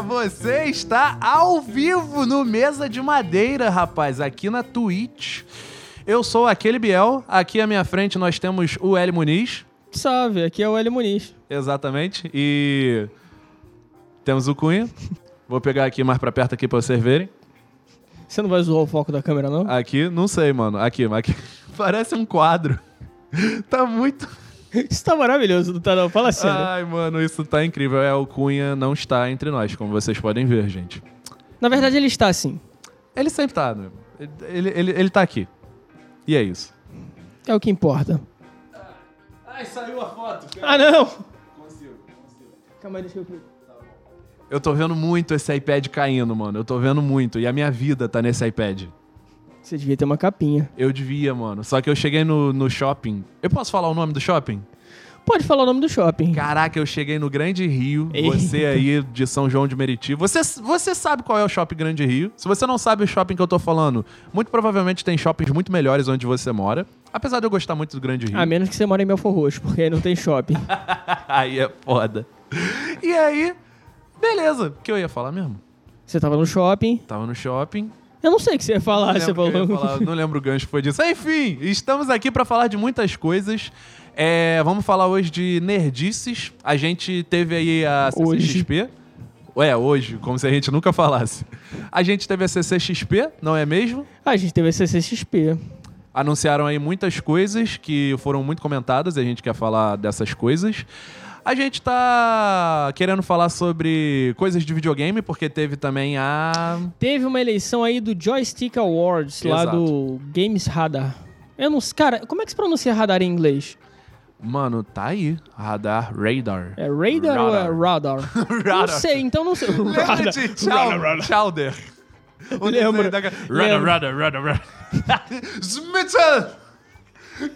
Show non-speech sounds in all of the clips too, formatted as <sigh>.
Você está ao vivo no Mesa de Madeira, rapaz, aqui na Twitch. Eu sou aquele Biel, aqui à minha frente nós temos o L Muniz. Salve, aqui é o L Muniz. Exatamente. E temos o Cunha. Vou pegar aqui mais pra perto aqui pra vocês verem. Você não vai zoar o foco da câmera, não? Aqui, não sei, mano. Aqui, aqui. <laughs> Parece um quadro. Tá muito. <laughs> Isso tá maravilhoso, não tá não? Fala sério. Ai, mano, isso tá incrível. É, o Cunha não está entre nós, como vocês podem ver, gente. Na verdade, ele está assim. Ele sempre tá, né? Ele, ele, ele tá aqui. E é isso. É o que importa. Ai, saiu a foto, Ah, não! Calma aí, deixa eu clicar. Eu tô vendo muito esse iPad caindo, mano. Eu tô vendo muito. E a minha vida tá nesse iPad. Você devia ter uma capinha. Eu devia, mano. Só que eu cheguei no, no shopping. Eu posso falar o nome do shopping? Pode falar o nome do shopping. Caraca, eu cheguei no Grande Rio. Eita. Você aí de São João de Meriti. Você, você sabe qual é o shopping Grande Rio. Se você não sabe o shopping que eu tô falando, muito provavelmente tem shoppings muito melhores onde você mora. Apesar de eu gostar muito do Grande Rio. A menos que você mora em Belfor Roxo, porque aí não tem shopping. <laughs> aí é foda. E aí, beleza. O que eu ia falar mesmo? Você tava no shopping. Tava no shopping. Eu não sei o que você ia falar, Não você falou. falar, não lembro o gancho que foi disso. Enfim, estamos aqui pra falar de muitas coisas. É, vamos falar hoje de nerdices. A gente teve aí a Hoje. CCXP. Ué, hoje, como se a gente nunca falasse. A gente teve a CCXP, não é mesmo? A gente teve a CCXP. Anunciaram aí muitas coisas que foram muito comentadas a gente quer falar dessas coisas. A gente tá querendo falar sobre coisas de videogame, porque teve também a. Teve uma eleição aí do Joystick Awards, lá Exato. do Games Radar. Eu não sei. Cara, como é que se pronuncia radar em inglês? Mano, tá aí. Radar, radar. É radar, ou é radar? <laughs> Não Radar. sei, então não sei. <laughs> Radar. Chowder? O Lembro. desenho da- Rada, Lembro. rada, rada, rada. <laughs> Smithson!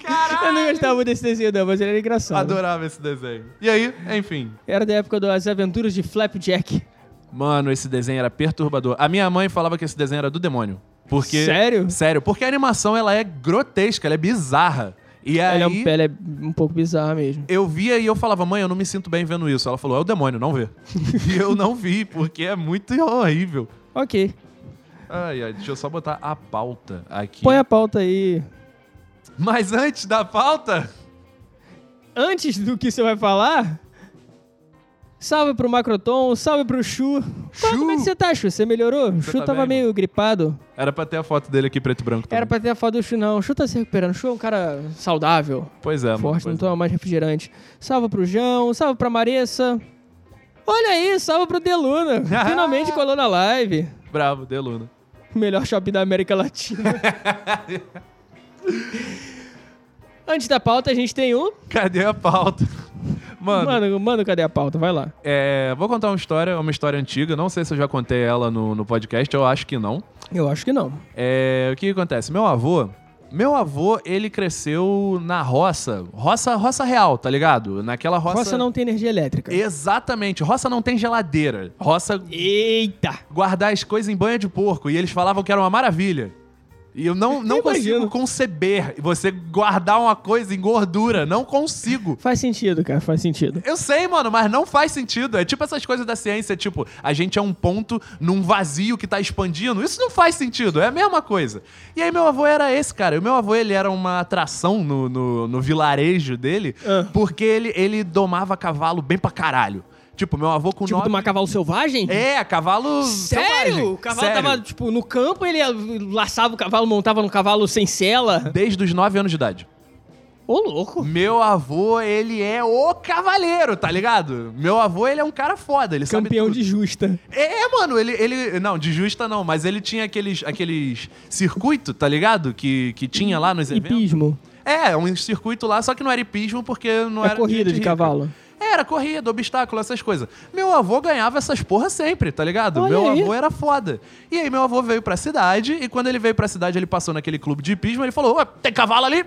Caralho! Eu não gostava muito desse desenho, não, mas ele era engraçado. Adorava esse desenho. E aí, enfim. Era da época das aventuras de Flapjack. Mano, esse desenho era perturbador. A minha mãe falava que esse desenho era do demônio. Porque... Sério? Sério, porque a animação, ela é grotesca, ela é bizarra. E aí... Ela é, um, ela é um pouco bizarra mesmo. Eu via e eu falava, mãe, eu não me sinto bem vendo isso. Ela falou, é o demônio, não vê. <laughs> e eu não vi, porque é muito horrível. Ok. Ai, ai, deixa eu só botar a pauta aqui. Põe a pauta aí. Mas antes da pauta, Antes do que você vai falar, salve pro Macroton, salve pro Chu. Chu? Como é que você tá, Chu? Você melhorou? O Chu tá tava bem, meio gripado. era pra ter a foto dele aqui preto e branco também. Era pra ter a foto do Chu, não. O Chu tá se recuperando. O Chu é um cara saudável, Pois é, mano. forte, não toma mais refrigerante. Salve pro João, salve pra Maressa. Olha aí, salve pro Deluna. <laughs> Finalmente colou na live. é. Bravo, Deluna. Melhor shopping da América Latina. <laughs> Antes da pauta, a gente tem um. Cadê a pauta? Mano, Mano, mano, cadê a pauta? Vai lá. é, vou contar uma história, uma história antiga. Não sei se eu já contei ela no, no podcast, eu acho que não. Eu acho que não. É, o que, que acontece? Meu avô, meu avô, ele cresceu na roça, roça, roça real, tá ligado? Naquela roça. Roça não tem energia elétrica. Exatamente. Roça não tem geladeira. Roça Eita! guardar as coisas em banha de porco. E eles falavam que era uma maravilha. E eu não, não Eu consigo imagino. conceber você guardar uma coisa em gordura. Não consigo. Faz sentido, cara, faz sentido. Eu sei, mano, mas não faz sentido. É tipo essas coisas da ciência, tipo, a gente é um ponto num vazio que tá expandindo. Isso não faz sentido, é a mesma coisa. E aí meu avô era esse, cara. O meu avô, ele era uma atração no, no, no vilarejo dele, Ah. porque ele, ele domava cavalo bem pra caralho. Tipo, meu avô com Tipo, nove... de uma cavalo selvagem? É, cavalo Sério? selvagem. O cavalo Sério. tava, tipo, no campo, ele laçava o cavalo, montava no cavalo sem sela. Desde os 9 anos de idade. Ô, louco. Meu avô, ele é o cavaleiro, tá ligado? Meu avô, ele é um cara foda, ele Campeão de justa. É, mano, ele, ele. Não, de justa não, mas ele tinha aqueles, aqueles circuito, tá ligado? Que, que tinha lá nos eventos. Hipismo. É, um circuito lá, só que não era hipismo porque não É era. corrida de rico. cavalo. Era corrida, obstáculo, essas coisas. Meu avô ganhava essas porra sempre, tá ligado? Olha meu aí. avô era foda. E aí meu avô veio pra cidade, e quando ele veio pra cidade, ele passou naquele clube de hipismo, ele falou, "Ué, tem cavalo ali?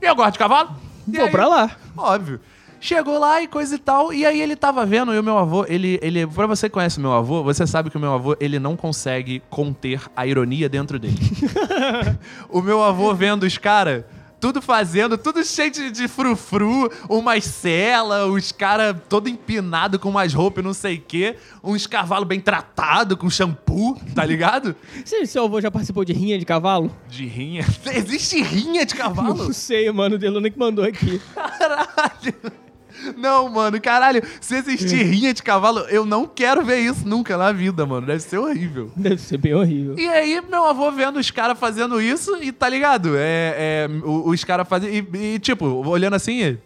Eu gosto de cavalo. E Vou aí- pra lá. Óbvio. Chegou lá e coisa e tal, e aí ele tava vendo, e o meu avô, ele, ele, pra você que conhece o meu avô, você sabe que o meu avô, ele não consegue conter a ironia dentro dele. <laughs> o meu avô vendo os caras tudo fazendo, tudo cheio de, de frufru, umas cela, os caras todo empinado com umas roupas e não sei o quê, uns cavalos bem tratados com shampoo, tá ligado? <laughs> Você, seu avô já participou de rinha de cavalo? De rinha. <laughs> Existe rinha de cavalo? Não sei, mano. O Deluna que mandou aqui. <laughs> Caralho. Não, mano, caralho, se existir rinha de cavalo, eu não quero ver isso nunca na vida, mano. Deve ser horrível. Deve ser bem horrível. E aí, meu avô vendo os caras fazendo isso e tá ligado? É, é os caras fazendo. E, e, tipo, olhando assim. e-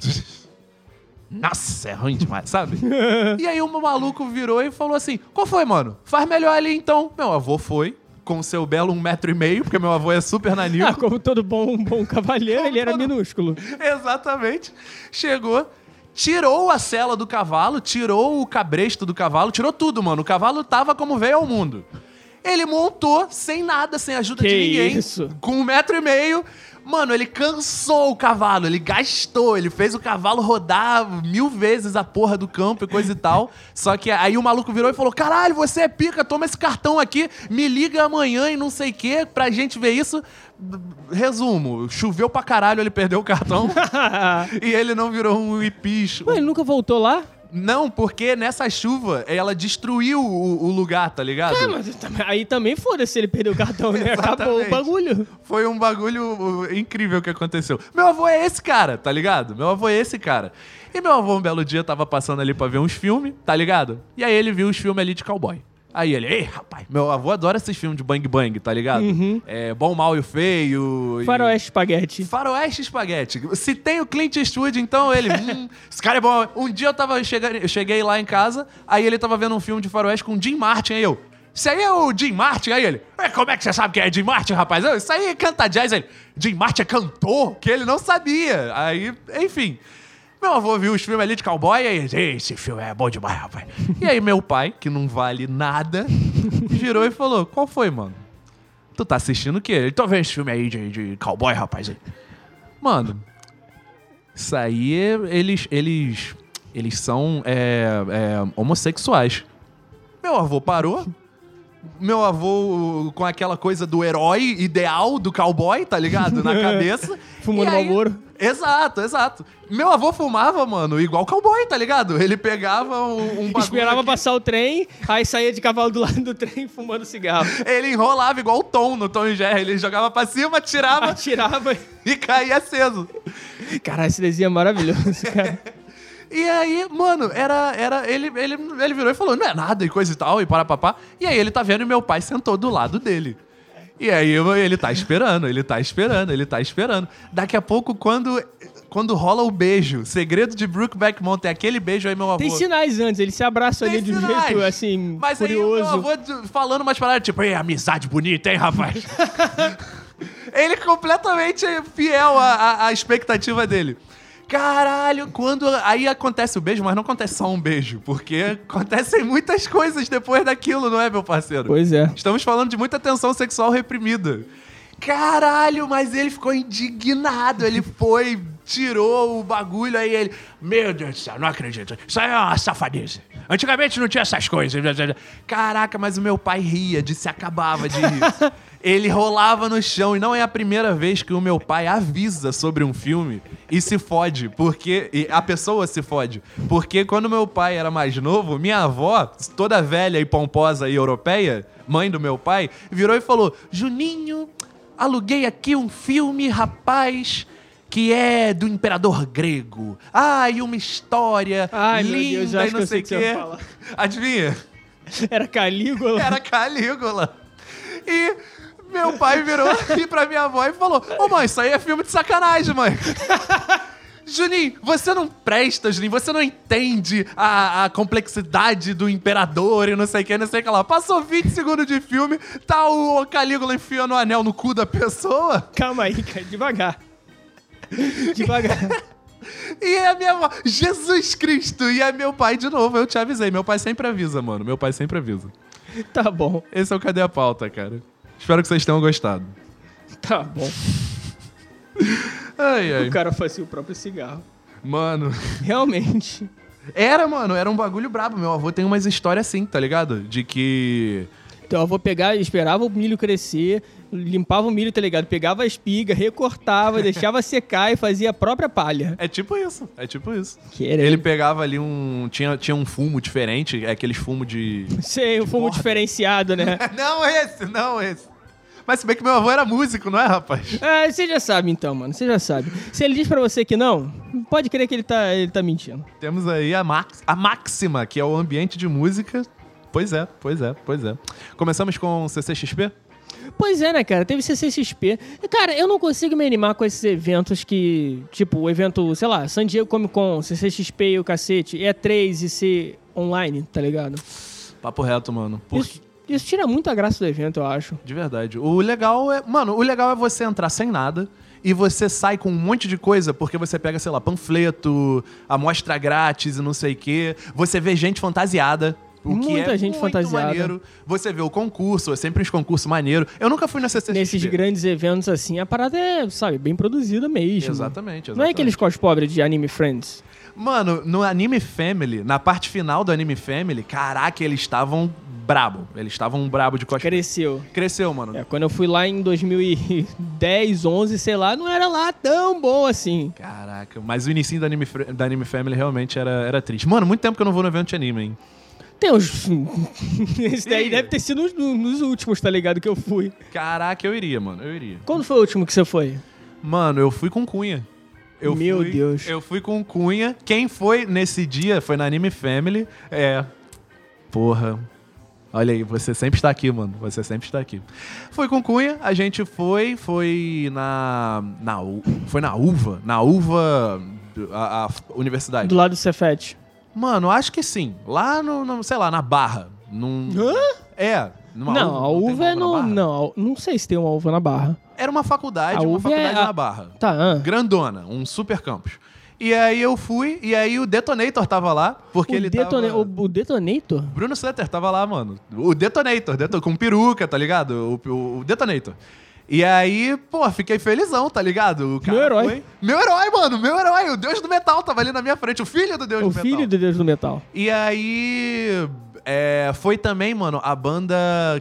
<laughs> Nossa, é ruim demais, sabe? <laughs> e aí o maluco virou e falou assim: Qual foi, mano? Faz melhor ali então. Meu avô foi, com seu belo um metro e meio, porque meu avô é super nanico. Ah, como todo bom, bom cavalheiro, ele era todo- minúsculo. <laughs> Exatamente. Chegou, tirou a sela do cavalo, tirou o cabresto do cavalo, tirou tudo, mano. O cavalo tava como veio ao mundo. Ele montou sem nada, sem ajuda Que de ninguém. isso? Com um metro e meio. Mano, ele cansou o cavalo, ele gastou, ele fez o cavalo rodar mil vezes a porra do campo e coisa e tal. <laughs> Só que aí o maluco virou e falou: Caralho, você é pica, toma esse cartão aqui, me liga amanhã e não sei o que, pra gente ver isso. Resumo: choveu pra caralho, ele perdeu o cartão. <laughs> E ele não virou um ipicho. Ué, ele nunca voltou lá? Não, porque nessa chuva ela destruiu o, o lugar, tá ligado? Ah, mas aí também foda-se se ele perdeu o cartão, né? <laughs> Acabou o bagulho. Foi um bagulho incrível que aconteceu. Meu avô é esse cara, tá ligado? Meu avô é esse cara. E meu avô um belo dia tava passando ali pra ver uns filmes, tá ligado? E aí ele viu os filmes ali de cowboy. Aí ele, ei, rapaz, meu avô adora esses filmes de bang bang, tá ligado? É Bom, Mal e o Feio. e- Faroeste espaguete. Faroeste Espaguete. Se tem o Clint Eastwood, então ele. <laughs> hum, esse cara é bom. Um dia eu tava chegando, eu cheguei lá em casa, aí ele tava vendo um filme de Faroeste com o Jim Martin, aí eu. Isso aí é o Jim Martin? Aí ele. "Ué, como é que você sabe que é Jim Martin, rapaz? Eu, Isso aí canta jazz. Aí ele. Jim Martin é cantor? Que ele não sabia. Aí, enfim. Meu avô viu os filmes ali de cowboy e aí, "Ei, esse filme é bom demais, rapaz. E aí meu pai, que não vale nada, <laughs> virou e falou, qual foi, mano? Tu tá assistindo o quê? Ele, tô vendo esse filme aí de, de cowboy, rapaz. Mano, isso aí, eles, eles, eles são é, é, homossexuais. Meu avô parou. Meu avô com aquela coisa do herói ideal do cowboy, tá ligado? Na <laughs> cabeça. Fumando aí-. Exato, exato. Meu avô fumava, mano, igual cowboy, tá ligado? Ele pegava um, um Esperava aqui, passar o trem, aí saía de cavalo do lado do trem <laughs> fumando cigarro. Ele enrolava igual o Tom no Tom e Jerry. Ele jogava pra cima, tirava Atirava. <laughs> e caía aceso. Caralho, esse desenho é maravilhoso, cara. E aí, mano, era. era ele, ele, ele virou e falou: não é nada e coisa e tal, e para papá. E aí ele tá vendo e meu pai sentou do lado dele. E aí ele tá esperando, ele tá esperando, ele tá esperando. Daqui a pouco, quando, quando rola o beijo, segredo de Brookback Mountain, aquele beijo aí, meu avô. Tem sinais antes, ele se abraça ali de um jeito, assim, Mas aí curioso. o meu avô falando umas paradas, tipo, ei, amizade bonita, hein, rapaz? <laughs> Ele completamente fiel à, à- à expectativa dele. Caralho, quando. Aí acontece o beijo, mas não acontece só um beijo, porque acontecem muitas coisas depois daquilo, não é, meu parceiro? Pois é. Estamos falando de muita tensão sexual reprimida. Caralho, mas ele ficou indignado. Ele foi, tirou o bagulho, aí ele. Meu Deus do céu, não acredito. Isso aí é uma safadeza. Antigamente não tinha essas coisas. Caraca, mas o meu pai ria, de se acabava de rir. <laughs> Ele rolava no chão e não é a primeira vez que o meu pai avisa sobre um filme e se fode, porque a pessoa se fode, porque quando meu pai era mais novo, minha avó, toda velha e pomposa e europeia, mãe do meu pai, virou e falou: "Juninho, aluguei aqui um filme, rapaz, que é do imperador grego. Ah, e uma história Ai, linda Deus, e que não sei o que você vai quê." falar. <laughs> Adivinha? Era Calígula. Era Calígula. E meu pai virou <laughs> aqui pra minha avó e falou: Ô mãe, isso aí é filme de sacanagem, mãe. <laughs> Juninho, você não presta, Juninho, você não entende a, a complexidade do imperador e não sei o que, não sei o que lá. Passou 20 segundos de filme, tá o Calígula enfiando o anel no cu da pessoa Calma aí, cara, devagar. <laughs> Devagar. e a minha avó, Jesus Cristo, e é meu pai de novo, eu te avisei. Meu pai sempre avisa, mano, meu pai sempre avisa. Tá bom, Esse é o Cadê a Pauta, cara. Espero que vocês tenham gostado. tá bom. Ai, ai. O cara fazia o próprio cigarro. Mano. Realmente. Era, mano, era um bagulho brabo. Meu avô tem umas histórias assim, tá ligado? De que. Então eu vou pegar, esperava o milho crescer, limpava o milho, tá ligado? Pegava a espiga, recortava, <laughs> deixava secar e fazia a própria palha. É tipo isso, é tipo isso. Querendo. Ele pegava ali um. Tinha, tinha um fumo diferente, é aqueles fumo de. Sei, o fumo borda. diferenciado, né? <laughs> não esse, não esse. Mas se bem que meu avô era músico, não é, rapaz? Ah, você já sabe então, mano. Você já sabe. Se ele diz pra você que não, pode crer que ele tá, ele tá mentindo. Temos aí a, max, a máxima, que é o ambiente de música. Pois é, pois é, pois é. Começamos com CCXP? Pois é, né, cara? Teve CCXP. Cara, eu não consigo me animar com esses eventos que, tipo, o evento, sei lá, San Diego Comic Con, CCXP e o cacete, E3 e ser online, tá ligado? Papo reto, mano. Por- Isso, isso tira muito a graça do evento, eu acho. De verdade. O legal é. Mano, o legal é você entrar sem nada. E você sai com um monte de coisa, porque você pega, sei lá, panfleto, amostra grátis e não sei o quê. Você vê gente fantasiada. O que Muita é gente muito fantasiada. maneiro. Você vê o concurso, é sempre uns concursos maneiros. Eu nunca fui na CCXP. Nesses grandes eventos assim, a parada é, sabe, bem produzida mesmo. Exatamente. Não é aqueles cos pobres de Anime Friends. Mano, no Anime Family, na parte final do Anime Family, caraca, eles estavam brabo. Eles estavam brabo de cosplay. Cresceu. Cresceu, mano. É, quando eu fui lá em 2010, 11, sei lá, não era lá tão bom assim. Caraca, mas o início da Anime, Fr- da Anime Family realmente era, era triste. Mano, muito tempo que eu não vou no evento de anime, hein? Tem uns. <laughs> Esse daí Ih. deve ter sido nos, nos últimos, tá ligado? Que eu fui. Caraca, eu iria, mano, eu iria. Quando foi o último que você foi? Mano, eu fui com Cunha. Eu Meu fui- Deus. Eu fui com Cunha. Quem foi nesse dia foi na Anime Family. É. Porra. Olha aí, você sempre está aqui, mano. Você sempre está aqui. Foi com Cunha, a gente foi, foi na. na foi na Uva. Na Uva. A, a universidade. Do lado do Cefete. Mano, acho que sim. Lá no, no- sei lá, na Barra. Num... Hã? É. Numa não, a tem uva é no. Não, a- não sei se tem uma uva na barra. Era uma faculdade, A uma é faculdade a- na Barra. Tá, ah. grandona, um super campus. E aí eu fui, e aí o Detonator tava lá, porque O, ele detona- tava... o, o Detonator? Bruno Sutter tava lá, mano. O Detonator, Deto- com peruca, tá ligado? O, o- o Detonator. E aí, pô, fiquei felizão, tá ligado? O Meu herói. foi- Meu herói, mano, meu herói. O deus do metal tava ali na minha frente, o filho do deus o do filho metal. do Deus do Metal. E aí, é, foi também, mano, a banda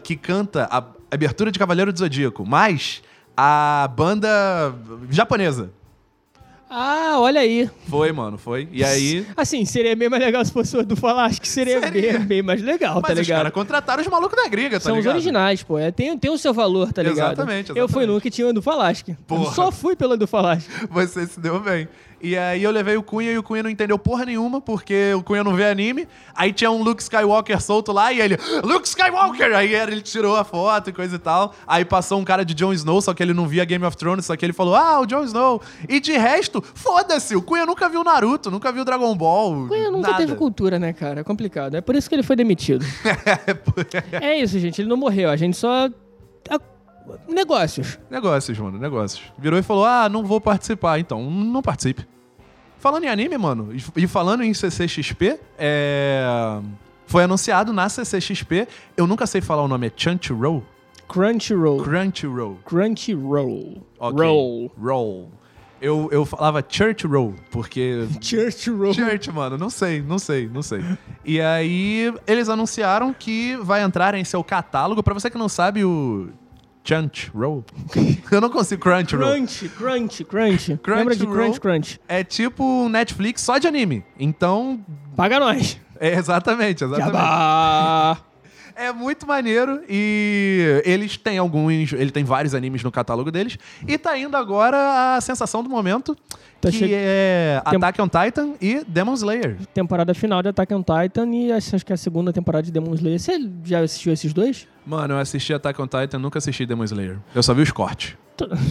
que canta a abertura de Cavaleiro do Zodíaco, mas a banda japonesa. Ah, olha aí. Foi, mano, foi. E aí... Assim, seria bem mais legal se fosse o do Falasque, que seria, Seria. Bem, bem mais legal, tá Mas os ligado? caras contrataram os malucos da gringa, tá São os ligado? originais, pô. É, tem, tem o seu valor, tá ligado? Exatamente, Eu fui exatamente. no que tinha o do Falasque. Só fui pelo do Falasque. Você se deu bem. E aí eu levei o Cunha e o Cunha não entendeu porra nenhuma, porque o Cunha não vê anime. Aí tinha um Luke Skywalker solto lá e ele, Luke Skywalker! Aí ele tirou a foto e coisa e tal. Aí passou um cara de Jon Snow, só que ele não via Game of Thrones, só que ele falou, ah, o Jon Snow. E de resto, foda-se, o Cunha nunca viu Naruto, nunca viu Dragon Ball. Cunha nunca nada. teve cultura, né, cara? É complicado. É por isso que ele foi demitido. <laughs> é isso, gente. Ele não morreu. A gente só. Negócios. Negócios, mano, negócios. Virou e falou: Ah, não vou participar, então não participe. Falando em anime, mano, e falando em CCXP, é... foi anunciado na CCXP, eu nunca sei falar o nome, é Crunchyroll? Crunchyroll. Crunchyroll. Crunchyroll. Ok. Roll. Roll. Eu, eu falava Church Roll, porque <laughs> Church Roll. Church, mano, não sei, não sei, não sei. E aí, eles anunciaram que vai entrar em seu catálogo. Pra você que não sabe, o Chunch Roll. <laughs> eu não consigo Crunch Roll. Crunch, crunch, crunch. Crunch Lembra de. Crunch Crunch? É tipo um Netflix só de anime. Então, Paga nós. é exatamente, exatamente. Jabá. <laughs> É muito maneiro e eles têm alguns, ele tem vários animes no catálogo deles e tá indo agora a sensação do momento, Tá que che- é Tem- Attack on Titan e Demon Slayer. Temporada final de Attack on Titan e acho que é a segunda temporada de Demon Slayer. Você já assistiu esses dois? Mano, eu assisti Attack on Titan, nunca assisti Demon Slayer. Eu só vi os cortes.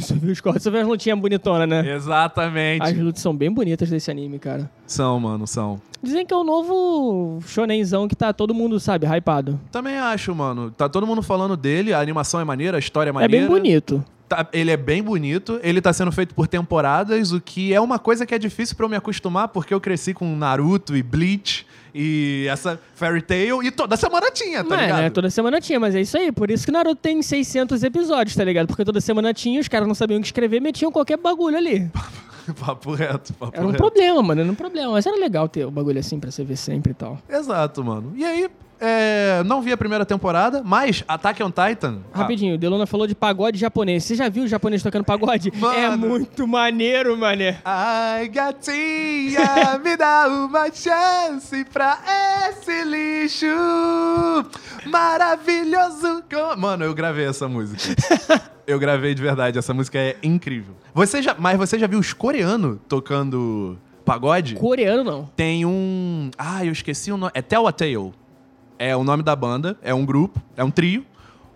Você <laughs> viu os cortes? Você viu as lutinhas bonitonas, né? Exatamente. As lutas são bem bonitas desse anime, cara. São, mano, são. Dizem que é o novo shonenzão que tá todo mundo, sabe, hypado. Também acho, mano. Tá todo mundo falando dele, a animação é maneira, a história é É maneira. bem bonito. Tá- ele é bem bonito, ele tá sendo feito por temporadas, o que é uma coisa que é difícil pra eu me acostumar, porque eu cresci com Naruto e Bleach e essa Fairy Tail, e toda semana tinha, tá Não é, ligado? né? Toda semana tinha, mas é isso aí. Por isso que Naruto tem 600 episódios, tá ligado? Porque toda semana tinha, os caras não sabiam o que escrever, metiam qualquer bagulho ali. <laughs> papo reto, papo Era um reto. problema, mano, era um problema. Mas era legal ter o bagulho assim pra você ver sempre e tal. Exato, mano. E aí, É, não vi a primeira temporada, mas Attack on Titan. ah, Rapidinho, Delona falou de pagode japonês. Você já viu o japonês tocando pagode? Mano. É muito maneiro, mané. Ai, gatinha, <laughs> me dá uma chance pra esse lixo maravilhoso. Mano, eu gravei essa música. <laughs> Eu gravei de verdade, essa música é incrível. Você já, mas você já viu os coreanos tocando pagode? Coreano não. Tem um. Ah, eu esqueci o nome. É Tell a Tale. É o nome da banda, é um grupo, é um trio.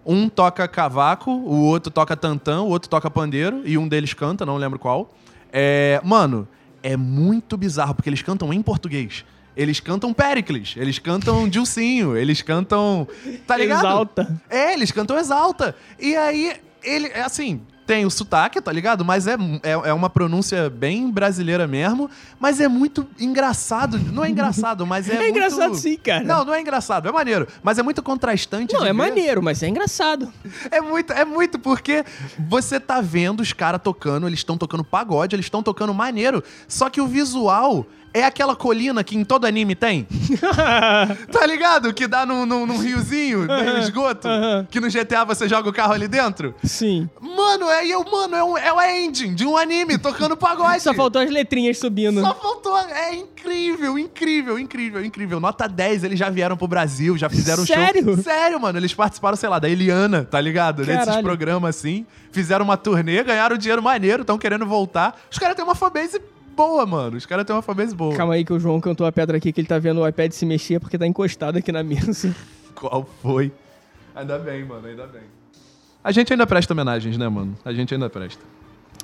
Um toca cavaco, o outro toca tantã, o outro toca pandeiro e um deles canta, não lembro qual. É, mano, é muito bizarro porque eles cantam em português. Eles cantam Pericles, eles cantam <laughs> Dilcinho, eles cantam. Tá ligado? Exalta. É, eles cantam Exalta. E aí, ele, é assim, tem o sotaque, tá ligado? Mas é, é, é uma pronúncia bem brasileira mesmo. Mas é muito engraçado. Não é engraçado, mas é. <laughs> É muito- engraçado sim, cara. Não, não é engraçado, é maneiro. Mas é muito contrastante. Não, é ver. maneiro, mas é engraçado. É muito, é muito, porque você tá vendo os caras tocando, eles estão tocando pagode, eles estão tocando maneiro, só que o visual é aquela colina que em todo anime tem. <laughs> tá ligado? Que dá num, num, num riozinho, no esgoto, que no GTA você joga o carro ali dentro. Sim. Mano, é, eu, mano, é, um, é o ending de um anime tocando pagode. Só faltou as letrinhas subindo. Só faltou. É incrível, incrível, incrível, incrível. Nota 10, eles já vieram pro Brasil, já fizeram um Sério? show. Sério, mano. Eles participaram, sei lá, da Eliana, tá ligado? Nesses Caralho. programas assim. Fizeram uma turnê, ganharam dinheiro maneiro, estão querendo voltar. Os caras têm uma fanbase boa, mano. Os caras têm uma fanbase boa. Calma aí que o João cantou a pedra aqui que ele tá vendo o iPad se mexer porque tá encostado aqui na mesa. <laughs> Qual foi? Ainda bem, mano, ainda bem. A gente ainda presta homenagens, né, mano? A gente ainda presta.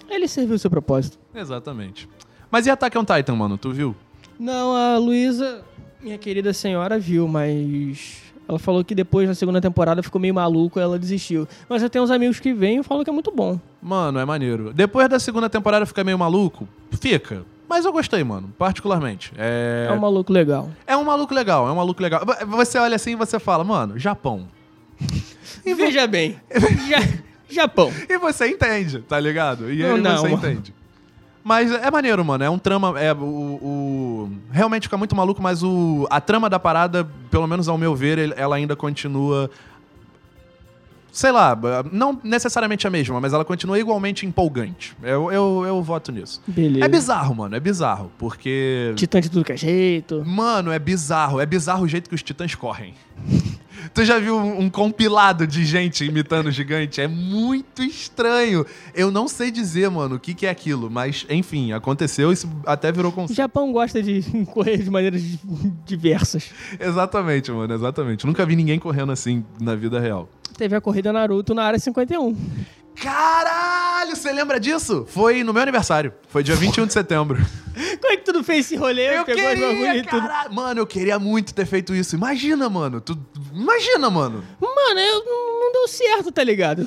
Ele serviu o seu propósito. Exatamente. Mas e Attack on Titan, mano? Tu viu? Não, a Luísa, minha querida senhora, viu, mas. Ela falou que depois da segunda temporada ficou meio maluco ela desistiu. Mas eu tenho uns amigos que vêm e falam que é muito bom. Mano, é maneiro. Depois da segunda temporada fica meio maluco? Fica. Mas eu gostei, mano, particularmente. É... É, um maluco legal. é um maluco legal, é um maluco legal. Você olha assim e você fala, mano, Japão. E <laughs> veja bem, <laughs> Ja- Japão. E você entende, tá ligado? E Não, aí não, você mano. entende. Mas é maneiro, mano. É um trama. É, o, o- realmente fica muito maluco, mas o, a trama da parada, pelo menos ao meu ver, ela ainda continua. Sei lá, não necessariamente a mesma, mas ela continua igualmente empolgante. Eu, eu, eu voto nisso. Beleza. É bizarro, mano. É bizarro. Porque. Titã de tudo que é jeito. Mano, é bizarro. É bizarro o jeito que os titãs correm. <laughs> Tu já viu um, um compilado de gente imitando o gigante? É muito estranho. Eu não sei dizer, mano, o que, que é aquilo, mas enfim, aconteceu e isso até virou O conceito. Japão gosta de <laughs> correr de maneiras diversas. Exatamente, mano, exatamente. Nunca vi ninguém correndo assim na vida real. Teve a corrida Naruto na área 51. Caralho, você lembra disso? Foi no meu aniversário. Foi dia 21 de <laughs> setembro. Como é que tu não fez esse rolê? Eu pegou queria, e tudo? Mano, eu queria muito ter feito isso. Imagina, mano. Tu... Imagina, mano. Mano, eu, não deu certo, tá ligado?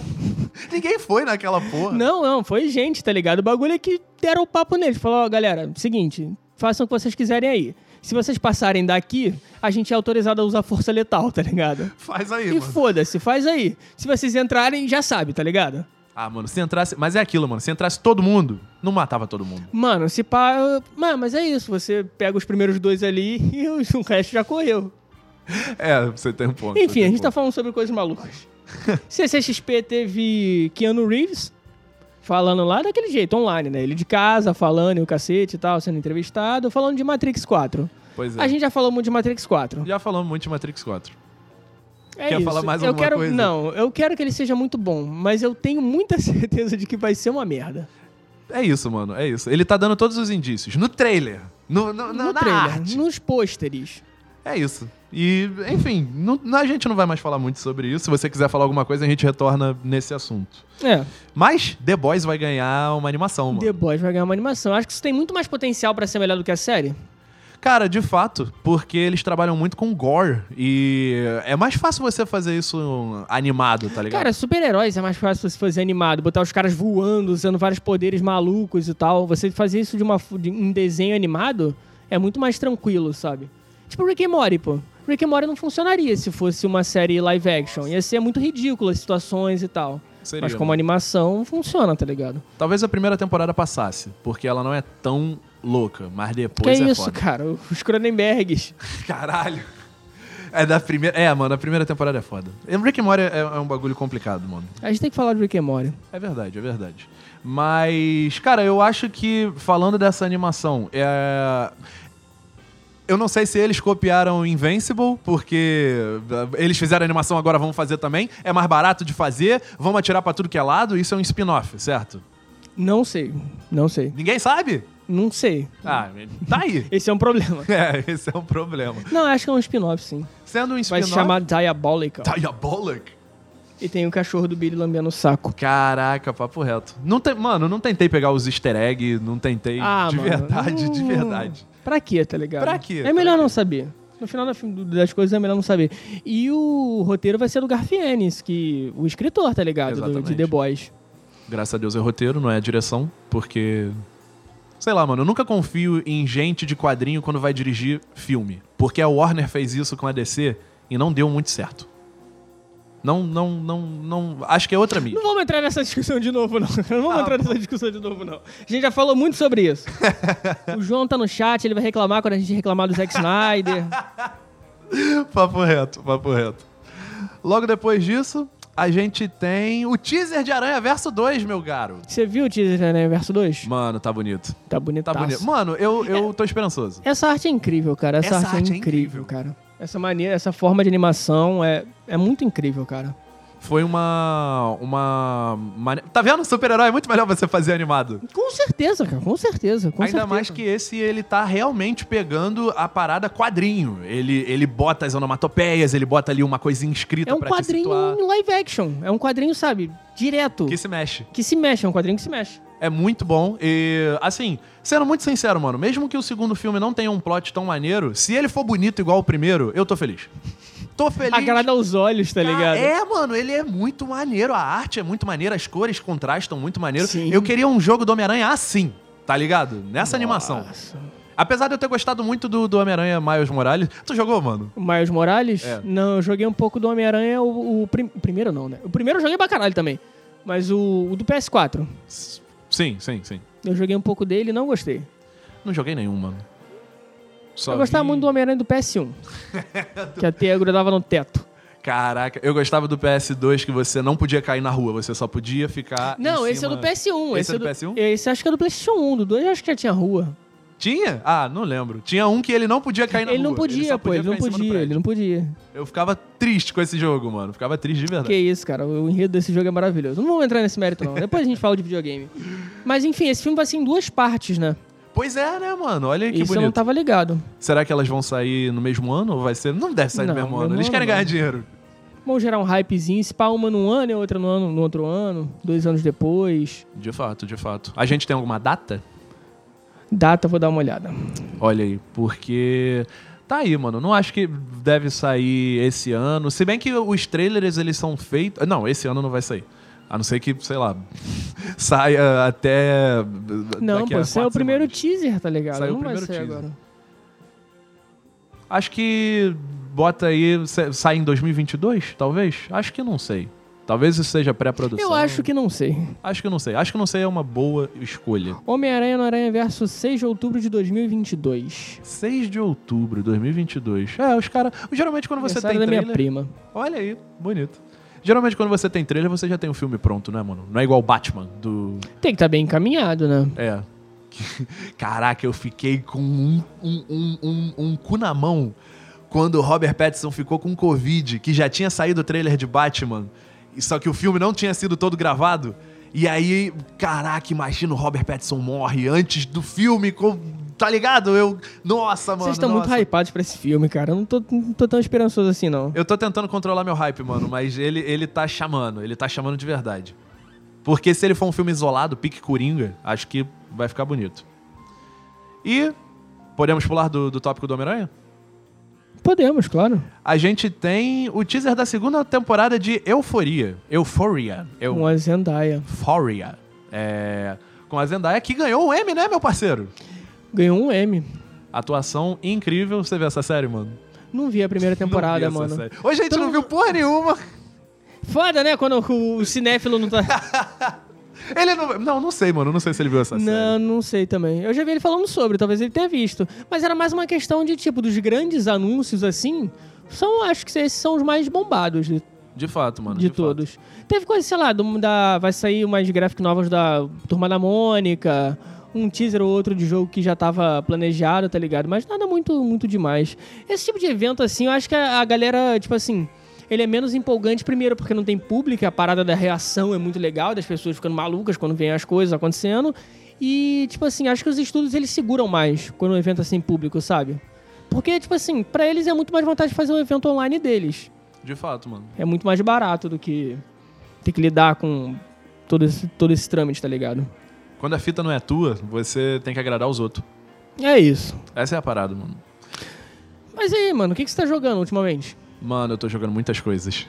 Ninguém foi naquela porra. Não, não, foi gente, tá ligado? O bagulho é que deram o papo neles. Falou, ó, galera, seguinte, façam o que vocês quiserem aí. Se vocês passarem daqui, a gente é autorizado a usar força letal, tá ligado? Faz aí, E mano. foda-se, faz aí. Se vocês entrarem, já sabe, tá ligado? Ah, mano, se entrasse. Mas é aquilo, mano. Se entrasse todo mundo, não matava todo mundo. Mano, se pá. Mano, mas é isso. Você pega os primeiros dois ali <laughs> e o resto já correu. É, você tem um ponto. Enfim, a gente tá ponto. falando sobre coisas malucas. <laughs> CCXP teve Keanu Reeves falando lá daquele jeito, online, né? Ele de casa, falando e o cacete e tal, sendo entrevistado, falando de Matrix 4. Pois é. A gente já falou muito de Matrix 4. Já falamos muito de Matrix 4. É Quer isso. falar mais eu alguma quero, coisa? Não, eu quero que ele seja muito bom, mas eu tenho muita <laughs> certeza de que vai ser uma merda. É isso, mano. É isso. Ele tá dando todos os indícios. No trailer. No, no, No na trailer, arte. nos pôsteres. É isso. E, enfim, não- a gente não vai mais falar muito sobre isso. Se você quiser falar alguma coisa, a gente retorna nesse assunto. É, Mas The Boys vai ganhar uma animação, mano. The Boys vai ganhar uma animação. Acho que isso tem muito mais potencial pra ser melhor do que a série. Cara, de fato, porque eles trabalham muito com gore. E é mais fácil você fazer isso animado, tá ligado? Cara, super-heróis é mais fácil você fazer animado, botar os caras voando, usando vários poderes malucos e tal. Você fazer isso de, uma, de um desenho animado é muito mais tranquilo, sabe? Tipo Rick and Morty, pô. Rick and Morty não funcionaria se fosse uma série live action. Ia ser muito ridículo as situações e tal. Seria, Mas como né? animação, funciona, tá ligado? Talvez a primeira temporada passasse, porque ela não é tão louca, mas Que depois é é isso, foda. cara? Os Cronenbergs. <laughs> Caralho. É da primeira. É, mano, a primeira temporada é foda. Rick and Morty é, é um bagulho complicado, mano. A gente tem que falar de Rick and Morty. É verdade, é verdade. Mas, cara, eu acho que, falando dessa animação, é. Eu não sei se eles copiaram Invincible, porque eh, eles fizeram a animação, agora vamos fazer também. É mais barato de fazer, vamos atirar pra tudo que é lado. Isso é um spin-off, certo? Não sei, não sei. Ninguém sabe? Não sei. Ah, tá aí. <laughs> Esse é um problema. <laughs> É, esse é um problema. Não, acho que é um spin-off, sim. Sendo um Vai spin-off. se chamar Diabolical. Diabolic. E tem o cachorro do Billy lambendo o saco. Caraca, papo reto. Não tem, mano, não tentei pegar os easter eggs, não tentei. Ah, de mano. verdade, de Hum, verdade. Pra quê, tá ligado? Pra quê? É Pra melhor quê? não saber. No final da- das coisas é melhor não saber. E o roteiro vai ser do Garfienes, que o escritor, tá ligado? Do- de. The Boys. Graças a Deus é roteiro, não é a direção, porque. Sei lá, mano, eu nunca confio em gente de quadrinho quando vai dirigir filme. Porque a Warner fez isso com a DC e não deu muito certo. Não, não, não, não. Acho que é outra mídia. Não vamos entrar nessa discussão de novo, não. <laughs> Não vamos Ah, entrar nessa discussão de novo, não. A gente já falou muito sobre isso. <laughs> o João tá no chat, ele vai reclamar quando a gente reclamar do Zack Snyder. <laughs> papo reto, papo reto. Logo depois disso, a gente tem o teaser de Aranha Verso 2, meu garo. Você viu o teaser da Aranha Verso 2? Mano, tá bonito. Tá bonito. Tá bonito. Mano, eu, eu tô esperançoso. Essa arte é incrível, cara. Essa, Essa arte, arte é é incrível, incrível. cara. Essa maneira, essa forma de animação é, é muito incrível, cara. Foi uma. Uma. mane- Tá vendo? Super-herói é muito melhor você fazer animado. Com certeza, cara. Com certeza. Com Ainda certeza. mais que esse, ele tá realmente pegando a parada quadrinho. Ele, ele bota as onomatopeias, ele bota ali uma coisinha escrita É um pra quadrinho live action. É um quadrinho, sabe, direto. Que se mexe. Que se mexe, é um quadrinho que se mexe. É muito bom. E, assim, sendo muito sincero, mano, mesmo que o segundo filme não tenha um plot tão maneiro, se ele for bonito igual o primeiro, eu tô feliz. Tô feliz. Agrada aos olhos, tá Cara, ligado? É, mano, ele é muito maneiro. A arte é muito maneira, as cores contrastam muito maneiro. Sim. Eu queria um jogo do Homem-Aranha assim, tá ligado? Nessa animação. Nossa. Apesar de eu ter gostado muito do, do Homem-Aranha Miles Morales. Tu jogou, mano? Miles Morales? É. Não, eu joguei um pouco do Homem-Aranha, o, o prim- primeiro não, né? O primeiro eu joguei pra caralho também. Mas o, o do PS4, S- Sim, sim, sim. eu joguei um pouco dele e não gostei. Não joguei nenhum, mano. Só eu gostava vi- muito do Homem-Aranha do PS1. <laughs> que a teia grudava no teto. Caraca, eu gostava do PS2 que você não podia cair na rua, você só podia ficar. Não, esse é cima- do PS1. Esse é do PS1? Esse acho que é do PlayStation 1. Do 2 eu acho que já tinha rua. Tinha? Ah, não lembro. Tinha um que ele não podia cair na Ele rua. não podia, pô, ele não ficar em cima do podia, ele não podia. Eu ficava triste com esse jogo, mano. Ficava triste de verdade. Que isso, cara. O enredo desse jogo é maravilhoso. Não vamos entrar nesse mérito, não. Depois a gente fala de videogame. <laughs> Mas enfim, esse filme vai ser em duas partes, né? Pois é, né, mano? Olha que Isso eu bonito. não tava ligado. Será que elas vão sair no mesmo ano ou vai ser. Não deve sair no mesmo mesmo ano. Eles ano querem não. ganhar dinheiro. Vamos gerar um hypezinho, se pá uma num ano e outra no, ano, no outro ano, dois anos depois. De fato, de fato. A gente tem alguma data? Data, vou dar uma olhada. Olha aí, porque. Tá aí, mano. Não acho que deve sair esse ano. Se bem que os trailers, eles são feitos. Não, esse ano não vai sair. A não ser que, sei lá, <laughs> saia até. Não, pô, esse é o primeiro teaser, tá ligado? Saiu o não vai sair teaser. agora. Acho que bota aí. sa- Sai em 2022, talvez? Acho que não sei. Talvez isso seja pré-produção. Eu acho que não sei. Acho que não sei. Acho que não sei é uma boa escolha. Homem-Aranha no Aranha Verso 6 de outubro de 2022. 6 de outubro de 2022. É, os caras. Geralmente quando você tem da minha prima. Olha aí, bonito. Geralmente quando você tem trailer, você já tem o filme pronto, né, mano? Não é igual Batman do. Tem que estar bem encaminhado, né? É. <laughs> Caraca, eu fiquei com um, um, um, um, um cu na mão quando o Robert Pattinson ficou com Covid, que já tinha saído o trailer de Batman, só que o filme não tinha sido todo gravado. E aí, caraca, imagina o Robert Pattinson morre antes do filme, com, tá ligado? Eu, nossa, mano. Vocês estão muito hypados pra esse filme, cara. Eu não tô, não tô tão esperançoso assim, não. Eu tô tentando controlar meu hype, mano, mas ele, ele tá chamando, ele tá chamando de verdade. Porque se ele for um filme isolado, pique Coringa, acho que vai ficar bonito. E podemos pular do, do tópico do Homem-Aranha? Podemos, claro. A gente tem o teaser da segunda temporada de Euforia. Euphoria. Eu... Com a Zendaya. Euphoria. É... Com a Zendaya, que ganhou um M, né, meu parceiro? Ganhou um M. Atuação incrível. Você viu essa série, mano? Não vi a primeira temporada, Não vi essa mano. série. Hoje a gente Tu não viu porra nenhuma. Foda, né? Quando o cinéfilo não tá. <laughs> Ele não. Não, não sei, mano. Não sei se ele viu essa série. Não, não sei também. Eu já vi ele falando sobre, talvez ele tenha visto. Mas era mais uma questão de, tipo, dos grandes anúncios, assim, são, acho que esses são os mais bombados de, De fato, mano. de fato. todos. Teve coisa, sei lá, do- da, vai sair umas graphic novas da Turma da Mônica, um teaser ou outro de jogo que já tava planejado, tá ligado? Mas nada muito, muito demais. Esse tipo de evento, assim, eu acho que a, a galera, tipo assim... Ele é menos empolgante, primeiro, porque não tem público, a parada da reação é muito legal, das pessoas ficando malucas quando vem as coisas acontecendo. E, tipo assim, acho que os estudos eles seguram mais quando o evento é sem público, sabe? Porque, tipo assim, pra eles é muito mais vantagem fazer um evento online deles. De fato, mano. É muito mais barato do que ter que lidar com todo esse, todo esse trâmite, tá ligado? Quando a fita não é tua, você tem que agradar os outros. É isso. Essa é a parada, mano. Mas aí, mano, o que, que você tá jogando ultimamente? Mano, eu tô jogando muitas coisas.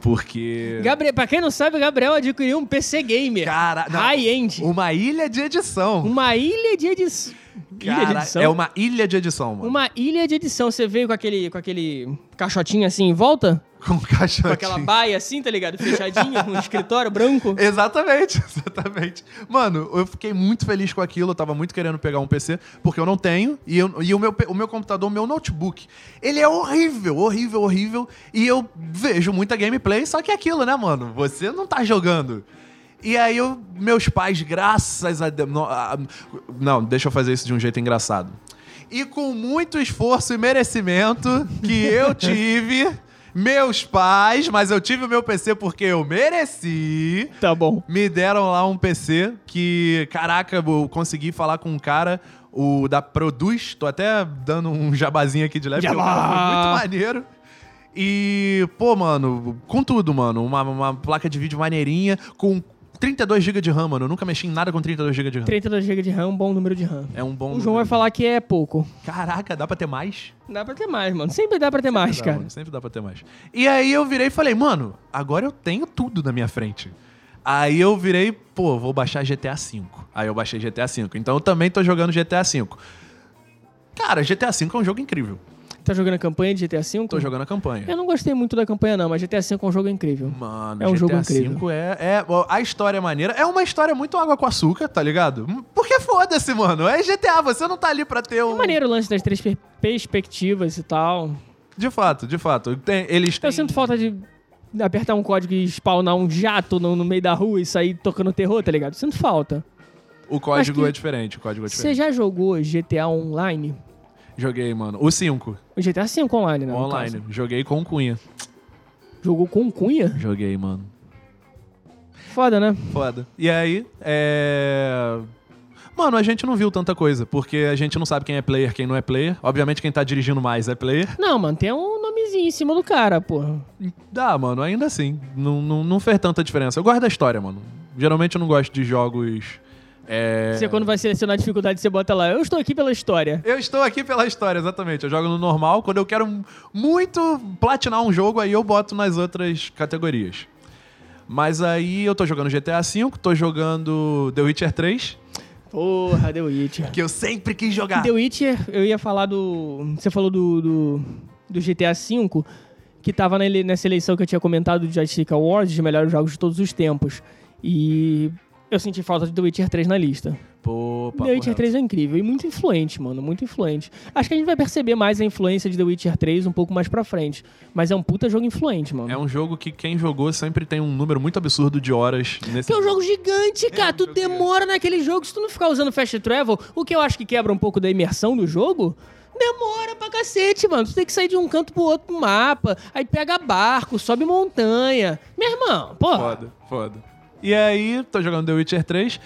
Porque. Gabriel, pra quem não sabe, o Gabriel adquiriu um PC Gamer. Cara. High-end. Uma ilha de edição. Uma ilha de edição. Cara, é uma ilha de edição, mano. Uma ilha de edição. Você veio com aquele, com aquele caixotinho assim em volta? <laughs> Com caixotinho. Com aquela baia assim, tá ligado? Fechadinha, com um escritório branco. <laughs> Exatamente, <laughs> exatamente. Mano, eu fiquei muito feliz com aquilo, eu tava muito querendo pegar um PC, porque eu não tenho, e, eu- e o, meu, o meu computador, o meu notebook, ele é horrível, horrível, horrível, e eu vejo muita gameplay, só que é aquilo, né, mano? Você não tá jogando. E aí, eu, meus pais, graças a Deus. Não, não, deixa eu fazer isso de um jeito engraçado. E com muito esforço e merecimento que eu <laughs> tive, meus pais, mas eu tive o meu PC porque eu mereci Tá bom. me deram lá um PC que, caraca, eu consegui falar com um cara, o da Produz, tô até dando um jabazinho aqui de leve, porque o cara foi Jabá! muito maneiro. E, pô, mano, com tudo, mano, uma, uma placa de vídeo maneirinha, com 32 GB de RAM, mano, eu nunca mexi em nada com 32 GB de RAM. 32 GB de RAM, um bom número de RAM. É um bom... O João vai falar que é pouco. Caraca, dá pra ter mais? Dá pra ter mais, mano. Sempre dá pra ter mais, Dá, cara. mano, sempre dá pra ter mais. E aí eu virei e falei, mano, agora eu tenho tudo na minha frente. Aí eu virei, pô, vou baixar GTA V. Aí eu baixei GTA V. Então eu também tô jogando GTA V. Cara, GTA V é um jogo incrível. Tá jogando a campanha de GTA V? Tô jogando a campanha. Eu não gostei muito da campanha, não, mas GTA V é um jogo incrível. Mano, É um GTA jogo V incrível. é, é. ó, A história é maneira. É uma história muito água com açúcar, tá ligado? Porque foda-se, mano. É GTA, você não tá ali pra ter um. É maneiro o lance das três per- perspectivas e tal. De fato, de fato. Tem- eles têm. Eu sinto falta de apertar um código e spawnar um jato no, no meio da rua e sair tocando terror, tá ligado? Sinto falta. O código é diferente. O código é Você diferente. já jogou GTA Online? Joguei, mano. O 5. O GTA V Online, né? no online. caso. Joguei com Cunha. Jogou com Cunha? Joguei, mano. Foda, né? Foda. E aí, é. Mano, a gente não viu tanta coisa, porque a gente não sabe quem é player, quem não é player. Obviamente, quem tá dirigindo mais é player. Não, mano, tem um nomezinho em cima do cara, porra. Dá, mano, ainda assim. Não, não, não fez tanta diferença. Eu gosto da história, mano. Geralmente eu não gosto de jogos. É... Você quando vai selecionar a dificuldade, você bota lá, eu estou aqui pela história. Eu estou aqui pela história, exatamente. Eu jogo no normal. Quando eu quero muito platinar um jogo, aí eu boto nas outras categorias. Mas aí eu tô jogando GTA V, tô jogando The Witcher 3, Porra, The Witcher. que eu sempre quis jogar. The Witcher, eu ia falar do. Você falou do, do, do GTA V, que tava nessa eleição que eu tinha comentado do Joystick Awards, de melhores jogos de todos os tempos. E eu senti falta de The Witcher 3 na lista. Pô, papo The Witcher reto. 3 é incrível e muito influente, mano, muito influente. Acho que a gente vai perceber mais a influência de The Witcher 3 um pouco mais pra frente. Mas é um puta jogo influente, mano. É um jogo que quem jogou sempre tem um número muito absurdo de horas nesse Que é um jogo gigante, cara. um tu demora naquele jogo. Se tu não ficar usando fast travel, o que eu acho que quebra um pouco da imersão do jogo, demora pra cacete, mano. Tu tem que sair de um canto pro outro pro mapa. Aí pega barco, sobe montanha. Meu irmão, pô. Foda, foda. E aí, tô jogando The Witcher 3.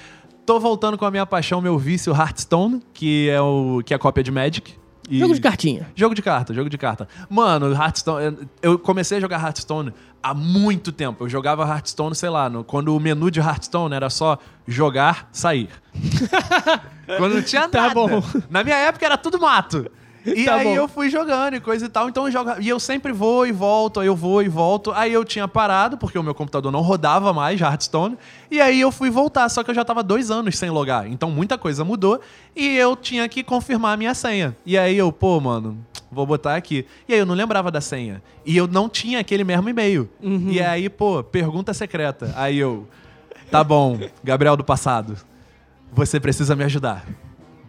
Tô voltando com a minha paixão, meu vício Hearthstone, que é o que é a cópia de Magic. E- Jogo de cartinha. Jogo de carta, jogo de carta. Mano, Hearthstone. Eu comecei a jogar Hearthstone há muito tempo. Eu jogava Hearthstone, sei lá, no- quando o menu de Hearthstone era só jogar, sair. <laughs> quando não tinha Tá nada. bom. Na minha época era tudo mato. E Tá aí bom. eu fui jogando e coisa e tal. Então eu jogo. E eu sempre vou e volto, aí eu vou e volto. Aí eu tinha parado, porque o meu computador não rodava mais Hearthstone. E aí eu fui voltar, só que eu já tava dois anos sem logar. Então muita coisa mudou. E eu tinha que confirmar a minha senha. E aí eu, pô, mano, vou botar aqui. E aí eu não lembrava da senha. E eu não tinha aquele mesmo e-mail. Uhum. E aí, pô, pergunta secreta. Aí eu. Tá bom, Gabriel do passado. Você precisa me ajudar.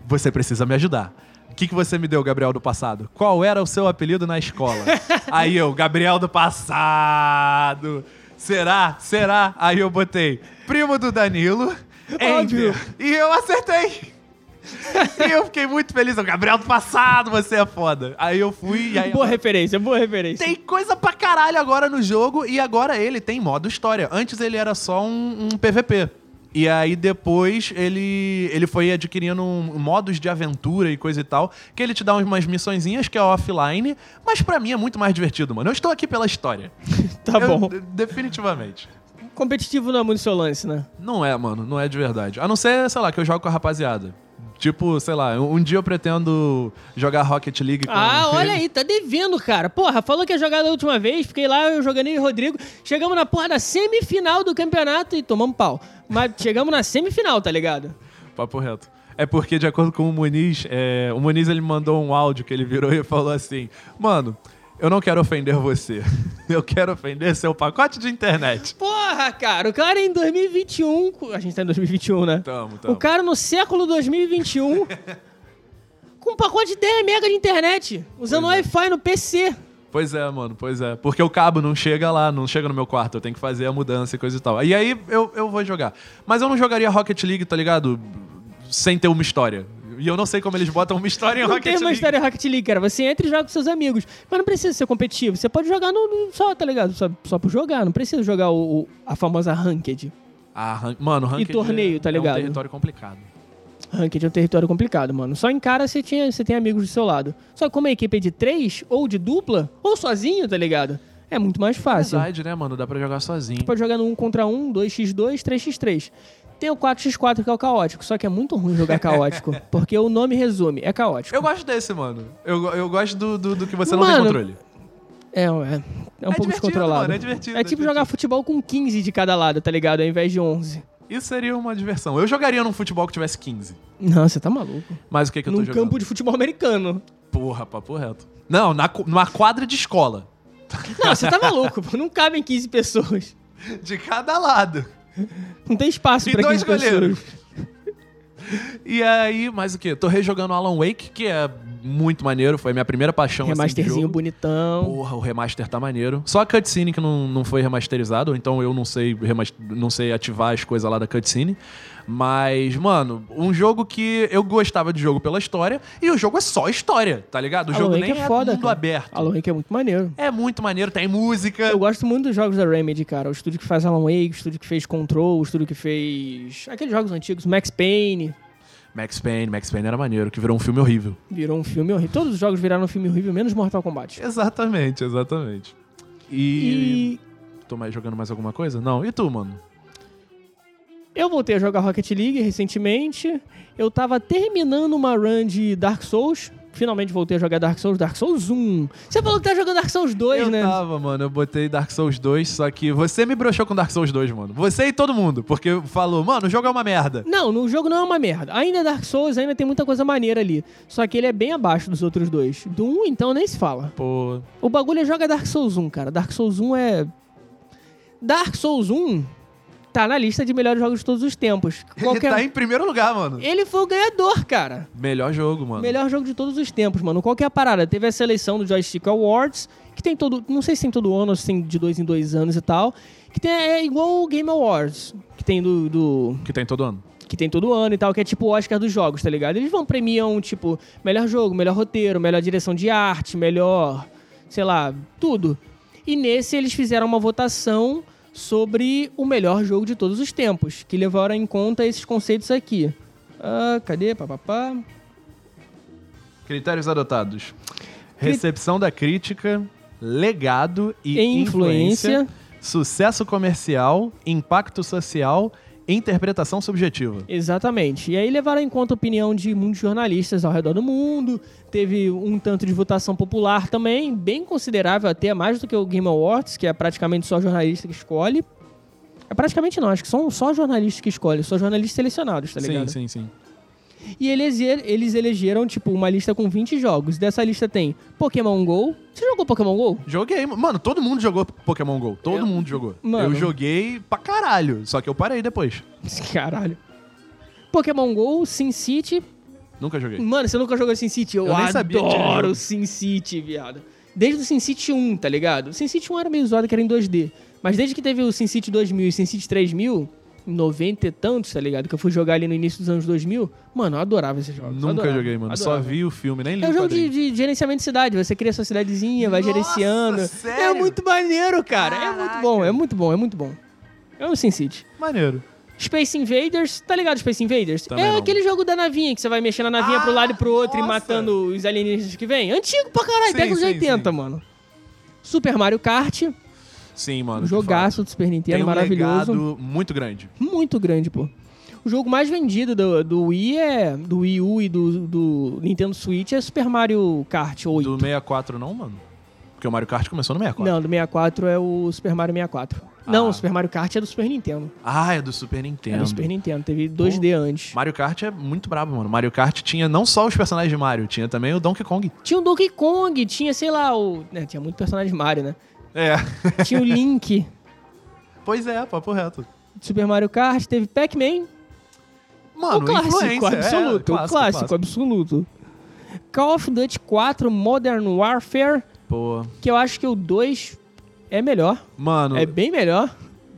Você precisa me ajudar. O que, que você me deu, Gabriel do passado? Qual era o seu apelido na escola? <laughs> Aí eu, Gabriel do passado. Será? Será? Aí eu botei primo do Danilo. Enter. E eu acertei. e eu fiquei muito feliz. Eu, Gabriel do passado, você é foda. Aí eu fui e aí. Boa referência, boa referência. Tem coisa pra caralho agora no jogo e agora ele tem modo história. Antes ele era só um, um PVP. E aí depois ele, ele foi adquirindo um- modos de aventura e coisa e tal, que ele te dá umas missõezinhas que é offline, mas pra mim é muito mais divertido, mano. Eu estou aqui pela história. <laughs> Tá Eu- bom. de- definitivamente. Competitivo não é muito seu lance, né? Não é, mano, não é de verdade. A não ser, sei lá, que eu jogo com a rapaziada. Tipo, sei lá, um dia eu pretendo jogar Rocket League com Ah, olha ele. aí, tá devendo, cara. Porra, falou que ia jogar da última vez, fiquei lá, eu jogando e o Rodrigo. Chegamos na porra da semifinal do campeonato e tomamos pau. Mas chegamos na semifinal, tá ligado? Papo reto. É porque, de acordo com o Muniz, é, o Muniz ele mandou um áudio que ele virou e falou assim: Mano, eu não quero ofender você. <laughs> Eu quero ofender seu pacote de internet. Porra, cara, o cara em 2021. A gente tá em 2021, né? Tamo, tamo. O cara no século 2021. <laughs> com um pacote de 10 mega de internet. Usando é. Wi-Fi no PC. Pois é, mano, pois é. Porque o cabo não chega lá, não chega no meu quarto. Eu tenho que fazer a mudança e coisa e tal. E aí eu, eu vou jogar. Mas eu não jogaria Rocket League, tá ligado? Sem ter uma história. E eu não sei como eles botam uma história em Não Rocket tem uma League. história Rocket League, cara. Você entra e joga com seus amigos. Mas não precisa ser competitivo. Você pode jogar no, só, tá ligado? Só, só por jogar. Não precisa jogar o, a famosa Ranked. Ah, ran- mano, Ranked torneio, tá é ligado? um território complicado. Ranked é um território complicado, mano. Só em cara você, tinha, você tem amigos do seu lado. Só que como a equipe é de três, ou de dupla, ou sozinho, tá ligado? É muito mais fácil. Verdade, né, mano? Dá pra jogar sozinho. Pode jogar no 1 contra 1, 2x2, 3x3. Tem o 4x4 que é o caótico, só que é muito ruim jogar caótico, <laughs> porque o nome resume, é caótico. Eu gosto desse, mano. Eu, eu gosto do, do, do que você não tem Mano, controle. É, é, é um pouco divertido, descontrolado. mano, é divertido, É é tipo divertido. jogar futebol com 15 de cada lado, tá ligado? Ao invés de 11. Isso seria uma diversão. Eu jogaria num futebol que tivesse 15. Não, você tá maluco. Mas o que que eu tô Num jogando? campo de futebol americano. Porra, papo reto. Não, na, numa quadra de escola. Não, você tá maluco, pô. Não cabem 15 pessoas. De cada lado. <laughs> Não tem espaço E dois 15 goleiros. pessoas. E aí, mais o quê? Tô rejogando Alan Wake, que é muito maneiro. Foi a minha primeira paixão assim, Remasterzinho jogo. bonitão. Porra, o remaster tá maneiro. Só a cutscene que não, não foi remasterizado, então eu não sei, não sei ativar as coisas lá da cutscene. Mas, mano, um jogo que eu gostava de jogo pela história, e o jogo é só história, tá ligado? O Alan jogo Wake nem é é, foda, mundo cara. aberto. Alan Wake é muito maneiro. É muito maneiro, tem música. Eu gosto muito dos jogos da Remedy, cara. O estúdio que faz Alan Wake, o estúdio que fez Control, o estúdio que fez... Aqueles jogos antigos, Max Payne. Max Payne, Max Payne era maneiro, que virou um filme horrível. Virou um filme horrível. Todos os jogos viraram um filme horrível, menos Mortal Kombat. Exatamente, exatamente. E E. Tô mais jogando mais alguma coisa? Não. E tu, mano? Eu voltei a jogar Rocket League recentemente. Eu tava terminando uma run de Dark Souls. Finalmente voltei a jogar Dark Souls, Dark Souls 1. Você falou que tá jogando Dark Souls 2, eu né? tava, mano. Eu botei Dark Souls 2, só que você me broxou com Dark Souls 2, mano. Você e todo mundo. Porque falou, mano, o jogo é uma merda. Não, no jogo não é uma merda. Ainda é Dark Souls, ainda tem muita coisa maneira ali. Só que ele é bem abaixo dos outros dois. Do 1, então, nem se fala. Pô. O bagulho é joga Dark Souls 1, cara. Dark Souls 1 é. Dark Souls 1 tá na lista de melhores jogos de todos os tempos. <laughs> Ele tá em primeiro lugar, mano. Ele foi o ganhador, cara. Melhor jogo, mano. Melhor jogo de todos os tempos, mano. Qual que é a parada? Teve a seleção do Joystick Awards, que tem todo. Não sei se tem todo ano ou se tem de dois em dois anos e tal. Que tem, é igual o Game Awards, que tem do- do, Que tem todo ano. que tem todo ano e tal, que é tipo o Oscar dos jogos, tá ligado? Eles vão premiam, tipo, melhor jogo, melhor roteiro, melhor direção de arte, melhor, sei lá, tudo. E nesse eles fizeram uma votação sobre o melhor jogo de todos os tempos, que levaram em conta esses conceitos aqui. Ah, cadê? Papapá. Critérios adotados: recepção da crítica, legado e influência. influência, sucesso comercial, impacto social, interpretação subjetiva. Exatamente. E aí levaram em conta a opinião de muitos jornalistas ao redor do mundo. Teve um tanto de votação popular também, bem considerável, até mais do que o Game Awards, que é praticamente só jornalista que escolhe. É praticamente não, acho que são só jornalistas que escolhem, só jornalistas selecionados, tá ligado? Sim, sim, sim. E eles, eles elegeram, tipo, uma lista com 20 jogos. Dessa lista tem Pokémon GO. Você jogou Pokémon GO? Joguei. Mano, todo mundo jogou Pokémon GO. Todo Eu- mundo jogou. Mano. Eu joguei pra caralho. Só que eu parei depois. <laughs> Caralho. Pokémon GO, SimCity. Nunca joguei. Mano, você nunca jogou SimCity? Eu, Eu nem sabia que tinha adoro jogo. SimCity, viado. Desde o SimCity 1, tá ligado? O SimCity 1 era meio zoado, que era em 2D. Mas desde que teve o SimCity 2000 e o SimCity 3000, em 90 e tantos, tá ligado? Que eu fui jogar ali no início dos anos 2000. Mano, eu adorava esses jogos. Nunca adorava, joguei, mano. Só adorava. vi o filme, nem li É um jogo de, de gerenciamento de cidade. Você cria sua cidadezinha, vai Nossa, gerenciando. É sério? muito maneiro, cara. É Caraca. muito bom, é muito bom, é muito bom. É um SimCity. Maneiro. Space Invaders, tá ligado Space Invaders? Também é não. aquele jogo da navinha que você vai mexendo a navinha Ah, pro lado e pro outro e nossa. matando os alienígenas que vêm. Antigo pra caralho, década de sim, 80, sim. mano. Super Mario Kart, Sim, mano. um jogaço do Super. Nintendo, Tem um maravilhoso. legado muito grande. Muito grande, pô. O jogo mais vendido do, do Wii é. Do Wii U e do, do Nintendo Switch é Super Mario Kart 8. Do 64 não, mano? Porque o Mario Kart começou no 64. Não, do 64 é o Super Mario 64. Não, Ah. o Super Mario Kart é do Super Nintendo. Ah, é do Super Nintendo. É do Super Nintendo, teve 2D antes. Mario Kart é muito brabo, mano. Mario Kart tinha não só os personagens de Mario, tinha também o Donkey Kong. Tinha o Donkey Kong, tinha, sei lá, o. né, tinha muito personagem de Mario, né? É. <laughs> Tinha o Link. pois é, papo reto. Super Mario Kart, teve Pac-Man. Mano, o clássico é, absoluto, o clássico, absoluto. Call of Duty 4 Modern Warfare, Pô. que eu acho que o 2 é melhor. Mano, É bem melhor.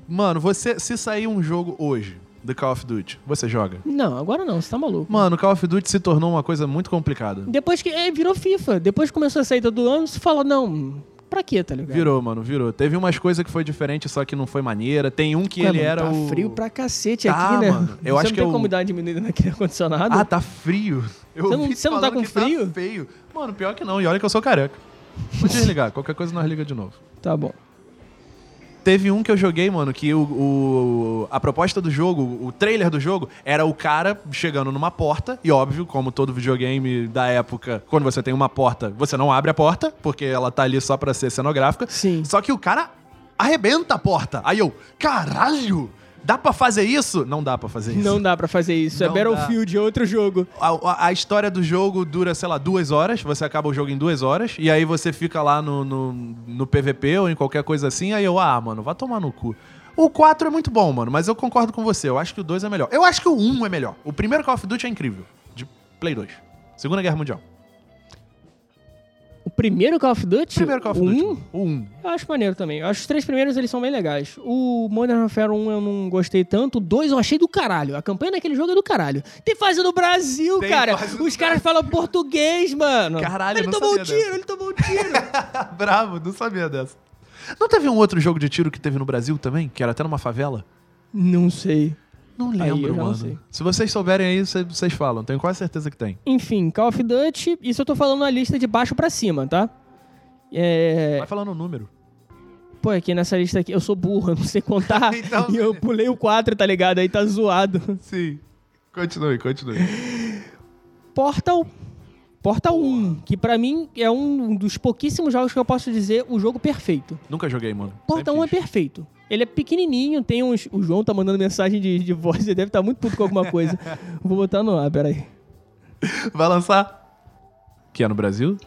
mano, você se sair um jogo hoje do Call of Duty, você joga? Não, agora não, você tá maluco. Mano, Call of Duty se tornou uma coisa muito complicada. Depois que. É, virou FIFA. Depois que começou a sair todo ano, você fala, não, pra quê, tá ligado? Virou, mano, virou. Teve umas coisas que foi diferente, só que não foi maneira. Tem um que Ué, ele mano, era tá o... frio pra cacete Tá, aqui, né? mano. Eu você acho não que tem eu- como dar diminuída naquele <laughs> ar-condicionado? Ah, tá frio. Eu Você não- você não tá com que frio? Tá feio. Mano, pior que não. E olha que eu sou careca. Vou desligar. Qualquer coisa nós liga de novo. Tá bom. Teve um que eu joguei, mano, que o, o- a proposta do jogo, o trailer do jogo, era o cara chegando numa porta, e óbvio, como todo videogame da época, quando você tem uma porta, você não abre a porta, porque ela tá ali só pra ser cenográfica. Sim. Só que o cara arrebenta a porta. Aí eu, caralho! Dá pra fazer isso? Não dá pra fazer isso. Não dá pra fazer isso. Não é Battlefield, é outro jogo. A, a- a história do jogo dura, sei lá, duas horas. Você acaba o jogo em duas horas. E aí você fica lá no, no, no PVP ou em qualquer coisa assim. Aí eu, ah, mano, vai tomar no cu. O 4 é muito bom, mano, mas eu concordo com você. Eu acho que o 2 é melhor. Eu acho que o 1 é melhor. O primeiro Call of Duty é incrível. De Play 2. Segunda Guerra Mundial. O primeiro Call of Duty? Primeiro Call of Duty. um, O 1. Eu acho maneiro também. Eu acho que os três primeiros eles são bem legais. O Modern Warfare 1 eu não gostei tanto. O 2 eu achei do caralho. A campanha daquele jogo é do caralho. Tem fase no Brasil, Tem cara. Os caras falam português, mano. Caralho, ele não tomou um tiro, dessa. ele tomou um tiro. <laughs> Bravo, não sabia dessa. Não teve um outro jogo de tiro que teve no Brasil também? Que era até numa favela? não sei. Não Aí lembro, não mano. sei. Se vocês souberem aí, cê- vocês falam. Tenho quase certeza que tem. Enfim, Call of Duty. Isso eu tô falando na lista de baixo pra cima, tá? É. Vai falando o número. Pô, aqui nessa lista aqui, eu sou burro, <laughs> eu não sei contar. <laughs> Então, e eu pulei o 4, tá ligado? Aí tá zoado. Sim. Continue, continue. Portal. Portal 1, que pra mim é um dos pouquíssimos jogos que eu posso dizer o jogo perfeito. Nunca joguei, mano. Portal 1 é perfeito. Ele é pequenininho, tem uns. O João tá mandando mensagem de, de voz, ele deve estar muito puto com alguma coisa. <laughs> Vou botar no ar, peraí. Vai lançar? Que é no Brasil?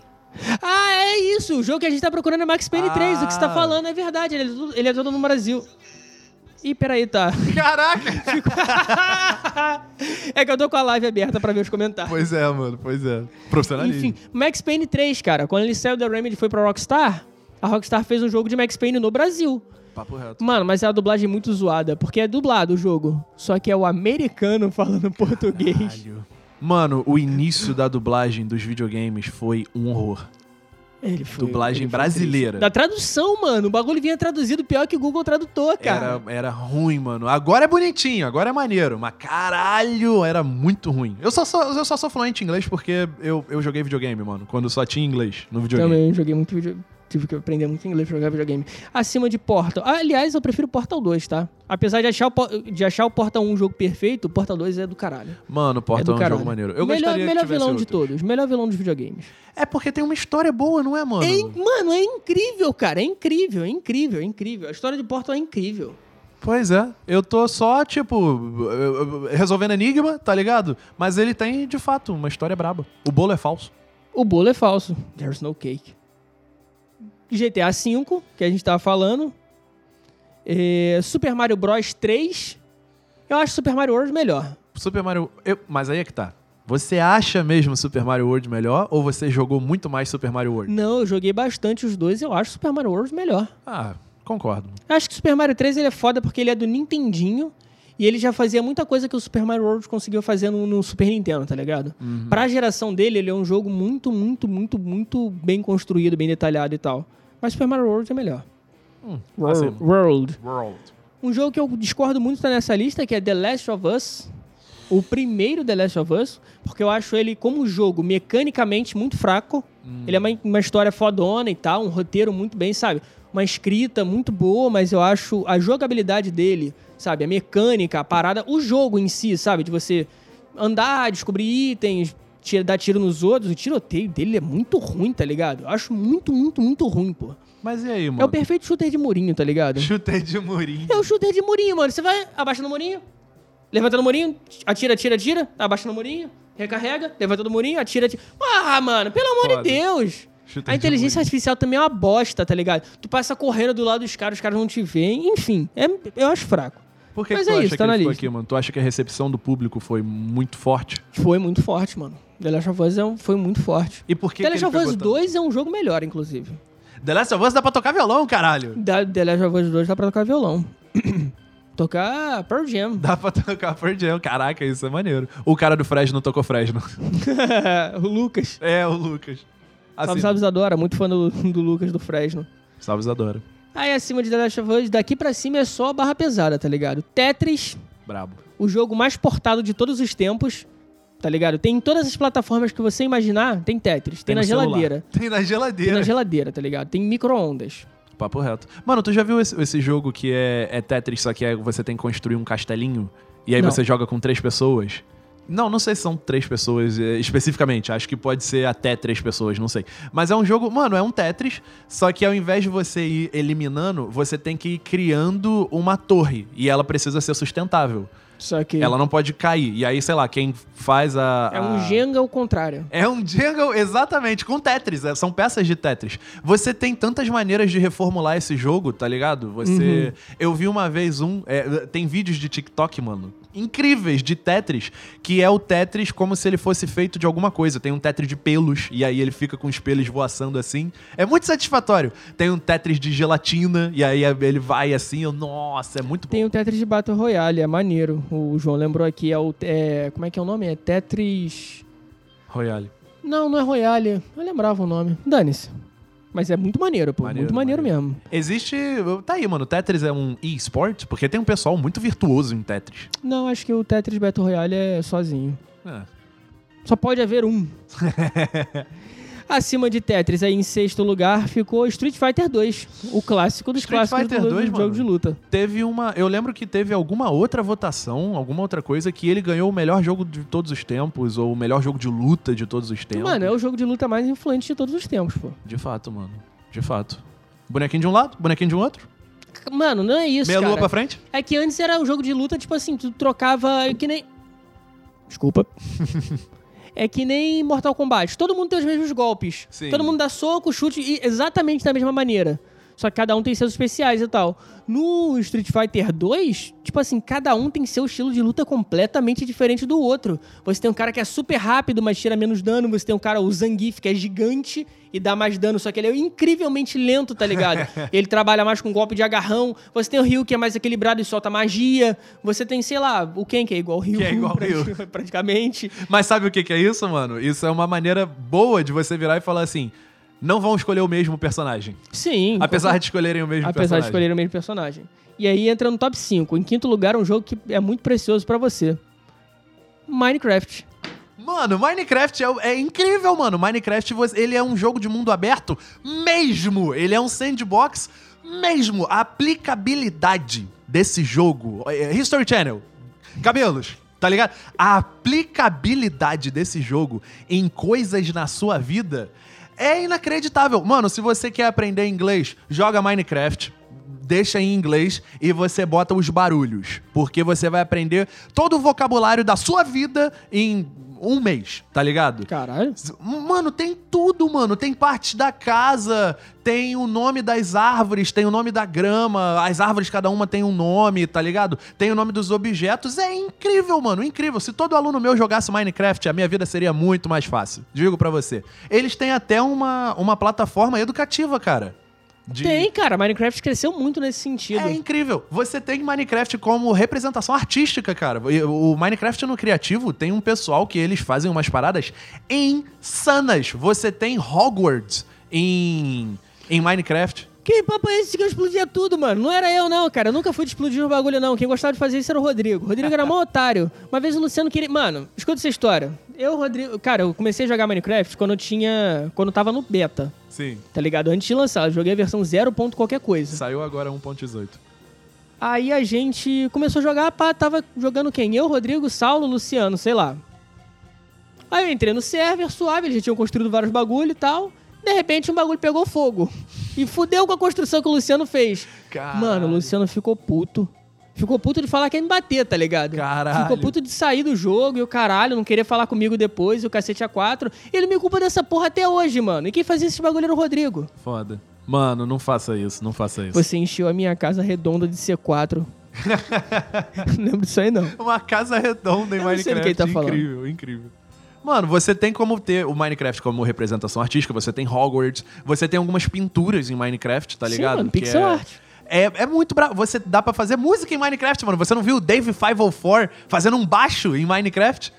Ah, é isso! O jogo que a gente tá procurando é Max Payne 3. O que você tá Ah. falando é verdade, ele é, todo- ele é todo no Brasil. Ih, peraí, tá. Caraca! <laughs> <laughs> é que eu tô com a live aberta pra ver os comentários. pois é, mano, pois é. Profissionalismo. Enfim, Max Payne 3, cara, quando ele saiu da Remedy e foi pra Rockstar, a Rockstar fez um jogo de Max Payne no Brasil. Papo reto. Mano, mas é uma dublagem muito zoada, porque é dublado o jogo. Só que é o americano <laughs> falando português. Caralho. Mano, o início da dublagem dos videogames foi um horror. Ele foi- Dublagem ele foi brasileira. triste. Da tradução, mano. O bagulho vinha traduzido pior que o Google Tradutor, cara. Era, era ruim, mano. Agora é bonitinho, agora é maneiro. Mas caralho, era muito ruim. Eu só sou, eu só sou fluente em inglês porque eu, eu joguei videogame, mano. Quando só tinha inglês no videogame. Também joguei muito vídeo. Tive que aprender muito inglês pra jogar videogame. Acima de Portal. Ah, aliás, eu prefiro Portal 2, tá? Apesar de achar o, de achar o Portal 1 um jogo perfeito, o Portal 2 é do caralho. Mano, é Portal do é um jogo maneiro. Eu melhor gostaria melhor vilão de todos. Melhor vilão dos videogames. É porque tem uma história boa, não é, mano? É mano, é incrível, cara. É incrível, é incrível, é incrível. A história de Portal é incrível. Pois é. Eu tô só, tipo, resolvendo enigma, tá ligado? Mas ele tem, de fato, uma história braba. O bolo é falso. O bolo é falso. There's no cake. GTA V, que a gente tava falando. É, Super Mario Bros 3. Eu acho Super Mario World melhor. Super Mario. eu- mas aí é que tá. Você acha mesmo Super Mario World melhor ou você jogou muito mais Super Mario World? Não, eu joguei bastante os dois. Eu acho Super Mario World melhor. Ah, concordo. Acho que Super Mario 3 ele é foda porque ele é do Nintendinho. E ele já fazia muita coisa que o Super Mario World conseguiu fazer no, no Super Nintendo, tá ligado? Pra geração dele, ele é um jogo muito, muito, muito, muito bem construído, bem detalhado e tal. Mas Super Mario World é melhor. Hum, World. assim, World. World. Um jogo que eu discordo muito tá nessa lista, que é The Last of Us. O primeiro The Last of Us, porque eu acho ele, como jogo, mecanicamente muito fraco. Ele é uma, uma história fodona e tal, um roteiro muito bem, sabe? Uma escrita muito boa, mas eu acho a jogabilidade dele, sabe? A mecânica, a parada, o jogo em si, sabe? De você andar, descobrir itens, tira- dar tiro nos outros. O tiroteio dele é muito ruim, tá ligado? Eu acho muito, muito, muito ruim, pô. Mas e aí, mano? É o perfeito shooter de murinho, tá ligado? Chutei de murinho. É o shooter de murinho, mano. Você vai, abaixa no murinho, levanta no murinho, atira, atira, atira, abaixa no murinho, recarrega, levanta no murinho, atira, atira. Ah, mano, pelo amor Foda. de Deus. Shooter A inteligência artificial também é uma bosta, tá ligado? Tu passa correndo do lado dos caras, os caras não te veem. Enfim, é, eu acho fraco. Por que, Mas que tu é acha isso, que tá ele na ficou lista. aqui, mano? Tu acha que a recepção do público foi muito forte? Foi muito forte, mano. The Last of Us é um- foi muito forte. E por que, The que Last ele of Us pegou tanto? 2 é um jogo melhor, inclusive. The Last of Us dá pra tocar violão, caralho. Da The Last of Us 2 dá pra tocar violão. <clears throat> tocar Pearl Jam. Dá pra tocar Pearl Jam. Caraca, isso é maneiro. O cara do Fresno tocou Fresno. <laughs> o Lucas. É, o Lucas. Salve, Assim, salve, Isadora. Muito fã do, do Lucas do Fresno. Salve, Isadora. Aí acima de The Last of Us, daqui pra cima é só barra pesada, tá ligado? Tetris, Brabo. o jogo mais portado de todos os tempos, tá ligado? Tem em todas as plataformas que você imaginar, tem Tetris. Tem, no na celular. geladeira. Tem na Tem geladeira. na geladeira, tá ligado? Tem micro-ondas. Papo reto. Mano, tu já viu esse, esse jogo que é, é Tetris, só que é, você tem que construir um castelinho? E aí Não. você joga com três pessoas? Não, não sei se são três pessoas eh, especificamente. Acho que pode ser até três pessoas, não sei. Mas é um jogo, mano, é um Tetris, só que ao invés de você ir eliminando, você tem que ir criando uma torre. E ela precisa ser sustentável. Só que Ela não pode cair. E aí, sei lá, quem faz a. é um a- Jenga ao contrário. é um jingle, exatamente, com Tetris. é, São peças de Tetris. Você tem tantas maneiras de reformular esse jogo, tá ligado? Você. Eu vi uma vez um. é, tem vídeos de TikTok, mano. Incríveis de Tetris, que é o Tetris como se ele fosse feito de alguma coisa. Tem um Tetris de pelos, e aí ele fica com os pelos voaçando assim. É muito satisfatório. Tem um Tetris de gelatina, e aí ele vai assim. Eu, nossa, é muito bom. Tem o Tetris de Battle Royale, é maneiro. O João lembrou aqui, é o. É, como é que é o nome? É Tetris. Royale. Não, não é Royale. Eu lembrava o nome. Dane-se. Mas é muito maneiro, pô. Maneiro, muito maneiro, maneiro. mesmo. Existe. Tá aí, mano. Tetris é um e-sport, porque tem um pessoal muito virtuoso em Tetris. Não, acho que o Tetris Battle Royale é sozinho. É. Só pode haver um. <laughs> Acima de Tetris, aí em sexto lugar, ficou Street Fighter 2. O clássico dos Street clássicos Fighter do, 2, do jogo mano. de luta. Teve uma. Eu lembro que teve alguma outra votação, alguma outra coisa, que ele ganhou o melhor jogo de todos os tempos, ou o melhor jogo de luta de todos os tempos. Mano, é o jogo de luta mais influente de todos os tempos, pô. De fato, mano. De fato. Bonequinho de um lado, bonequinho de um outro. Mano, não é isso, meia cara. lua pra frente. É que antes era um jogo de luta, tipo assim, tu trocava que nem. Desculpa. <laughs> é que nem Mortal Kombat. Todo mundo tem os mesmos golpes. Sim. Todo mundo dá soco, chute e exatamente da mesma maneira. Só que cada um tem seus especiais e tal. No Street Fighter 2, tipo assim, cada um tem seu estilo de luta completamente diferente do outro. Você tem um cara que é super rápido, mas tira menos dano. Você tem um cara, o Zangief, que é gigante e dá mais dano, só que ele é incrivelmente lento, tá ligado? <laughs> ele trabalha mais com golpe de agarrão. Você tem o Ryu, que é mais equilibrado e solta magia. Você tem, sei lá, o Ken, que é igual o Ryu. Que é igual o Ryu. <laughs> Praticamente. Mas sabe o que, que é isso, mano? Isso é uma maneira boa de você virar e falar assim: não vão escolher o mesmo personagem. Sim. Apesar de escolherem o mesmo Apesar de personagem. escolher o mesmo personagem. E aí entra no top 5. Em quinto lugar, um jogo que é muito precioso pra você. Minecraft. Mano, Minecraft é, é incrível, mano. Minecraft, ele é um jogo de mundo aberto mesmo. Ele é um sandbox mesmo. A aplicabilidade desse jogo... é, History Channel. Cabelos. Tá ligado? A aplicabilidade desse jogo em coisas na sua vida é inacreditável. Mano, se você quer aprender inglês, joga Minecraft. Deixa em inglês e você bota os barulhos. Porque você vai aprender todo o vocabulário da sua vida em um mês, tá ligado? Caralho. Mano, tem tudo, mano. Tem partes da casa, tem o nome das árvores, tem o nome da grama, as árvores cada uma tem um nome, tá ligado? Tem o nome dos objetos. É incrível, mano, incrível. Se todo aluno meu jogasse Minecraft, a minha vida seria muito mais fácil. Digo pra você. Eles têm até uma, uma plataforma educativa, cara. De- Tem, cara. Minecraft cresceu muito nesse sentido. é incrível. Você tem Minecraft como representação artística, cara. O Minecraft no criativo tem um pessoal que eles fazem umas paradas insanas. Você tem Hogwarts em, em Minecraft. Que papo é esse que eu explodia tudo, mano? Não era eu, não, cara. Eu nunca fui de explodir o bagulho, não. Quem gostava de fazer isso era o Rodrigo. O Rodrigo era mó <laughs> otário. Uma vez o Luciano queria. Mano, escuta essa história. Eu, Rodrigo. Cara, eu comecei a jogar Minecraft quando eu tinha. Quando eu tava no beta, Sim. tá ligado? Antes de lançar. Eu joguei a versão 0. ponto qualquer coisa. Saiu agora 1.18. Aí a gente começou a jogar, pá, tava jogando quem? Eu, Rodrigo, Saulo, Luciano, sei lá. Aí eu entrei no server, suave, eles já tinham construído vários bagulho e tal. De repente um bagulho pegou fogo. E fudeu com a construção que o Luciano fez. Caralho. Mano, o Luciano ficou puto. Ficou puto de falar que ia me bater, tá ligado? Caralho. Ficou puto de sair do jogo e o caralho, não queria falar comigo depois, e o cacete a quatro. Ele me culpa dessa porra até hoje, mano. E quem fazia esse bagulho era o Rodrigo. Foda. Mano, não faça isso, não faça isso. Você encheu a minha casa redonda de C4. <laughs> não lembro disso aí, não. Uma casa redonda em Eu não sei do que ele tá falando. incrível, incrível. Mano, você tem como ter o Minecraft como representação artística, você tem Hogwarts, você tem algumas pinturas em Minecraft, tá Sim, ligado? mano, Que pixel é... art. É, é muito bravo. Você dá pra fazer música em Minecraft, mano. Você não viu o Dave 504 fazendo um baixo em Minecraft?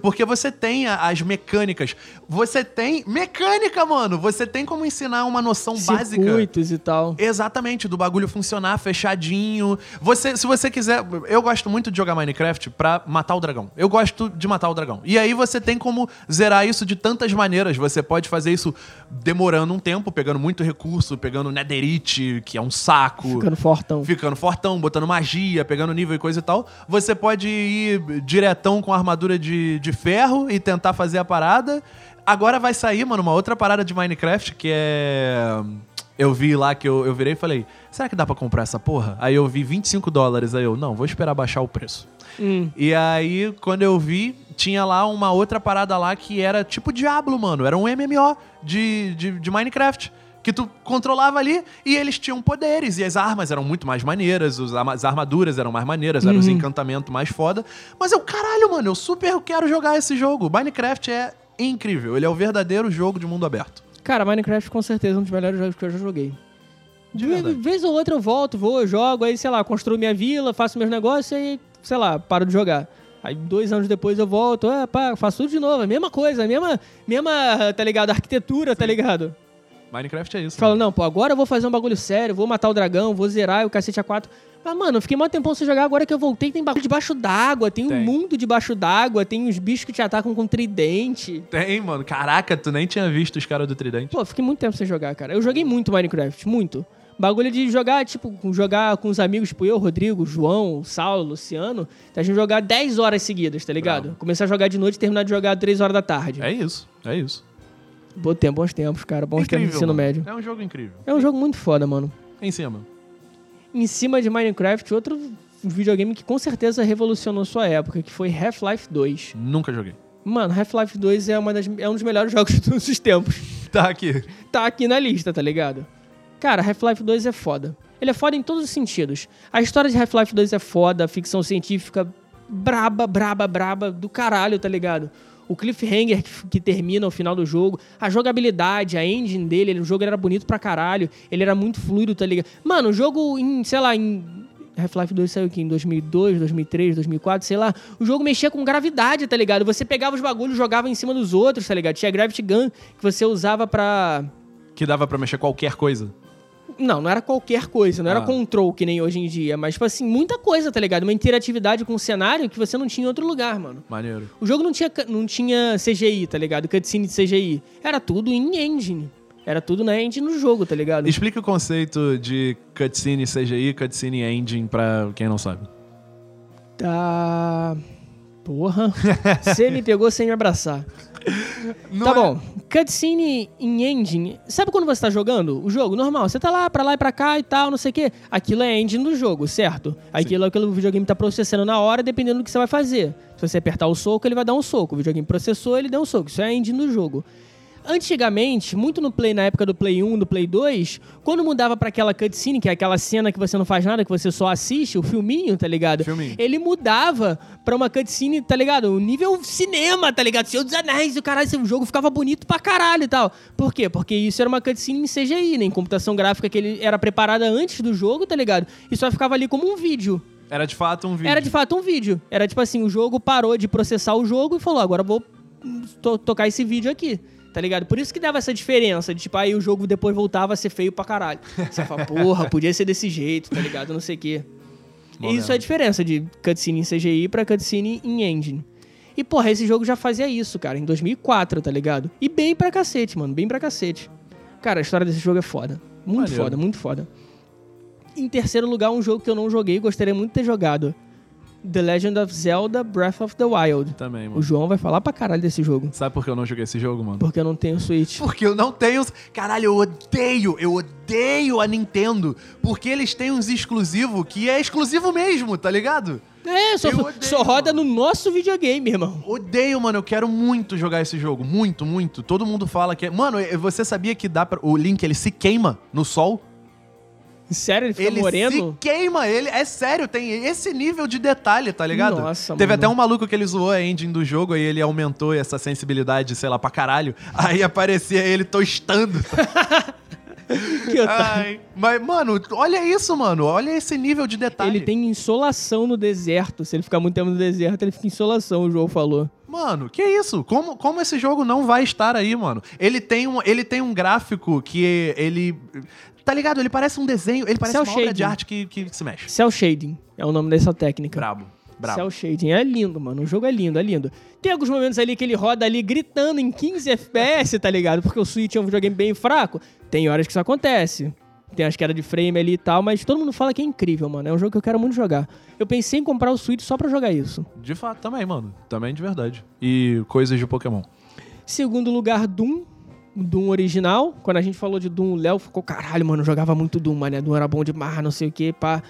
Porque você tem as mecânicas. Você tem. Mecânica, mano! Você tem como ensinar uma noção básica. Circuitos e tal. Exatamente, do bagulho funcionar fechadinho. Você, se você quiser, eu gosto muito de jogar Minecraft pra matar o dragão. Eu gosto de matar o dragão. E aí você tem como zerar isso de tantas maneiras. Você pode fazer isso demorando um tempo, pegando muito recurso, pegando netherite, que é um saco. Ficando fortão. Ficando fortão, botando magia, pegando nível e coisa e tal. Você pode ir diretão com armadura de, de ferro e tentar fazer a parada. Agora vai sair, mano, uma outra parada de Minecraft que é. Eu vi lá que eu, eu virei e falei: será que dá pra comprar essa porra? Aí eu vi 25 dólares. Aí eu, não, vou esperar baixar o preço. Hum. E aí, quando eu vi, tinha lá uma outra parada lá que era tipo Diablo, mano. Era um MMO de, de, de Minecraft. Que tu controlava ali e eles tinham poderes. E as armas eram muito mais maneiras, as armaduras eram mais maneiras, eram os encantamentos mais foda. Mas eu, caralho, mano, eu super quero jogar esse jogo. Minecraft é incrível. Ele é o verdadeiro jogo de mundo aberto. Cara, Minecraft com certeza é um dos melhores jogos que eu já joguei. De Ve- verdade. Vez ou outra eu volto, vou, eu jogo, aí, sei lá, construo minha vila, faço meus negócios e sei lá, paro de jogar. Aí dois anos depois eu volto, é, pá, faço tudo de novo, a mesma coisa, a mesma, mesma, tá ligado, arquitetura, tá ligado? Minecraft é isso. Fala, não, pô, agora eu vou fazer um bagulho sério, vou matar o dragão, vou zerar e o cacete A4. Mas, mano, eu fiquei mó tempão sem jogar, agora que eu voltei tem bagulho debaixo d'água, tem, um Tem. mundo debaixo d'água, tem uns bichos que te atacam com tridente. Tem, mano. Caraca, tu nem tinha visto os caras do Tridente. Pô, fiquei muito tempo sem jogar, cara. Eu joguei muito Minecraft, muito. Bagulho de jogar, tipo, jogar com os amigos, tipo eu, Rodrigo, João, Saulo, Luciano. A gente jogar 10 horas seguidas, tá ligado? Bravo. Começar a jogar de noite e terminar de jogar 3 horas da tarde. É isso, é isso. Bom tempo, bons tempos, cara. Bons tempos incrível, de ensino mano. médio. É um jogo incrível. É um jogo muito foda, mano. Em cima. Em cima de Minecraft, outro videogame que com certeza revolucionou sua época, que foi Half-Life 2. Nunca joguei. Mano, Half-Life 2 é, uma das- é um dos melhores jogos <laughs> de todos os tempos. Tá aqui. tá aqui na lista, tá ligado? Cara, Half-Life 2 é foda. Ele é foda em todos os sentidos. A história de Half-Life 2 é foda, a ficção científica braba, braba, braba do caralho, tá ligado? O cliffhanger que, que termina o final do jogo, a jogabilidade, a engine dele, ele- o jogo era bonito pra caralho, ele era muito fluido, tá ligado? Mano, o jogo em, sei lá, em Half-Life 2 saiu aqui em 2002, 2003, 2004, sei lá. O jogo mexia com gravidade, tá ligado? Você pegava os bagulhos, jogava em cima dos outros, tá ligado? Tinha Gravity Gun que você usava pra Que dava pra mexer qualquer coisa. Não, não era qualquer coisa, não era Ah. control que nem hoje em dia, mas, tipo assim, muita coisa, tá ligado? Uma interatividade com o cenário que você não tinha em outro lugar, mano. Maneiro. O jogo não tinha, não tinha CGI, tá ligado? Cutscene de CGI. Era tudo em engine. Era tudo na engine no jogo, tá ligado? Explica o conceito de cutscene CGI, cutscene engine pra quem não sabe. Tá. Porra. Você me pegou sem me abraçar. <laughs> Tá é- bom. Cutscene em engine. Sabe quando você tá jogando o jogo? Normal. Você tá lá, pra lá e pra cá e tal, não sei o quê. Aquilo é engine do jogo, certo? Aquilo é o que o videogame tá processando na hora, dependendo do que você vai fazer. Se você apertar o soco, ele vai dar um soco. O videogame processou, ele deu um soco. Isso é a engine do jogo. Antigamente, muito no Play, na época do Play 1, do Play 2, quando mudava pra aquela cutscene, que é aquela cena que você não faz nada, que você só assiste, o filminho, tá ligado? Filminho. Ele mudava pra uma cutscene, tá ligado? O nível cinema, tá ligado? Senhor dos Anéis, o caralho, o jogo ficava bonito pra caralho e tal. Por quê? Porque isso era uma cutscene em CGI, né? Em computação gráfica que ele era preparada antes do jogo, tá ligado? E só ficava ali como um vídeo. Era de fato um vídeo. Era de fato um vídeo. Era tipo assim, o jogo parou de processar o jogo e falou, agora eu vou to- tocar esse vídeo aqui. Tá ligado? Por isso que dava essa diferença. De tipo, aí o jogo depois voltava a ser feio pra caralho. Você fala, <laughs> porra, podia ser desse jeito, tá ligado? Não sei o quê. E isso é a diferença de cutscene em CGI pra cutscene em engine. E, porra, esse jogo já fazia isso, cara, em 2004, tá ligado? E bem pra cacete, mano, bem pra cacete. Cara, a história desse jogo é foda. Muito Maneiro. foda, muito foda. Em terceiro lugar, um jogo que eu não joguei e gostaria muito de ter jogado. The Legend of Zelda Breath of the Wild. Também, mano. O João vai falar pra caralho desse jogo. Sabe por que eu não joguei esse jogo, mano? Porque eu não tenho Switch. Porque eu não tenho. Caralho, eu odeio, eu odeio a Nintendo. Porque eles têm uns exclusivos que é exclusivo mesmo, tá ligado? É, só, odeio, só roda mano. no nosso videogame, irmão. Odeio, mano. Eu quero muito jogar esse jogo. Muito, muito. Todo mundo fala que é. Mano, você sabia que dá pra. O Link ele se queima no sol? Sério, ele fica ele moreno? se queima, ele é sério, tem esse nível de detalhe, tá ligado? Nossa, Teve mano. até um maluco que ele zoou a engine do jogo aí ele aumentou essa sensibilidade, sei lá, pra caralho. Aí aparecia ele tostando. <laughs> Que otário. Ai, mas mano, olha isso, mano, olha esse nível de detalhe. Ele tem insolação no deserto. Se ele ficar muito tempo no deserto, ele fica em insolação, o João falou. Mano, que isso? Como, como esse jogo não vai estar aí, mano? Ele tem um, ele tem um gráfico que ele. Tá ligado? Ele parece um desenho, ele parece Cell uma obra de shading. arte que, que se mexe. Cell Shading é o nome dessa técnica. Brabo. Brabo. Cell Shading. É lindo, mano. O jogo é lindo, é lindo. Tem alguns momentos ali que ele roda ali gritando em 15 FPS, tá ligado? Porque o Switch é um videogame bem fraco. Tem horas que isso acontece. Tem as quedas de frame ali e tal, mas todo mundo fala que é incrível, mano. É um jogo que eu quero muito jogar. Eu pensei em comprar o Switch só pra jogar isso. De fato, também, mano. Também de verdade. E coisas de Pokémon. Segundo lugar, Doom. Doom original. Quando a gente falou de Doom, o Léo ficou, caralho, mano, jogava muito Doom, mano. Doom era bom demais, não sei o que, pá.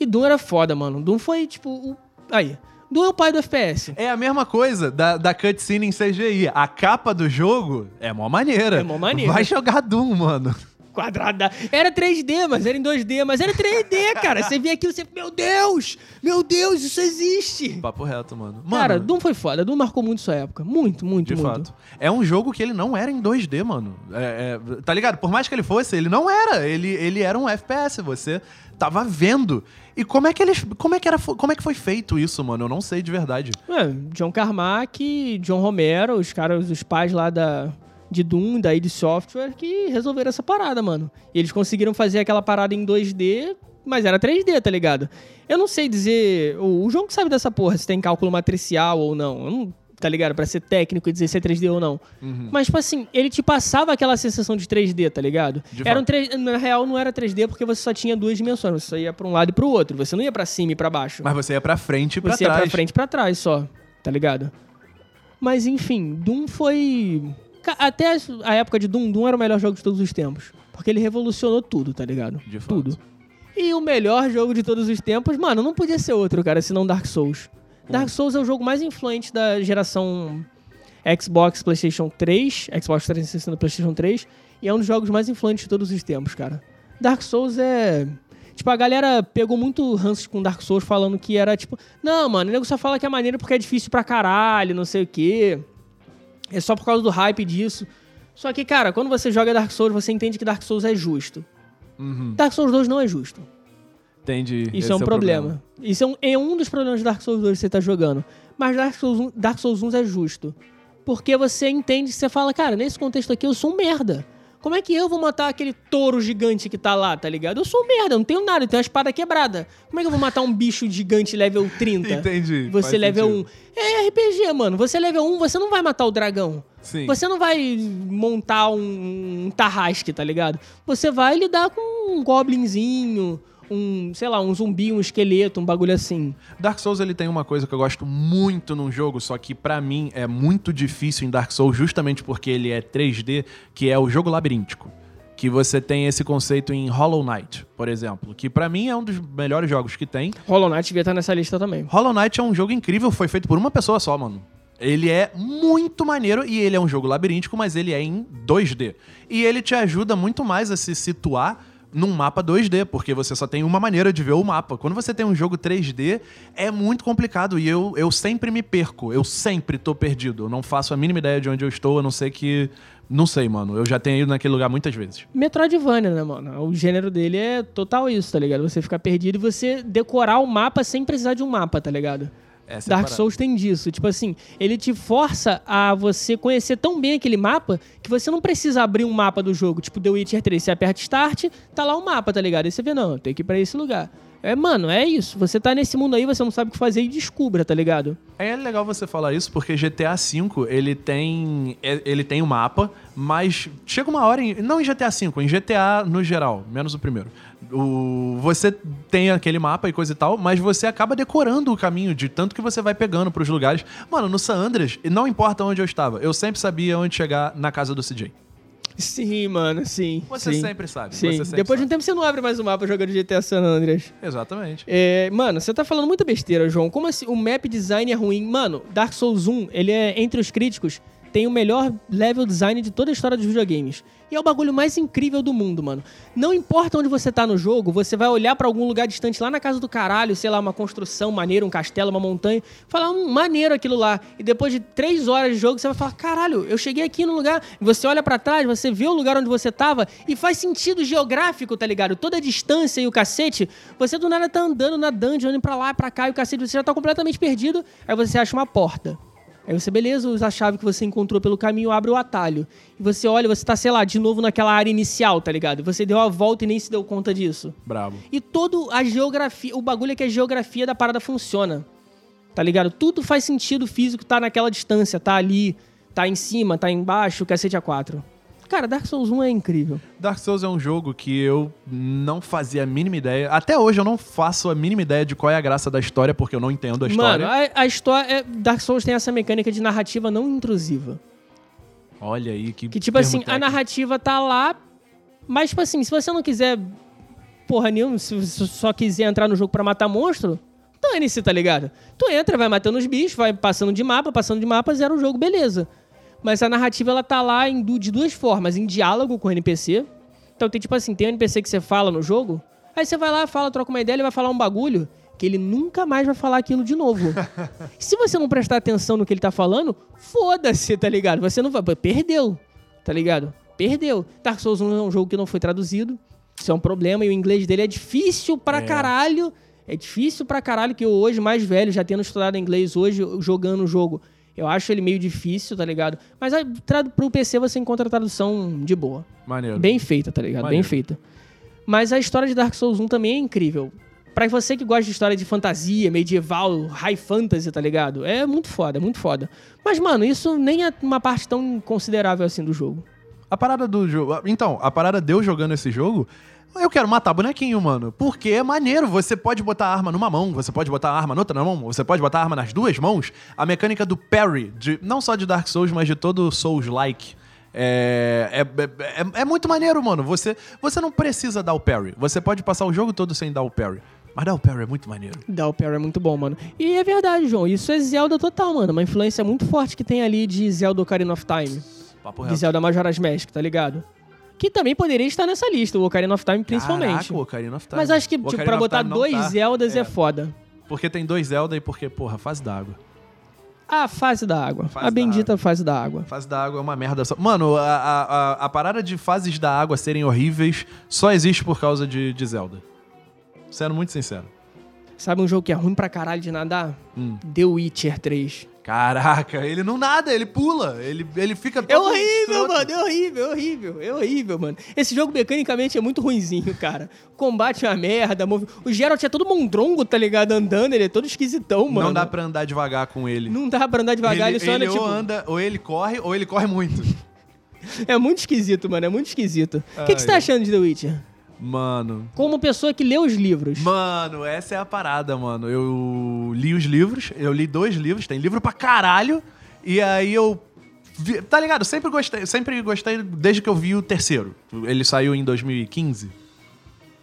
E Doom era foda, mano. Doom foi, tipo, o... Aí. Doom é o pai do FPS. É a mesma coisa da, da cutscene em CGI. A capa do jogo é mó maneira. É mó maneira. Vai jogar Doom, mano. Quadrada. Era 3D, mas era em 2D, mas era 3D, cara. Você via aquilo, você. Meu Deus! Meu Deus, isso existe! Papo reto, mano. Mano, Cara, Doom foi foda. Doom marcou muito sua época. Muito, muito, de muito. fato. É um jogo que ele não era em 2D, mano. É, é, tá ligado? Por mais que ele fosse, ele não era. Ele, ele era um FPS. Você tava vendo. E como é que eles. Como é que, era, como é que foi feito isso, mano? Eu não sei de verdade. É, John Carmack, John Romero, os caras, os pais lá da, de Doom, da id Software, que resolveram essa parada, mano. E eles conseguiram fazer aquela parada em 2D, mas era 3D, tá ligado? Eu não sei dizer. O, o João que sabe dessa porra, se tem cálculo matricial ou não. Eu não. Tá ligado? Pra ser técnico e dizer se é 3D ou não. Uhum. Mas, tipo assim, ele te passava aquela sensação de 3D, tá ligado? De Era um fato. 3... Na real, não era 3D porque você só tinha duas dimensões. Você só ia pra um lado e pro outro. Você não ia pra cima e pra baixo. Mas você ia pra frente e pra Você trás. ia pra frente e pra trás só, tá ligado? Mas enfim, Doom foi. Até a época de Doom, Doom era o melhor jogo de todos os tempos. Porque ele revolucionou tudo, tá ligado? De fato. Tudo. E o melhor jogo de todos os tempos, mano, não podia ser outro, cara, senão Dark Souls. Dark Souls é o jogo mais influente da geração Xbox, PlayStation 3, Xbox 360 PlayStation 3, e é um dos jogos mais influentes de todos os tempos, cara. Dark Souls é. Tipo, a galera pegou muito ranço com Dark Souls falando que era tipo, não, mano, o nego só fala que é maneiro porque é difícil pra caralho, não sei o quê. É só por causa do hype disso. Só que, cara, quando você joga Dark Souls, você entende que Dark Souls é justo. Uhum. Dark Souls 2 não é justo. Entendi. Isso Esse é um o problema. Isso é um, é um dos problemas de Dark Souls 2 que você tá jogando. Mas Dark Souls, 1, Dark Souls 1 é justo. Porque você entende, você fala, cara, nesse contexto aqui eu sou um merda. Como é que eu vou matar aquele touro gigante que tá lá, tá ligado? Eu sou merda, eu não tenho nada, eu tenho uma espada quebrada. Como é que eu vou matar um bicho gigante level 30? <laughs> Entendi. Você level sentido. 1. É RPG, mano. Você level 1, você não vai matar o dragão. Sim. Você não vai montar um, um tarrasque, tá ligado? Você vai lidar com um goblinzinho, um, sei lá, um zumbi, um esqueleto, um bagulho assim. Dark Souls ele tem uma coisa que eu gosto muito num jogo, só que pra mim é muito difícil em Dark Souls justamente porque ele é 3D, que é o jogo labiríntico. Que você tem esse conceito em Hollow Knight, por exemplo, que pra mim é um dos melhores jogos que tem. Hollow Knight devia estar nessa lista também. Hollow Knight é um jogo incrível, foi feito por uma pessoa só, mano. Ele é muito maneiro e ele é um jogo labiríntico, mas ele é em 2D. E ele te ajuda muito mais a se situar num mapa 2D, porque você só tem uma maneira de ver o mapa. Quando você tem um jogo 3D, é muito complicado e eu, eu sempre me perco. Eu sempre tô perdido. Eu não faço a mínima ideia de onde eu estou, a não ser que. Não sei, mano. Eu já tenho ido naquele lugar muitas vezes. Metroidvania, né, mano? O gênero dele é total isso, tá ligado? Você ficar perdido e você decorar o mapa sem precisar de um mapa, tá ligado? É Dark. Souls tem disso. Tipo assim, ele te força a você conhecer tão bem aquele mapa que você não precisa abrir um mapa do jogo. Tipo The Witcher 3, você aperta Start, tá lá o mapa, tá ligado? Aí você vê, não, tem que ir pra esse lugar. É, mano, é isso. Você tá nesse mundo aí, você não sabe o que fazer e descubra, tá ligado? É legal você falar isso porque GTA V ele tem é- ele tem um mapa, mas chega uma hora em, não em GTA V, em GTA no geral, menos o primeiro. O, você tem aquele mapa e coisa e tal, mas você acaba decorando o caminho de tanto que você vai pegando pros lugares. Mano, no San Andreas, não importa onde eu estava, eu sempre sabia onde chegar na casa do CJ. Sim, mano, sim. Você sim. sempre sabe. Sim. Sempre Depois de um sabe. tempo você não abre mais o mapa jogando GTA San Andreas. Exatamente. É, mano, você tá falando muita besteira, João. Como assim? O map design é ruim. Mano, Dark Souls 1, ele é, entre os críticos, tem o melhor level design de toda a história dos videogames. E é o bagulho mais incrível do mundo, mano. Não importa onde você tá no jogo, você vai olhar pra algum lugar distante lá na casa do caralho, sei lá, uma construção maneira, um castelo, uma montanha, falar, um maneiro aquilo lá. E depois de três horas de jogo, você vai falar, caralho, eu cheguei aqui no lugar. Você olha pra trás, você vê o lugar onde você tava e faz sentido geográfico, tá ligado? Toda a distância e o cacete, você do nada tá andando na dungeon, indo pra lá, pra cá, e o cacete, você já tá completamente perdido. Aí você acha uma porta. Aí você, beleza, usa a chave que você encontrou pelo caminho, abre o atalho. E você olha, você tá, sei lá, de novo naquela área inicial, tá ligado? Você deu a volta e nem se deu conta disso. Bravo. E todo a geografia, o bagulho é que a geografia da parada funciona. Tá ligado? Tudo faz sentido físico, tá naquela distância, tá ali, tá em cima, tá embaixo, cacete a quatro. Cara, Dark Souls 1 é incrível. Dark Souls é um jogo que eu não fazia a mínima ideia. Até hoje eu não faço a mínima ideia de qual é a graça da história, porque eu não entendo a história. Mano, a, a história. é- Dark Souls tem essa mecânica de narrativa não intrusiva. Olha aí que. Que, tipo assim, a técnico. narrativa tá lá, mas, tipo assim, se você não quiser porra nenhuma, se você só quiser entrar no jogo pra matar monstro, dane-se, tá ligado? Tu entra, vai matando os bichos, vai passando de mapa, passando de mapa, zera o jogo, beleza. Mas a narrativa, ela tá lá em de duas formas, em diálogo com o NPC. Então tem, tipo assim, tem um NPC que você fala no jogo, aí você vai lá, fala, troca uma ideia, ele vai falar um bagulho que ele nunca mais vai falar aquilo de novo. <laughs> Se você não prestar atenção no que ele tá falando, foda-se, tá ligado? Você não vai. Perdeu, tá ligado? Perdeu. Dark Souls 1 é um jogo que não foi traduzido. Isso é um problema e o inglês dele é difícil pra É. caralho. É difícil pra caralho que eu hoje, mais velho, já tendo estudado inglês hoje, jogando o jogo. Eu acho ele meio difícil, tá ligado? Mas aí, tra- pro PC você encontra a tradução de boa. Maneiro. Bem feita, tá ligado? Bem Maneiro. feita. Mas a história de Dark Souls 1 também é incrível. Pra você que gosta de história de fantasia, medieval, high fantasy, tá ligado? É muito foda, é muito foda. Mas, mano, isso nem é uma parte tão considerável assim do jogo. A parada do jogo. Então, a parada de eu jogando esse jogo. Eu quero matar bonequinho, mano. Porque é maneiro. Você pode botar a arma numa mão, você pode botar a arma na outra mão, você pode botar a arma nas duas mãos. A mecânica do parry, de, não só de Dark Souls, mas de todo Souls-like. É, é, é, é muito maneiro, mano. Você, você não precisa dar o parry. Você pode passar o jogo todo sem dar o parry. Mas dar o parry é muito maneiro. Dar o parry é muito bom, mano. E é verdade, João. Isso é Zelda total, mano. Uma influência muito forte que tem ali de Zelda Ocarina of Time. Papo De. Zelda Majora's Mask, tá ligado? Que também poderia estar nessa lista, o Ocarina of Time principalmente. Caraca, o Ocarina of Time. Mas acho que, tipo, pra botar dois tá. Zeldas é. É. foda. Porque tem dois Zelda e porque, porra, fase d'água. A fase da água. Fase a da bendita fase da água. Fase da água é uma merda. Só... Mano, a, a, a, a parada de fases da água serem horríveis só existe por causa de, de Zelda. Sendo muito sincero. Sabe um jogo que é ruim pra caralho de nadar? Hum. The Witcher 3. Caraca, ele não nada, ele pula. Ele, ele fica todo É horrível, escroto. mano. É horrível, é horrível. É horrível, mano. Esse jogo mecanicamente é muito ruinzinho, <laughs> cara. Combate é uma merda. Move... O Geralt é todo mondrongo, tá ligado? Andando, ele é todo esquisitão, mano. Não dá pra andar devagar com ele. Não dá pra andar devagar, ele, ele só anda, ele tipo... ou anda, ou ele corre, ou ele corre muito. <laughs> É muito esquisito, mano. É muito esquisito. O que, que você tá achando de The Witcher? Mano. Como pessoa que lê os livros. Mano, essa é a parada, mano. Eu li os livros, eu li dois livros, tem livro pra caralho. E aí eu. vi- tá ligado? Sempre gostei, sempre gostei desde que eu vi o terceiro. Ele saiu em 2015.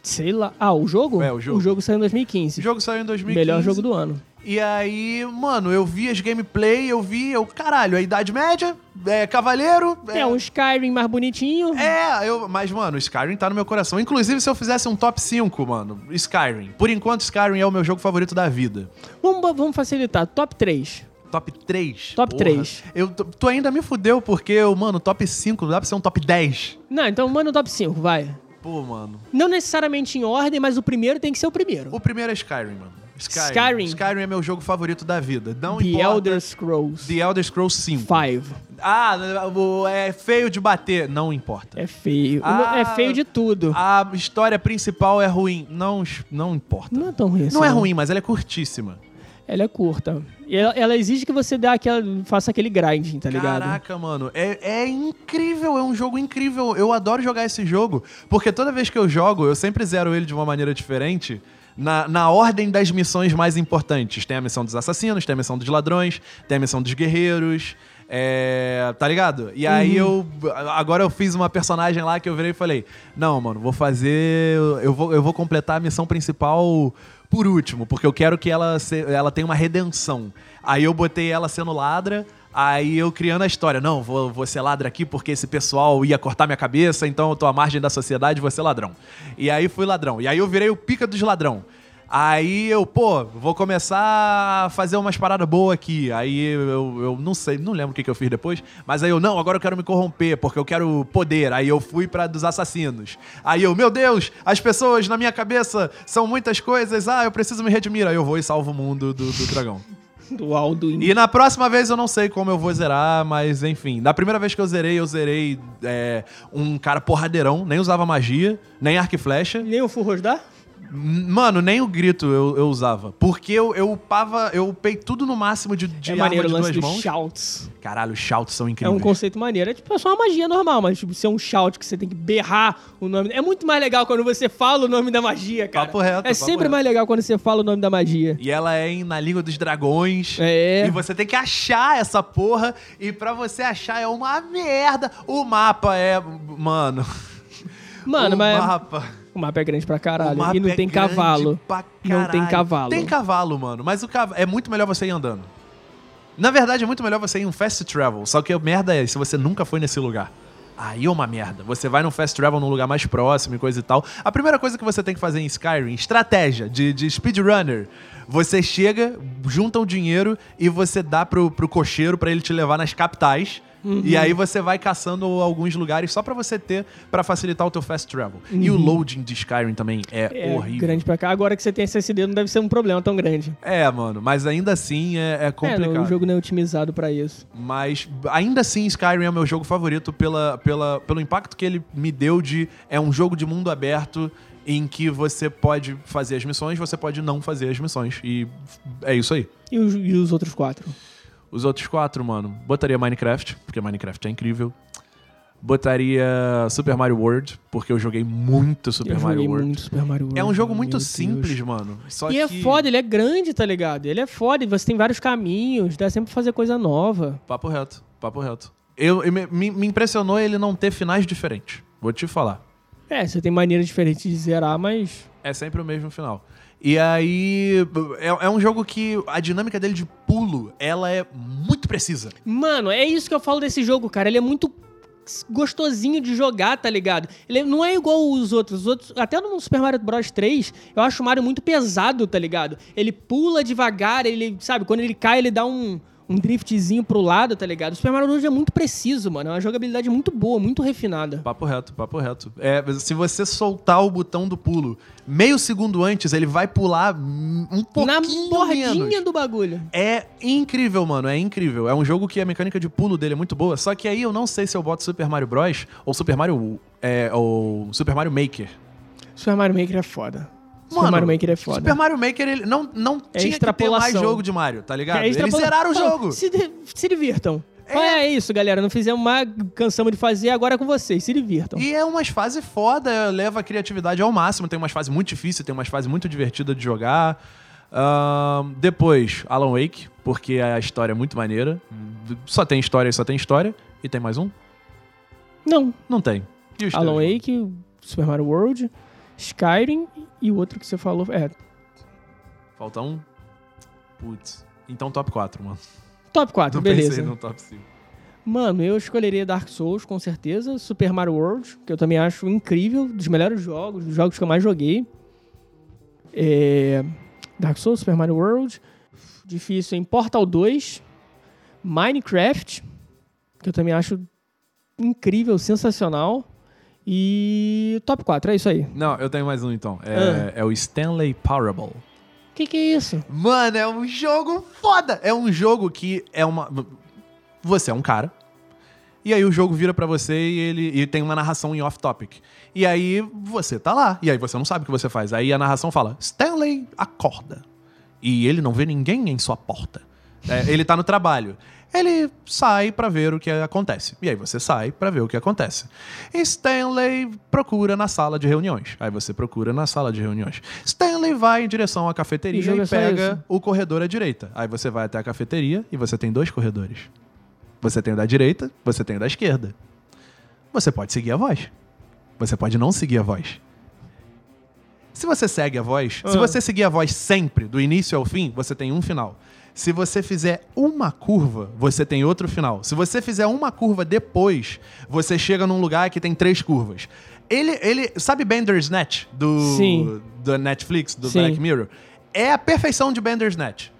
Sei lá. Ah, o jogo? É, o jogo. O jogo saiu em O 2015. jogo saiu em 2015. Melhor jogo do ano. E aí, mano, eu vi as gameplay, eu vi, eu, caralho, a Idade Média, é, Cavaleiro. É, um Skyrim mais bonitinho. É, eu, mas, mano, Skyrim tá no meu coração. Inclusive, se eu fizesse um top 5, mano, Skyrim. Por enquanto, Skyrim é o meu jogo favorito da vida. Vamos, vamos facilitar. Top 3. Top 3. Top 3. Eu, tu tu ainda me fudeu porque, eu, mano, top 5 dá pra ser um top 10. Não, então manda o top 5, vai. Pô, mano. Não necessariamente em ordem, mas o primeiro tem que ser o primeiro. O primeiro é Skyrim, mano. Skyrim. Skyrim. Skyrim é meu jogo favorito da vida. Não The importa. Elder Scrolls The Elder Scrolls 5. 5. Ah, é feio de bater. Não importa. É feio. Ah, é feio de tudo. A história principal é ruim. Não, não importa. Não é tão ruim assim. Não é ruim, mas ela é curtíssima. Ela é curta. E ela, ela exige que você dê aquela, faça aquele grinding, tá ligado? Caraca, mano, é, é incrível, é um jogo incrível. Eu adoro jogar esse jogo, porque toda vez que eu jogo, eu sempre zero ele de uma maneira diferente. Na, na ordem das missões mais importantes. Tem a missão dos assassinos, tem a missão dos ladrões, tem a missão dos guerreiros. É, tá ligado? E aí eu. Agora eu fiz uma personagem lá que eu virei e falei: Não, mano, vou fazer. Eu vou, eu vou completar a missão principal por último, porque eu quero que ela, se- ela tenha uma redenção. Aí eu botei ela sendo ladra. Aí eu criando a história, não, vou, vou ser ladra aqui porque esse pessoal ia cortar minha cabeça, então eu tô à margem da sociedade, vou ser ladrão. E aí fui ladrão. E aí eu virei o pica dos ladrão. Aí eu, pô, vou começar a fazer umas paradas boas aqui. Aí eu, eu não sei, não lembro o que, que eu fiz depois. Mas aí eu, não, agora eu quero me corromper, porque eu quero poder. Aí eu fui pra dos assassinos. Aí eu, meu Deus, as pessoas na minha cabeça são muitas coisas. Ah, eu preciso me redimir. Aí eu vou e salvo o mundo do, do dragão. Do Alduin. E na próxima vez eu não sei como eu vou zerar, mas enfim. Na primeira vez que eu zerei, eu zerei é, um cara porradeirão, nem usava magia, nem arco e flecha. Nem o Furrosdar? Mano, nem o grito eu, eu usava. Porque eu, eu upava, eu upei tudo no máximo de, de é maneiro o de lance duas mãos. shouts. Caralho, os shouts são É incríveis. um conceito maneiro. É tipo, é só uma magia normal, mas tipo, ser um shout que você tem que berrar o nome. É muito mais legal quando você fala o nome da magia, cara. Papo reto, é sempre reto. mais legal quando você fala o nome da magia. E ela é em- na língua dos dragões. É. E você tem que achar essa porra. E pra você achar é uma merda. O mapa é. Mano. Mano, o mas mapa. O mapa é grande pra caralho. E não é tem cavalo. Não tem cavalo. Tem cavalo, mano. Mas o cavalo. É muito melhor você ir andando. Na verdade, é muito melhor você ir em um fast travel. Só que a merda é se você nunca foi nesse lugar. Aí é uma merda. Você vai num fast travel num lugar mais próximo e coisa e tal. A primeira coisa que você tem que fazer em Skyrim, estratégia de, de speedrunner. Você chega, junta o dinheiro e você dá pro, pro cocheiro pra ele te levar nas capitais. Uhum. E aí você vai caçando alguns lugares só pra você ter, pra facilitar o teu fast travel. E o loading de Skyrim também é, Uhum. É horrível. grande pra cá. Agora que você tem SSD, não deve ser um problema tão grande. É, mano, mas ainda assim é, é complicado. É, o jogo não é otimizado pra isso. Mas ainda assim, Skyrim é o meu jogo favorito pela, pela, pelo impacto que ele me deu de. É um jogo de mundo aberto em que você pode fazer as missões, você pode não fazer as missões. E é isso aí. E os, e os outros quatro? Os outros quatro, mano, botaria Minecraft, porque Minecraft é incrível. Botaria Super Mario World, porque eu joguei muito Super eu Mario World. muito Super Mario World. É um jogo muito meu Deus. simples, mano. Só E é que... foda, ele é grande, tá ligado? Ele é foda, você tem vários caminhos, dá sempre pra fazer coisa nova. Papo reto, papo reto. Eu, eu- me, me impressionou ele não ter finais diferentes. Vou te falar. É, você tem maneiras diferentes de zerar, mas. É sempre o mesmo final. E aí. É, é um jogo que a dinâmica dele de pulo, ela é muito precisa. Mano, é isso que eu falo desse jogo, cara. Ele é muito gostosinho de jogar, tá ligado? Ele não é igual os outros. Os outros, até no Super Mario Bros 3, eu acho o Mario muito pesado, tá ligado? Ele pula devagar, ele, sabe, quando ele cai, ele dá um, um driftzinho pro lado, tá ligado? O Super Mario Bros é muito preciso, mano. É uma jogabilidade muito boa, muito refinada. Papo reto, papo reto. É, se você soltar o botão do pulo meio segundo antes, ele vai pular um pouquinho Na bordinha menos. do bagulho. É incrível, mano. É incrível. É um jogo que a mecânica de pulo dele é muito boa. Só que aí eu não sei se eu boto Super Mario Bros. ou Super Mario. É, ou Super Mario Maker. Super Mario Maker é foda. Super Mano, Mario Maker é foda. Super Mario Maker, ele não, não É tinha que ter mais jogo de Mario, tá ligado? É Eles zeraram o jogo. Se, se divirtam. É. isso, galera. Não fizemos mais, cansamos de fazer, agora é com vocês. Se divirtam. E é umas fases foda, leva a criatividade ao máximo. Tem umas fases muito difíceis, tem umas fases muito divertidas de jogar. Ahn, depois, Alan Wake, porque a história é muito maneira. Só tem história e só tem história. E tem mais um? Não. Não tem. Alan? Wake, Super Mario World, Skyrim e o outro que você falou. É, Falta um? Putz. Então top 4, mano. top 4, Não beleza. pensei no top 5. Mano, eu escolheria Dark Souls, com certeza. Super Mario World, que eu também acho incrível, dos melhores jogos, dos jogos que eu mais joguei. É, Dark Souls, Super Mario World. Difícil em Portal 2. Minecraft, que eu também acho incrível, sensacional. E top 4, é isso aí. Não, eu tenho mais um então. É, Ah. é o Stanley Parable. O que, que é isso? Mano, é um jogo foda. É um jogo que é uma. Você é um cara. E aí o jogo vira pra você e ele e tem uma narração em off-topic. E aí você tá lá. E aí você não sabe o que você faz. Aí a narração fala: Stanley acorda. E ele não vê ninguém em sua porta. É, ele tá no trabalho. Ele sai pra ver o que acontece. E aí você sai pra ver o que acontece. Stanley procura na sala de reuniões. Aí você procura na sala de reuniões. Stanley vai em direção à E cafeteria e só pega o corredor à direita. Aí você vai até a cafeteria e você tem dois corredores. Você tem o da direita, você tem o da esquerda. Você pode seguir a voz. Você pode não seguir a voz. Se você segue a voz, se Ah. você seguir a voz sempre, do início ao fim, você tem um final. Se você fizer uma curva, você tem outro final. Se você fizer uma curva depois, você chega num lugar que tem três curvas. Ele, ele sabe Bender's Net do, Sim. do Netflix, do Sim. Black Mirror? É a perfeição de Bender's Net.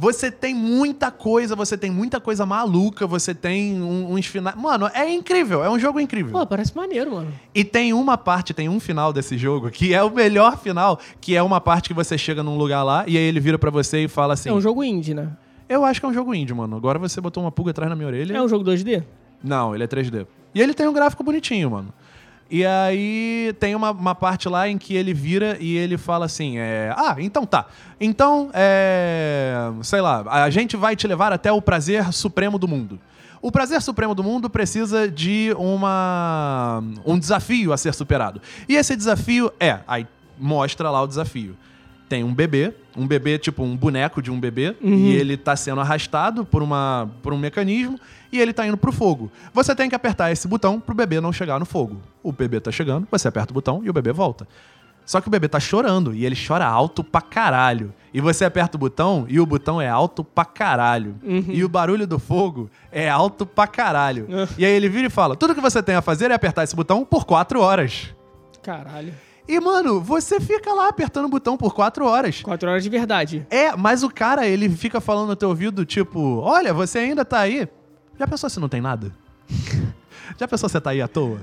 Você tem muita coisa, você tem muita coisa maluca, você tem um- uns finais. Mano, é incrível, é um jogo incrível. Pô, parece maneiro, mano. E tem uma parte, tem um final desse jogo que é o melhor final, que é uma parte que você chega num lugar lá e aí ele vira pra você e fala assim: É um jogo indie, né? Eu acho que é um jogo indie, mano. Agora você botou uma pulga atrás na minha orelha. É um jogo 2D? Não, ele é 3D. E ele tem um gráfico bonitinho, mano. E aí tem uma, uma parte lá em que ele vira e ele fala assim: é, Ah, então tá. Então, é. Sei lá, a gente vai te levar até o prazer supremo do mundo. O prazer supremo do mundo precisa de uma um desafio a ser superado. E esse desafio é, aí mostra lá o desafio. Tem um bebê, um bebê tipo um boneco de um bebê, e ele tá sendo arrastado por, uma, por um mecanismo e ele tá indo pro fogo. Você tem que apertar esse botão pro bebê não chegar no fogo. O bebê tá chegando, você aperta o botão e o bebê volta. Só que o bebê tá chorando e ele chora alto pra caralho. E você aperta o botão e o botão é alto pra caralho. E o barulho do fogo é alto pra caralho. e aí ele vira e fala: tudo que você tem a fazer é apertar esse botão por quatro horas. Caralho. E, mano, você fica lá apertando o botão por quatro horas. Quatro horas de verdade. É, mas o cara, ele fica falando no teu ouvido, tipo, olha, você ainda tá aí. Já pensou se não tem nada? <laughs> Já pensou se você tá aí à toa?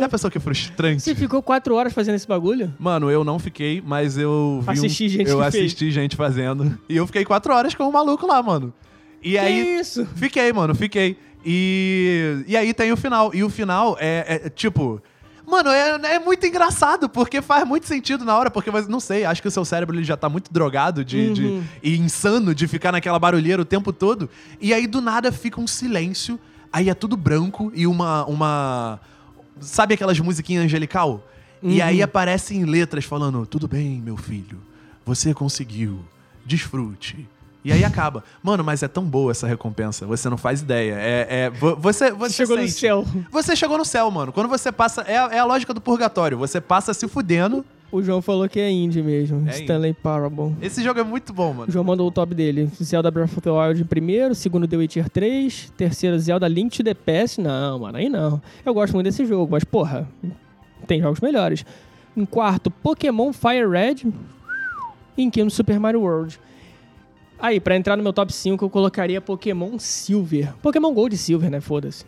Já pensou que frustrante? Você ficou quatro horas fazendo esse bagulho? Mano, eu não fiquei, mas eu vi. um- Assisti gente Eu assisti gente fazendo. E eu fiquei quatro horas com o maluco lá, mano. E Que aí. isso? Fiquei, mano, fiquei. E. E aí tem o final. E o final é, é, tipo. Mano, é, é muito engraçado, porque faz muito sentido na hora, porque você, não sei, acho que o seu cérebro ele já tá muito drogado de, de- Uhum. e insano de ficar naquela barulheira o tempo todo. E aí do nada fica um silêncio, aí é tudo branco e uma. uma sabe aquelas musiquinhas angelical? E aí aparecem letras falando: Tudo bem, meu filho, você conseguiu, desfrute. E aí acaba. Mano, mas é tão boa essa recompensa, você não faz ideia. É, é, vo- você, você Chegou no sente. céu. Você chegou no céu, mano. Quando você passa. É, a- é a lógica do purgatório. Você passa se fudendo. O João falou que é indie mesmo. É Stanley Parable. Esse jogo é muito bom, O mano. João mandou o top dele. Zelda Breath of the Wild em primeiro, segundo The Witcher 3, terceiro Zelda Link to the Past. Não, mano, aí não. Eu gosto muito desse jogo, mas porra, tem jogos melhores. Em quarto, Pokémon Fire Red. Em quinto, Super Mario World. Aí, pra entrar no meu top 5, eu colocaria Pokémon Silver. Pokémon Gold e Silver, né? Foda-se.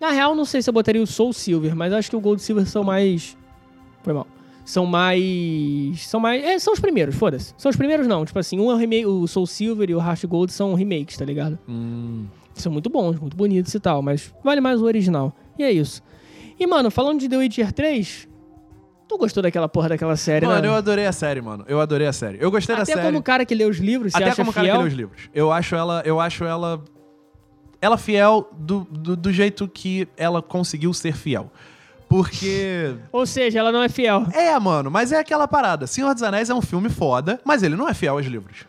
Na real, não sei se eu botaria o Soul Silver, mas acho que o Gold e Silver são mais. Foi mal. São mais. São mais. É, são os primeiros, foda-se. São os primeiros, não. Tipo assim, um é o remake. O Soul Silver e o Heart Gold são remakes, tá ligado? Hum. São muito bons, muito bonitos e tal, mas vale mais o original. E é isso. E, mano, falando de The Witcher 3, tu gostou daquela porra daquela série, Mano, né? eu adorei a série, mano. Eu adorei a série. Eu gostei Até da série. como cara que lê os livros, você Até como o cara fiel? que lê os livros. Eu acho ela. Eu acho ela. ela fiel do, do, do jeito que ela conseguiu ser fiel. Porque. <laughs> Ou seja, ela não é fiel. É, mano, mas é aquela parada. Senhor dos Anéis é um filme foda, mas ele não é fiel aos livros.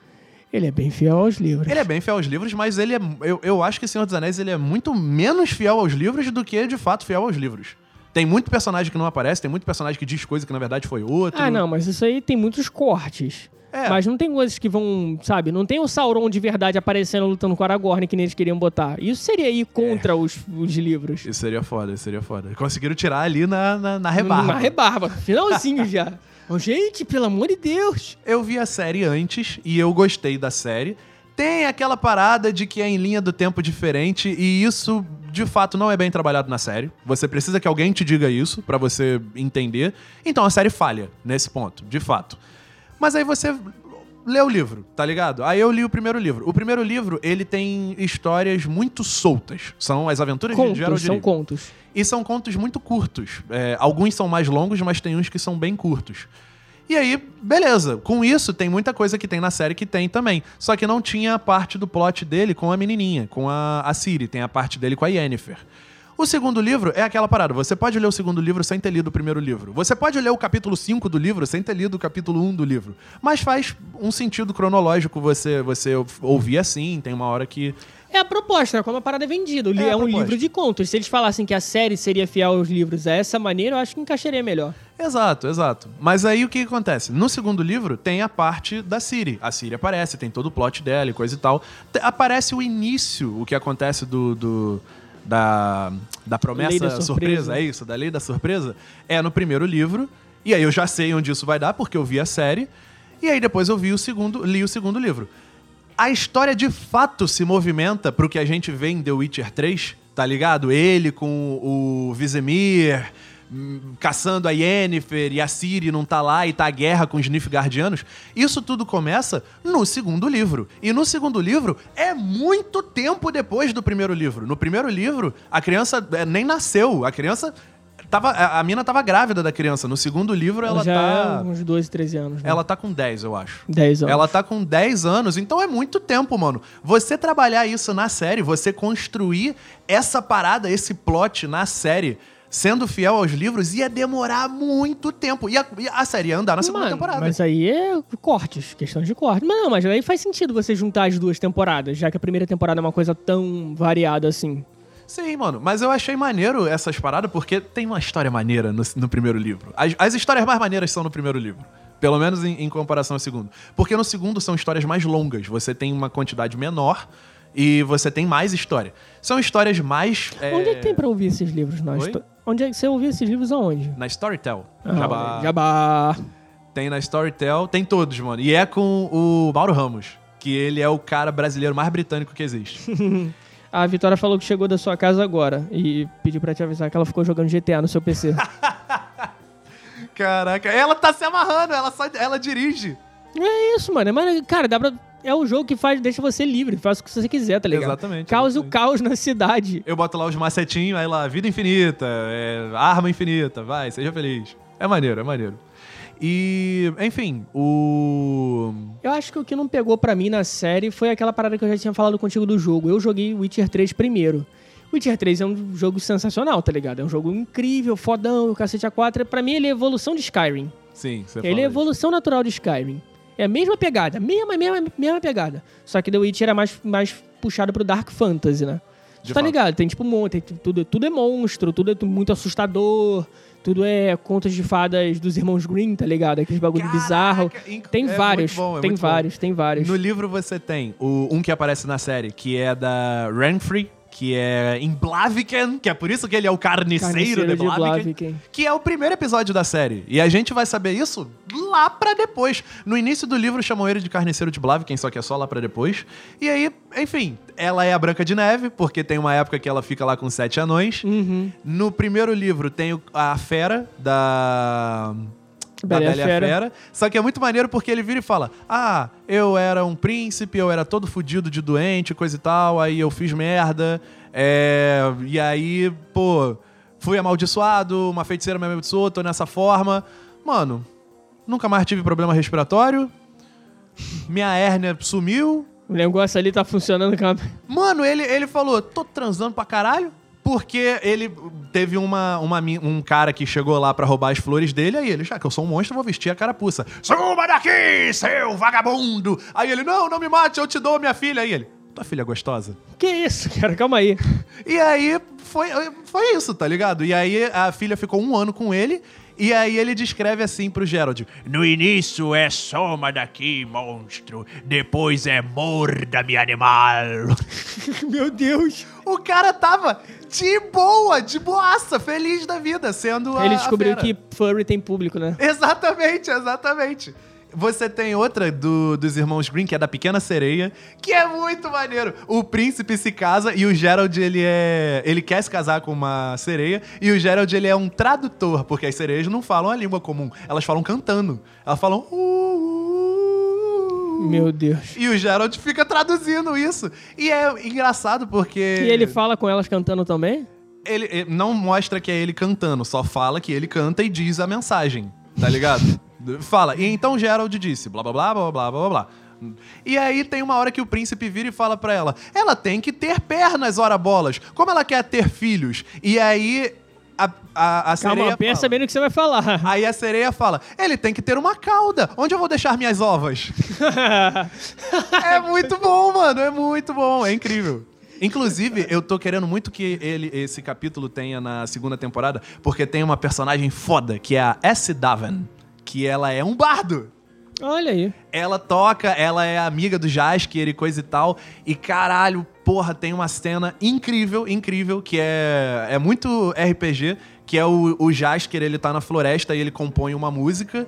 Ele é bem fiel aos livros. Ele é bem fiel aos livros, mas ele é. Eu, eu acho que Senhor dos Anéis ele é muito menos fiel aos livros do que de fato fiel aos livros. Tem muito personagem que não aparece, tem muito personagem que diz coisa que na verdade foi outro. Ah, não, mas isso aí tem muitos cortes. É. Mas não tem coisas que vão, sabe? Não tem o Sauron de verdade aparecendo lutando com o Aragorn que nem eles queriam botar. Isso seria ir contra os, os livros. Isso seria foda, isso seria foda. Conseguiram tirar ali na, na, na rebarba. Na rebarba. Finalzinho já. <laughs> Gente, pelo amor de Deus. Eu vi a série antes e eu gostei da série. Tem aquela parada de que é em linha do tempo diferente e isso de fato não é bem trabalhado na série. Você precisa que alguém te diga isso pra você entender. Então a série falha nesse ponto, de fato. Mas aí você lê o livro, tá ligado? Aí eu li o primeiro livro. O primeiro livro, ele tem histórias muito soltas. São as aventuras de Contos, Gerald são contos. E são contos muito curtos. É, alguns são mais longos, mas tem uns que são bem curtos. E aí, beleza. Com isso, tem muita coisa que tem na série que tem também. Só que não tinha a parte do plot dele com a menininha, com a, a Ciri. Tem a parte dele com a Yennefer. O segundo livro é aquela parada. Você pode ler o segundo livro sem ter lido o primeiro livro. Você pode ler o capítulo 5 do livro sem ter lido o capítulo 1 do livro. Mas faz um sentido cronológico você, você ouvir assim. Tem uma hora que. É a proposta, né? como a parada é vendida. É a É, um livro de contos. Se eles falassem que a série seria fiel aos livros dessa maneira, eu acho que encaixaria melhor. Exato, exato. Mas aí o que acontece? No segundo livro tem a parte da Siri. A Siri aparece, tem todo o plot dela e coisa e tal. Aparece o início, o que acontece do. do- da, da promessa da surpresa. surpresa. é isso, da lei da surpresa, é no primeiro livro. E aí eu já sei onde isso vai dar, porque eu vi a série. E aí depois eu vi o segundo, li o segundo livro. A história de fato se movimenta pro que a gente vê em The Witcher 3, tá ligado? Ele com o Vizemir hum, caçando a Yennefer e a Ciri não tá lá e tá a guerra com os Nilfgaardianos. Isso tudo começa no segundo livro. E no segundo livro é muito tempo depois do primeiro livro. No primeiro livro, a criança eh, nem nasceu. A criança tava a a mina tava grávida da criança. No segundo livro ela já tá é uns 12, 13 anos. Né? ela tá com 10, eu acho. 10 anos. Ela tá com 10 anos, então é muito tempo, mano. Você trabalhar isso na série, você construir essa parada, esse plot na série, sendo fiel aos livros, ia demorar muito tempo. E a, e a série ia andar na segunda Mano, temporada. Mas aí é cortes, questão de corte. Mas não, mas aí faz sentido você juntar as duas temporadas, já que a primeira temporada é uma coisa tão variada assim. Sim, mano. Mas eu achei maneiro essas paradas porque tem uma história maneira no, no primeiro livro. As, as histórias mais maneiras são no primeiro livro. Pelo menos em, em comparação ao segundo. Porque no segundo são histórias mais longas. Você tem uma quantidade menor e você tem mais história. São histórias mais. é, Onde é que tem pra ouvir esses livros? Na Oi? Onde é que você ouviu esses livros aonde? Na Storytel. Ah, Jabá. Jabá. Tem na Storytel, tem todos, mano. E é com o Mauro Ramos, que ele é o cara brasileiro mais britânico que existe. <laughs> A Vitória falou que chegou da sua casa agora e pediu pra te avisar que ela ficou jogando GTA no seu PC. <laughs> Caraca, ela tá se amarrando, ela, só, ela dirige. é isso, mano. Mas, cara, dá pra... é um jogo que faz, deixa você livre, faz o que você quiser, tá ligado? Exatamente, Cause o caos na cidade. Eu boto lá os macetinhos, aí lá, vida infinita, é, arma infinita, vai, seja feliz. É maneiro, é maneiro. E, enfim, o. Eu acho que o que não pegou pra mim na série foi aquela parada que eu já tinha falado contigo do jogo. Eu joguei Witcher 3 primeiro. Witcher 3 é um jogo sensacional, tá ligado? É um jogo incrível, fodão, o cacete A4. Pra mim, ele é evolução de Skyrim. Sim, você Ele é isso. evolução natural de Skyrim. É a mesma pegada, mesma, mesma, mesma pegada. Só que The Witcher é mais, mais puxado pro Dark Fantasy, né? De tá fato. ligado? Tem tipo um monte, tudo, tudo é monstro, tudo é muito assustador, tudo é contos de fadas dos irmãos Green, tá ligado? Aqueles bagulho Caraca, bizarro. inc- Tem é vários, bom, é tem muito bom. vários, tem vários. No livro você tem o, um que aparece na série, que é da Renfrey, que é em Blaviken, que é por isso que ele é o carniceiro, Carniceiro de de Blaviken, Blaviken. que é o primeiro episódio da série. E a gente vai saber isso lá pra depois. No início do livro chamam ele de carniceiro de Blaviken, só que é só lá pra depois. E aí, enfim, ela é a Branca de Neve, porque tem uma época que ela fica lá com sete anões. Uhum. No primeiro livro tem a Fera da. Bela Bela e a Fera. Fera. Só que é muito maneiro porque ele vira e fala: Ah, eu era um príncipe, eu era todo fudido de doente, coisa e tal, aí eu fiz merda. é, e aí, pô, fui amaldiçoado, uma feiticeira me amaldiçoou, tô nessa forma. Mano, nunca mais tive problema respiratório. Minha hérnia sumiu. O negócio ali tá funcionando com a... Mano, ele, ele falou, tô transando pra caralho. Porque ele teve uma, uma um cara que chegou lá pra roubar as flores dele, aí ele, já que eu sou um monstro, vou vestir a carapuça. Suma daqui, seu vagabundo! Aí ele, não, não me mate, eu te dou minha filha. Aí ele, tua filha é gostosa? Que isso, cara? Calma aí. E aí foi, foi isso, tá ligado? E aí a filha ficou um ano com ele. E aí ele descreve assim pro Gerald: No início é soma daqui, monstro. Depois é morda-me, animal. <laughs> Meu Deus. O cara tava de boa, de boaça, feliz da vida, sendo a. Ele descobriu a fera. que furry tem público, né? Exatamente, exatamente. Você tem outra do- dos irmãos Green, que é da Pequena Sereia, que é muito maneiro. O príncipe se casa e o Gerald, ele é... Ele quer se casar com uma sereia e o Gerald, ele é um tradutor, porque as sereias não falam a língua comum. Elas falam cantando. Elas falam... "Uh". Meu Deus. E o Gerald fica traduzindo isso. E é engraçado porque... E ele fala com elas cantando também? ele, ele não mostra que é ele cantando, só fala que ele canta e diz a mensagem, tá ligado? Fala. E então Gerald disse, blá blá blá blá blá blá blá. E aí tem uma hora que o príncipe vira e fala pra ela: ela tem que ter pernas, ora bolas. Como ela quer ter filhos? E aí a, a, a sereia. Calma, pensa fala- bem no que você vai falar. Aí a sereia fala: ele tem que ter uma cauda. Onde eu vou deixar minhas ovas? <laughs> É muito bom, mano. É muito bom. É incrível. Inclusive, eu tô querendo muito que ele, esse capítulo tenha na segunda temporada, porque tem uma personagem foda, que é a S. Daven, que ela é um bardo. Olha aí. Ela toca, ela é amiga do Jasker e coisa e tal. E caralho, porra, tem uma cena incrível, incrível, que é, é muito RPG, que é o, o Jasker, ele tá na floresta e ele compõe uma música.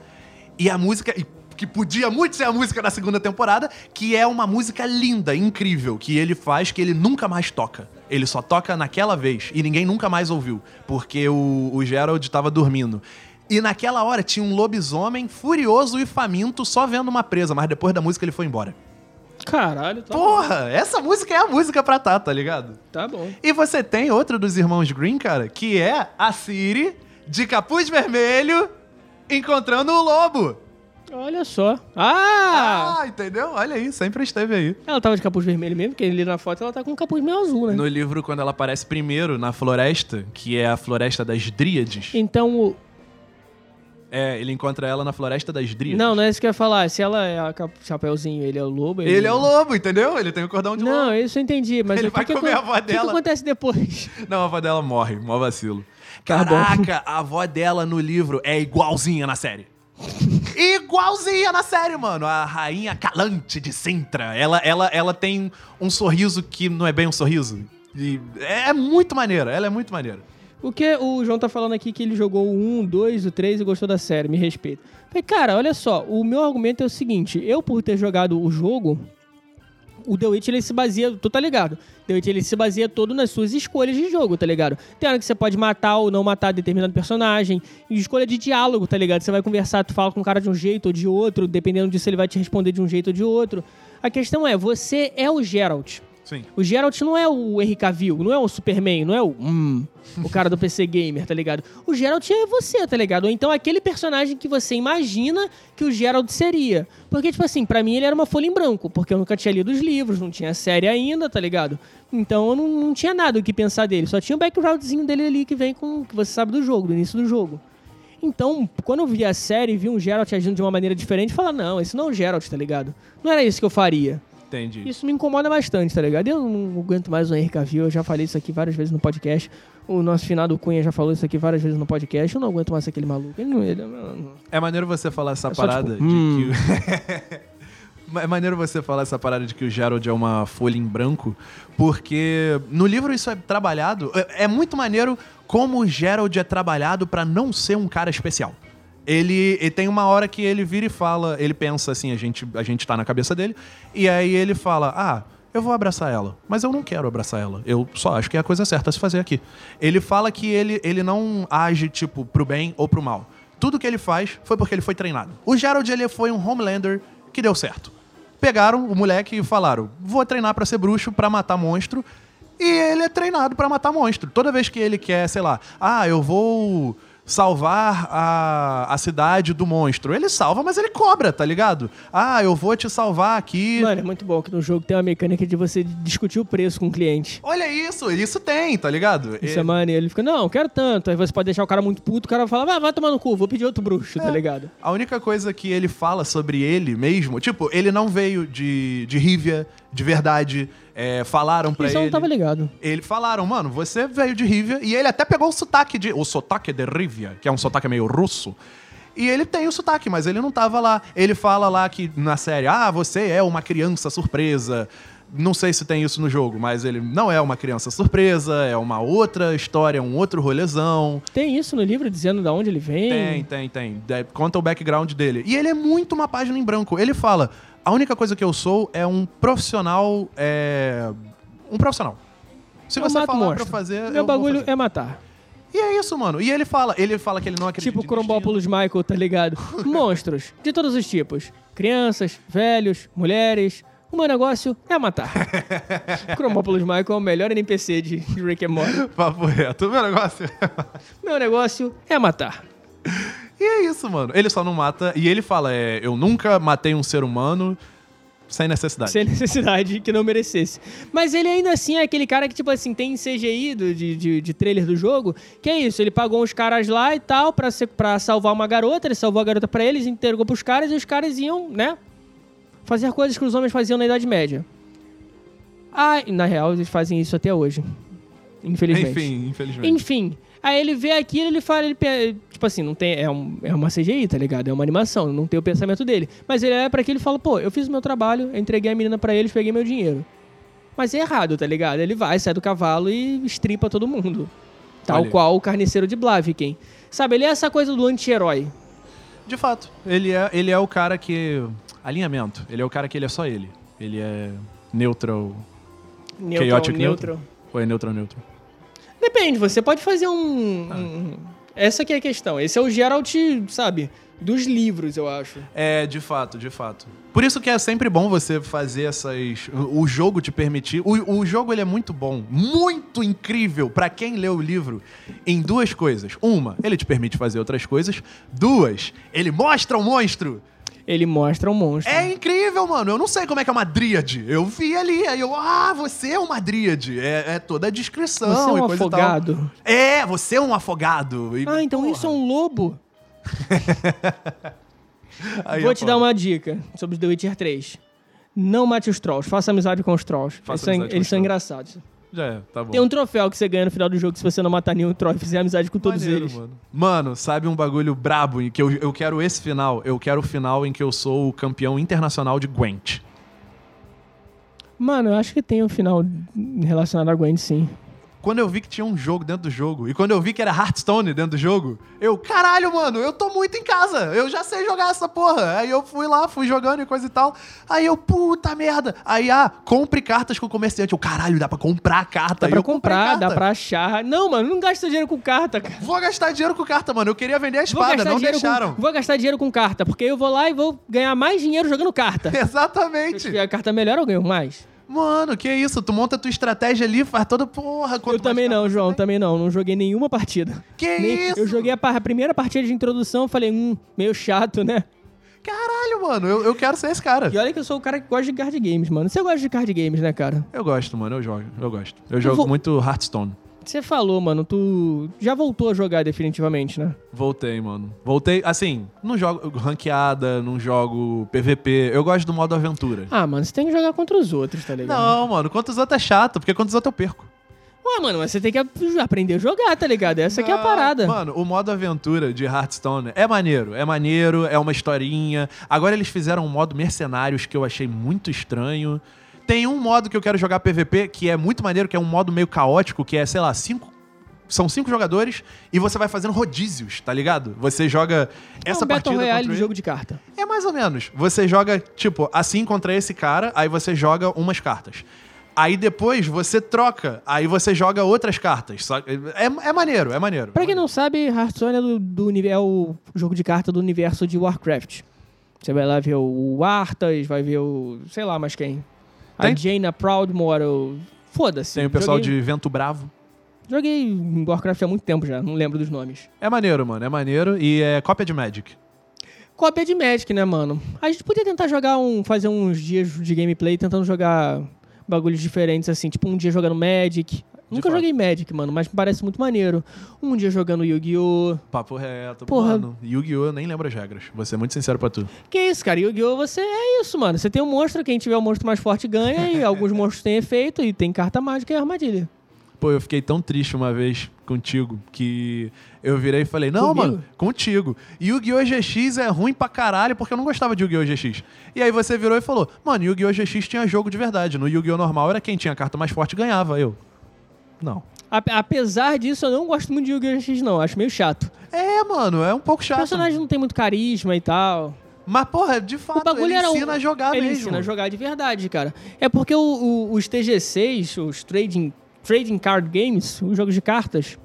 E a música. Que podia muito ser a música da segunda temporada, que é uma música linda, incrível, que ele faz que ele nunca mais toca. Ele só toca naquela vez e ninguém nunca mais ouviu, porque o, o Gerald tava dormindo. E naquela hora tinha um lobisomem furioso e faminto só vendo uma presa, mas depois da música ele foi embora. Caralho, tá bom. Porra, essa música é a música pra tá, tá ligado? Tá bom. E você tem outro dos irmãos Green, cara, que é a Siri de capuz vermelho encontrando o lobo. Olha só. Ah! Ah, entendeu? Olha aí, sempre esteve aí. Ela tava de capuz vermelho mesmo, porque ali na foto ela tá com um capuz meio azul, né? No livro, quando ela aparece primeiro na floresta, que é a floresta das Dríades, Então, o... é, ele encontra ela na floresta das Dríades. não, não é isso que eu ia falar. Se ela é a cap- chapeuzinho, ele é o lobo. Ele é o lobo, entendeu? Ele tem o cordão de Não, lobo. isso eu entendi, mas Ele o que vai que comer acon- a avó O que que dela. acontece depois? <laughs> Não, a avó dela morre, mó vacilo. Tá bom. Caraca, a avó dela no livro é igualzinha na série. <laughs> igualzinha na série, mano. A rainha Calante de Sintra. Ela, ela, ela tem um sorriso que não é bem um sorriso. E é muito maneira, ela é muito maneira. O que o João tá falando aqui que ele jogou o 1, 2, o 3 e gostou da série, me respeita. Falei, cara, olha só, o meu argumento é o seguinte, eu por ter jogado o jogo, o The Witch ele se baseia, tu tá ligado? The Witch ele se baseia todo nas suas escolhas de jogo, tá ligado? Tem hora que você pode matar ou não matar determinado personagem, e escolha de diálogo, tá ligado? Você vai conversar, tu fala com o cara de um jeito ou de outro, dependendo disso ele vai te responder de um jeito ou de outro. A questão é, você é o Geralt. Sim. O Geralt não é o Henry Cavill, não é o Superman, não é o hum, o cara do PC Gamer, tá ligado? O Geralt é você, tá ligado? Ou então aquele personagem que você imagina que o Geralt seria. Porque, tipo assim, pra mim ele era uma folha em branco, porque eu nunca tinha lido os livros, não tinha série ainda, tá ligado? Então eu não, não tinha nada o que pensar dele, só tinha o backgroundzinho dele ali que vem com que você sabe do jogo, do início do jogo. Então, quando eu vi a série e vi um Geralt agindo de uma maneira diferente, eu falava, não, esse não é o Geralt, tá ligado? Não era isso que eu faria. Entendi. Isso me incomoda bastante, tá ligado? Eu não aguento mais o Henry Cavill, eu já falei isso aqui várias vezes no podcast. O nosso finado Cunha já falou isso aqui várias vezes no podcast. Eu não aguento mais aquele maluco. Ele não, ele, não- É maneiro você falar essa É só, parada tipo, de hum. que. <laughs> É maneiro você falar essa parada de que o Gerald é uma folha em branco, porque no livro isso é trabalhado. É é muito maneiro como o Gerald é trabalhado pra não ser um cara especial. Ele, ele tem uma hora que ele vira e fala, ele pensa assim, a gente, a gente tá na cabeça dele, e aí ele fala: Ah, eu vou abraçar ela, mas eu não quero abraçar ela. Eu só acho que é a coisa certa a se fazer aqui. Ele fala que ele, ele não age, tipo, pro bem ou pro mal. Tudo que ele faz foi porque ele foi treinado. O Gerald, ele foi um Homelander que deu certo. Pegaram o moleque e falaram: vou treinar pra ser bruxo, pra matar monstro. E ele é treinado pra matar monstro. Toda vez que ele quer, sei lá, ah, eu vou salvar a, a cidade do monstro. Ele salva, mas ele cobra, tá ligado? Ah, eu vou te salvar aqui. Mano, é muito bom que no jogo tem uma mecânica de você discutir o preço com o cliente. Olha isso, isso tem, tá ligado? Isso é maneiro. Ele fica, não, quero tanto. Aí você pode deixar o cara muito puto, o cara fala, ah, vai tomar no cu, vou pedir outro bruxo, tá ligado? A única coisa que ele fala sobre ele mesmo, tipo, ele não veio de, de Rivia, de verdade. É, falaram pra Isso ele. não tava ligado. Ele falaram, mano, você veio de Rivia. E ele até pegou o sotaque de. O sotaque de Rivia, que é um sotaque meio russo. E ele tem o sotaque, mas ele não tava lá. Ele fala lá que na série, ah, você é uma criança surpresa. Não sei se tem isso no jogo, mas ele não é uma criança surpresa, é uma outra história, um outro rolezão. Tem isso no livro dizendo de onde ele vem? Tem, tem, tem. De- Conta o background dele. E ele é muito uma página em branco. Ele fala: a única coisa que eu sou é um profissional. É... Um profissional. Se Eu você mato falar pra monstro. eu fazer. Meu bagulho fazer. é matar. E é isso, mano. E ele fala, ele fala que ele não acredita. Tipo Crombópolis Michael, tá ligado? <laughs> Monstros, de todos os tipos. Crianças, velhos, mulheres. O meu negócio é matar. <laughs> Crombópolis Michael é o melhor NPC de Rick and Morty. Papo reto. Meu negócio. Meu negócio é matar. e é isso, mano. Ele só não mata. E ele fala: é, eu nunca matei um ser humano sem necessidade. Sem necessidade que não merecesse. Mas ele ainda assim é aquele cara que, tipo assim, tem CGI do, de, de, de trailer do jogo, que é isso, ele pagou uns caras lá e tal pra, ser, pra salvar uma garota, ele salvou a garota pra eles, entregou pros caras e os caras iam, né, fazer coisas que os homens faziam na Idade Média. Ah, na real, eles fazem isso até hoje. Infelizmente. Enfim, infelizmente. Enfim. Aí ele vê aquilo, ele fala, ele, tipo assim, não tem, é, um- é uma CGI, tá ligado? É uma animação, não tem o pensamento dele. Mas ele olha pra aquilo e fala, pô, eu fiz o meu trabalho, eu entreguei a menina pra eles, peguei meu dinheiro. Mas é errado, tá ligado? Ele vai, sai do cavalo e estripa todo mundo. Tal Olha. qual o carniceiro de Blaviken. Sabe, ele é essa coisa do anti-herói. De fato. Ele é, ele é o cara que. Alinhamento. Ele é o cara que ele é só ele. Ele é neutral. Neutral, Chaotic neutral. Ou é neutral neutral? Depende, você pode fazer um, um- Essa que é a questão. Esse é o Geralt, sabe, dos livros, eu acho. É, de fato, de fato. Por isso que é sempre bom você fazer essas. O jogo te permitir. O, o jogo ele é muito bom, muito incrível pra quem lê o livro em duas coisas. Uma, ele te permite fazer outras coisas. Duas, ele mostra o monstro. Ele mostra um monstro. É incrível, mano. Eu não sei como é que é uma dríade. Eu vi ali, aí eu, ah, você é uma dríade. É, é toda a descrição Você é e um afogado. É, você é um afogado. E, Ah, então porra, isso é um lobo. <laughs> aí Vou é te dar uma dica sobre The Witcher 3. Não mate os trolls, faça amizade com os trolls. Faça eles são, eles são engraçados. Já é, tá bom. Tem um troféu que você ganha no final do jogo se você não matar nenhum troll e fizer amizade com todos Maneiro, eles. Mano. Mano, sabe um bagulho brabo em que eu, eu quero esse final? Eu quero o final em que eu sou o campeão internacional de Gwent. Mano, eu acho que tem um final relacionado a Gwen, sim. Quando eu vi que tinha um jogo dentro do jogo, e quando eu vi que era Hearthstone dentro do jogo, eu, caralho, mano, eu tô muito em casa, eu já sei jogar essa porra. Aí eu fui lá, fui jogando e coisa e tal. Aí eu, puta merda. Aí, ah, compre cartas com o comerciante. Eu, caralho, dá pra comprar carta. Dá pra comprar, dá carta. pra achar. Não, mano, não gasta dinheiro com carta, cara. Vou gastar dinheiro com carta, mano. Eu queria vender a espada, não deixaram. com, vou gastar dinheiro com carta, porque eu vou lá e vou ganhar mais dinheiro jogando carta. <laughs> Se Exatamente. tiver a carta melhor, eu ganho mais. Mano, que isso? Tu monta a tua estratégia ali, faz toda porra. eu também não, João, tem. também não. Não joguei nenhuma partida. Que Nem- isso? Eu joguei a, par- a primeira partida de introdução, falei, hum, meio chato, né? Caralho, mano, eu, eu quero ser esse cara. E olha que eu sou o cara que gosta de card games, mano. Você gosta de card games, né, cara? Eu gosto, mano, eu jogo, eu gosto. Eu jogo vou- muito Hearthstone. Você falou, mano, tu já voltou a jogar definitivamente, né? Voltei, mano. Voltei, assim, não jogo ranqueada, não jogo PVP. Eu gosto do modo aventura. Ah, mano, você tem que jogar contra os outros, tá ligado? Não, mano, quantos outros é chato, porque quantos outros eu perco. Ué, mano, mas você tem que ap- aprender a jogar, tá ligado? Essa aqui é a parada. Mano, o modo aventura de Hearthstone é maneiro. É maneiro, é uma historinha. Agora eles fizeram um modo mercenários que eu achei muito estranho. Tem um modo que eu quero jogar PVP que é muito maneiro, que é um modo meio caótico, que é, sei lá, cinco. São cinco jogadores e você vai fazendo rodízios, tá ligado? Você joga é essa um Battle partida Royale contra de jogo de carta. É mais ou menos. Você joga, tipo, assim contra esse cara, aí você joga umas cartas. Aí depois você troca, aí você joga outras cartas. É, é maneiro, é maneiro. Pra quem não sabe, Hearthstone é, do, do, é o jogo de carta do universo de Warcraft. Você vai lá ver o Arthas, vai ver o. sei lá mais quem. A Tem- Jaina Proudmore. Foda-se. Tem o pessoal Joguei- de Vento Bravo. Joguei Warcraft há muito tempo já, não lembro dos nomes. É maneiro, mano, é maneiro. E é cópia de Magic. Cópia de Magic, né, mano? A gente podia tentar jogar um. fazer uns dias de gameplay tentando jogar bagulhos diferentes, assim, tipo um dia jogando Magic. Nunca fato. joguei Magic, mano, mas me parece muito maneiro. Um dia jogando Yu-Gi-Oh! Papo reto. Porra. Mano, Yu-Gi-Oh! eu nem lembro as regras. Vou ser muito sincero pra tu. Que isso, cara? Yu-Gi-Oh! você é isso, mano. Você tem um monstro, quem tiver o monstro mais forte ganha, e alguns monstros têm efeito, e tem carta mágica e armadilha. Pô, eu fiquei tão triste uma vez contigo que eu virei e falei: Não, Comigo? mano, contigo. Yu-Gi-Oh! GX é ruim pra caralho porque eu não gostava de Yu-Gi-Oh! GX. E aí você virou e falou: Mano, Yu-Gi-Oh! GX tinha jogo de verdade. No Yu-Gi-Oh! normal era quem tinha a carta mais forte ganhava. Eu. Não. Apesar disso, eu não gosto muito de Yu-Gi-Oh! GX, não. Acho meio chato. É, mano, é um pouco O chato. personagem não tem muito carisma e tal. Mas, porra, de fato, o bagulho ele o- ensina a jogar ele mesmo. ensina a jogar de verdade, cara. É porque o- o- os TG6, os trading, trading Card Games, os jogos de cartas,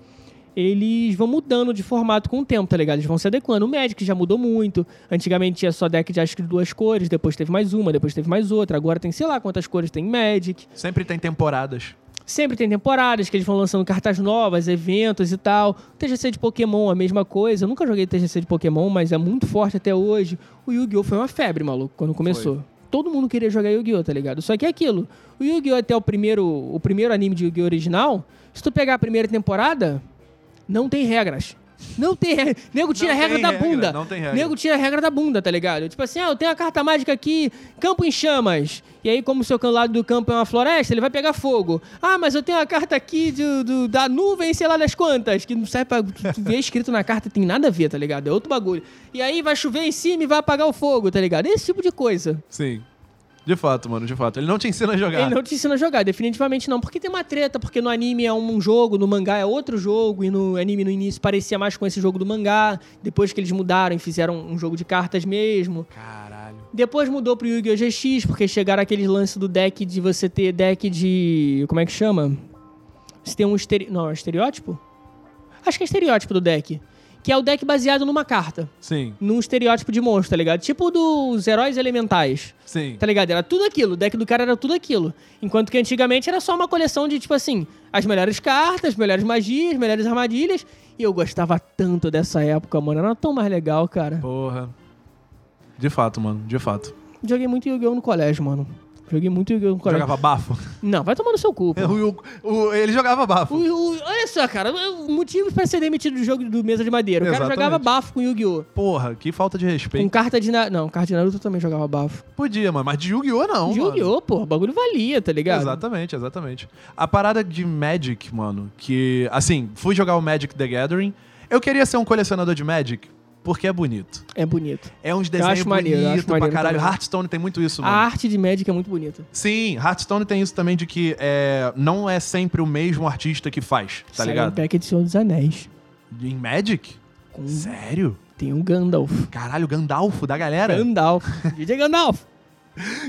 eles vão mudando de formato com o tempo, tá ligado? Eles vão se adequando. O Magic já mudou muito. Antigamente tinha só deck de acho que duas cores, depois teve mais uma, depois teve mais outra. Agora tem sei lá quantas cores tem Magic. Sempre tem temporadas. Sempre tem temporadas que eles vão lançando cartas novas, eventos e tal. O TGC de Pokémon, a mesma coisa. Eu nunca joguei TGC de Pokémon, mas é muito forte até hoje. O Yu-Gi-Oh! foi uma febre, maluco, quando começou. Todo mundo queria jogar Yu-Gi-Oh!, tá ligado? Só que é aquilo. O Yu-Gi-Oh! até o primeiro, o primeiro anime de Yu-Gi-Oh! original, se tu pegar a primeira temporada, não tem regras. Não tem regra. Nego tira a regra da regra, bunda. não tem regra. Nego tira a regra da bunda, tá ligado? Tipo assim, ah, eu tenho a carta mágica aqui, campo em chamas. E aí, como o seu lado do campo é uma floresta, ele vai pegar fogo. Ah, mas eu tenho a carta aqui do, do- da nuvem, sei lá das quantas, que não serve pra ver escrito na carta, tem nada a ver, tá ligado? É outro bagulho. E aí vai chover em cima e vai apagar o fogo, tá ligado? Esse tipo de coisa. Sim. De fato, mano, de fato. Ele não te ensina a jogar. Ele não te ensina a jogar, definitivamente não. Porque tem uma treta, porque no anime é um jogo, no mangá é outro jogo, e no anime no início parecia mais com esse jogo do mangá. Depois que eles mudaram e fizeram um jogo de cartas mesmo. Caralho. Depois mudou pro Yu-Gi-Oh! GX, porque chegaram aqueles lances do deck de você ter deck de. Como é que chama? Você tem um estere... Não, é estereótipo? Acho que é estereótipo do deck. Que é o deck baseado numa carta. Sim, Num estereótipo de monstro, tá ligado? Tipo dos heróis elementais. sim. Tá ligado? Era tudo aquilo. O deck do cara era tudo aquilo. Enquanto que antigamente era só uma coleção de, tipo assim, as melhores cartas, melhores magias, melhores armadilhas. E eu gostava tanto dessa época, mano. Era tão mais legal, cara. Porra. De fato, mano, de fato. Joguei muito Yu-Gi-Oh! no colégio, mano. Joguei muito Yu-Gi-Oh! colégio. Jogava bafo? Não, vai tomar no seu cu. <laughs> O- o- ele jogava bafo. O- olha só, cara, o motivo pra ser demitido do jogo do Mesa de Madeira. O cara Exatamente. jogava bafo com Yu-Gi-Oh! Porra, que falta de Com respeito. carta de Naruto. Não, carta de Naruto também jogava bafo. Podia, mano, mas de Yu-Gi-Oh! não. De. Yu-Gi-Oh! pô, o bagulho valia, tá ligado? Exatamente, exatamente. A parada de Magic, mano, que, assim, fui jogar o Magic the Gathering. Eu queria ser um colecionador de Magic porque é bonito. É bonito. É uns desenhos bonitos pra maneiro caralho. também. Hearthstone tem muito isso, A mano. arte de Magic é muito bonita. Sim, Hearthstone tem isso também de que é, não é sempre o mesmo artista que faz, tá Saiu ligado? um pack de Senhor dos Anéis. Em Magic? Com- Sério? Tem um Gandalf. Caralho, Gandalf da galera? Gandalf. <laughs> DJ Gandalf.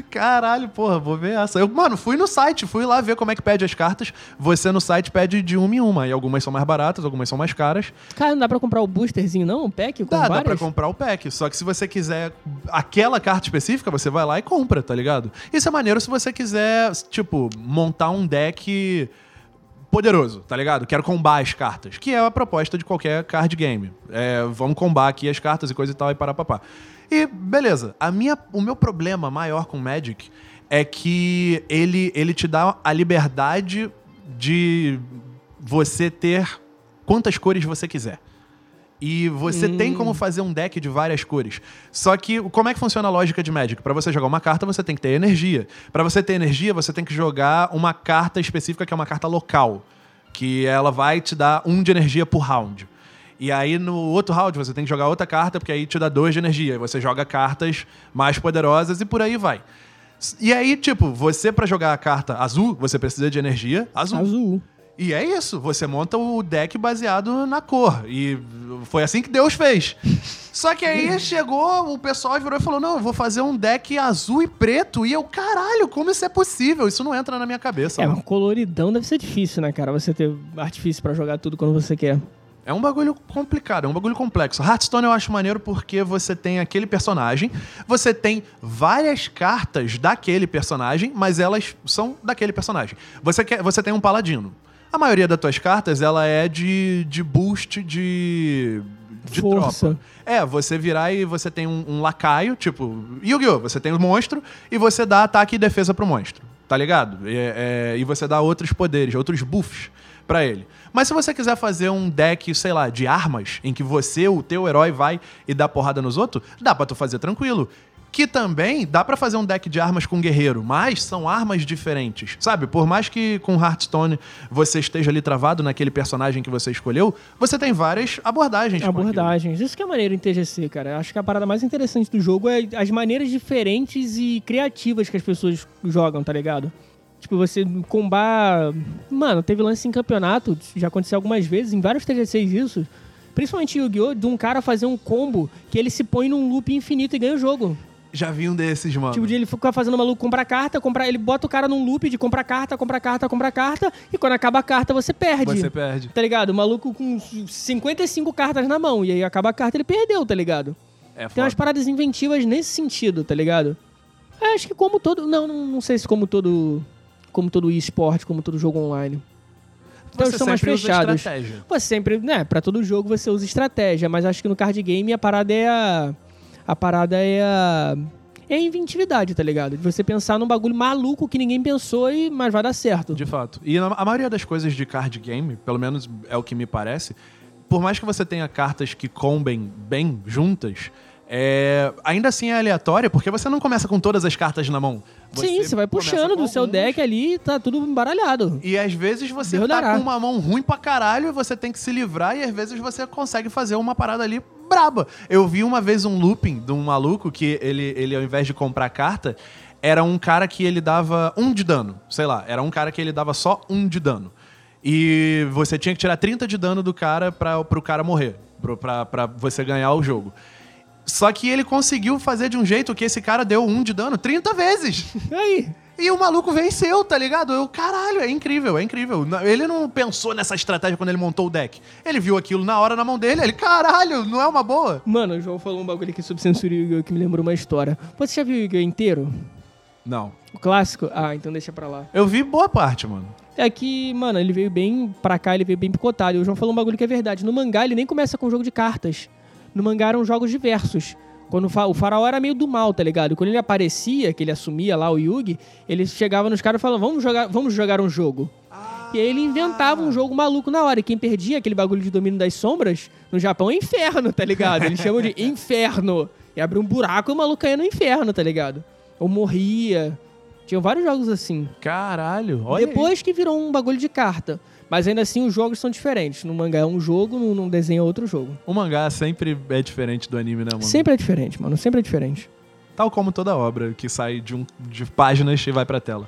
Caralho, porra, vou ver essa. Eu, mano, fui no site, fui lá ver como é que pede as cartas. Você no site pede de uma em uma. E algumas são mais baratas, algumas são mais caras. Cara, não dá pra comprar o boosterzinho, não? Um pack com Dá, dá várias? pra comprar o pack. Só que se você quiser aquela carta específica, você vai lá e compra, tá ligado? Isso é maneiro se você quiser, tipo, montar um deck poderoso, tá ligado? Quero combar as cartas, que é a proposta de qualquer card game. É, vamos combar aqui as cartas e coisa e tal e parar papá. E beleza, a minha, o meu problema maior com Magic é que ele, ele te dá a liberdade de você ter quantas cores você quiser. E você tem como fazer um deck de várias cores. Só que como é que funciona a lógica de Magic? Pra você jogar uma carta, você tem que ter energia. Pra você ter energia, você tem que jogar uma carta específica que é uma carta local, que ela vai te dar um de energia por round. E aí no outro round você tem que jogar outra carta, porque aí te dá dois de energia. Você joga cartas mais poderosas e por aí vai. E aí, tipo, você pra jogar a carta azul, você precisa de energia azul. Azul. E é isso, você monta o deck baseado na cor. E foi assim que Deus fez. <laughs> Só que aí chegou, o pessoal virou e falou: Não, eu vou fazer um deck azul e preto. E eu, caralho, como isso é possível? Isso não entra na minha cabeça. É, mas coloridão deve ser difícil, né, cara? Você ter artifício pra jogar tudo quando você quer. É um bagulho complicado, é um bagulho complexo. Hearthstone eu acho maneiro porque você tem aquele personagem, você tem várias cartas daquele personagem, mas elas são daquele personagem. Você, quer, você tem um paladino. A maioria das tuas cartas, ela é de, de boost de, de Força. tropa. É, você virar e você tem um, um lacaio, tipo, Yu-Gi-Oh! Você tem um monstro e você dá ataque e defesa pro monstro, tá ligado? E, é, e você dá outros poderes, outros buffs pra ele. Mas se você quiser fazer um deck, sei lá, de armas, em que você, o teu herói, vai e dá porrada nos outros, dá pra tu fazer tranquilo. Que também dá pra fazer um deck de armas com guerreiro, mas são armas diferentes. Sabe? Por mais que com Hearthstone você esteja ali travado naquele personagem que você escolheu, você tem várias abordagens. Abordagens. Isso que é maneiro em TGC, cara. Acho que a parada mais interessante do jogo é as maneiras diferentes e criativas que as pessoas jogam, tá ligado? Tipo, você combar. Mano, teve lance em campeonato, já aconteceu algumas vezes, em vários TGCs isso. Principalmente em Yu-Gi-Oh! de um cara fazer um combo que ele se põe num loop infinito e ganha o jogo. Já vi um desses, mano. Tipo, de ele ficar fazendo o maluco comprar carta, comprar, ele bota o cara num loop de comprar carta, comprar carta, comprar carta, e quando acaba a carta você perde. Você perde. Tá ligado? O maluco com 55 cartas na mão, e aí acaba a carta ele perdeu, tá ligado? É Tem foda. umas paradas inventivas nesse sentido, tá ligado? É, acho que como todo. Não, não, não sei se como todo. Como todo esporte, como todo jogo online. Então, Você são mais fechados. estratégia. Você sempre, né, pra todo jogo você usa estratégia, mas acho que no card game a parada é a. A parada é a. É a inventividade, tá ligado? De você pensar num bagulho maluco que ninguém pensou, e mas vai dar certo. De fato. E a maioria das coisas de card game, pelo menos é o que me parece, por mais que você tenha cartas que combem bem juntas, é, ainda assim é aleatória, porque você não começa com todas as cartas na mão. Sim, você vai puxando do seu deck ali e tá tudo embaralhado. E às vezes você Deus tá dará. com uma mão ruim pra caralho e você tem que se livrar, e às vezes você consegue fazer uma parada ali braba. Eu vi uma vez um looping de um maluco que ele, ele ao invés de comprar carta, era um cara que ele dava um de dano. Sei lá, era um cara que ele dava só um de dano. E você tinha que tirar 30 de dano do cara pra, pro cara morrer. Pro, pra, pra você ganhar o jogo. Só que ele conseguiu fazer de um jeito que esse cara deu um de dano 30 vezes. <laughs> E aí? E o maluco venceu, tá ligado? Eu, caralho, é incrível, é incrível. Ele não pensou nessa estratégia quando ele montou o deck. Ele viu aquilo na hora na mão dele, ele, caralho, não é uma boa? Mano, o João falou um bagulho aqui sobre censura e Yu-Gi-Oh! que me lembrou uma história. Você já viu o Yu-Gi-Oh! inteiro? Não. O clássico? Ah, então deixa pra lá. Eu vi boa parte, mano. É que, mano, ele veio bem pra cá, ele veio bem picotado. E o João falou um bagulho que é verdade. No mangá, ele nem começa com jogo de cartas. No mangá eram jogos diversos. Quando o, fa- o faraó era meio do mal, tá ligado? Quando ele aparecia, que ele assumia lá o Yugi, ele chegava nos caras e falava, vamos jogar, vamos jogar um jogo. E aí ele inventava um jogo maluco na hora. E quem perdia aquele bagulho de domínio das sombras, no Japão é inferno, tá ligado? Eles chamam de inferno. E abre um buraco e o maluco caía no inferno, tá ligado? Ou morria. Tinham vários jogos assim. Caralho, olha aí. Depois que virou um bagulho de carta. Mas ainda assim os jogos são diferentes. No mangá é um jogo, no, no desenho é outro jogo. O mangá sempre é diferente do anime, né, mano? Sempre é diferente, mano. Sempre é diferente. Tal como toda obra que sai de, um, de páginas e vai pra tela.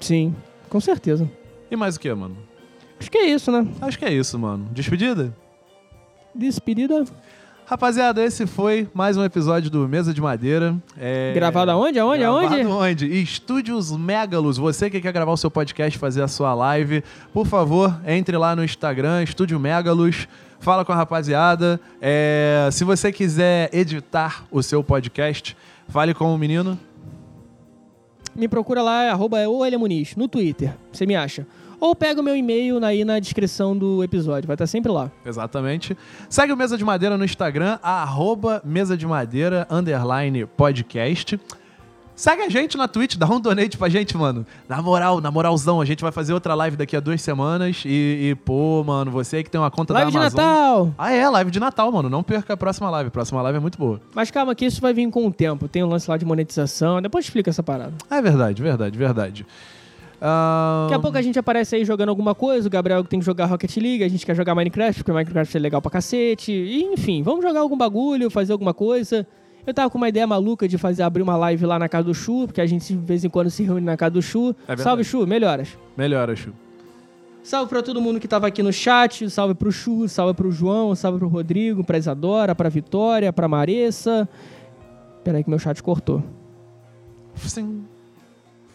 Sim, com certeza. E mais o que, mano? Acho que é isso, né? Acho que é isso, mano. Despedida? Despedida. Rapaziada, esse foi mais um episódio do Mesa de Madeira. É... Gravado aonde? Aonde? Gravado Aonde? onde? Estúdios Megalos. Você que quer gravar o seu podcast, fazer a sua live, por favor, entre lá no Instagram, Estúdio Megalos. Fala com a rapaziada. É, Se você quiser editar o seu podcast, fale com o menino. Me procura lá, é arroba Elia Muniz, no Twitter. Você me acha. Ou pega o meu e-mail aí na descrição do episódio. Vai estar sempre lá. Exatamente. Segue o Mesa de Madeira no Instagram, arroba Mesa de Madeira, underline podcast. Segue a gente na Twitch, dá um donate pra gente, mano. Na moral, na moralzão, a gente vai fazer outra live daqui a duas semanas. E, e, pô, mano, você aí que tem uma conta Live da de Amazon. Natal! Ah, é, live de Natal, mano. Não perca a próxima live. A próxima live é muito boa. Mas calma que isso vai vir com o tempo. Tem um lance lá de monetização. Depois explica essa parada. É verdade, verdade, verdade. Ah, Daqui a pouco a gente aparece aí jogando alguma coisa, o Gabriel tem que jogar Rocket League, a gente quer jogar Minecraft, porque Minecraft é legal pra cacete. E, enfim, vamos jogar algum bagulho, fazer alguma coisa. Eu tava com uma ideia maluca de fazer abrir uma live lá na casa do Chu, porque a gente de vez em quando se reúne na casa do Chu. É verdade. salve, Chu, melhoras. Melhora, Chu. Salve pra todo mundo que tava aqui no chat, salve pro Chu, salve pro João, salve pro Rodrigo, pra Isadora, pra Vitória, pra Maressa. Peraí que meu chat cortou. Sim.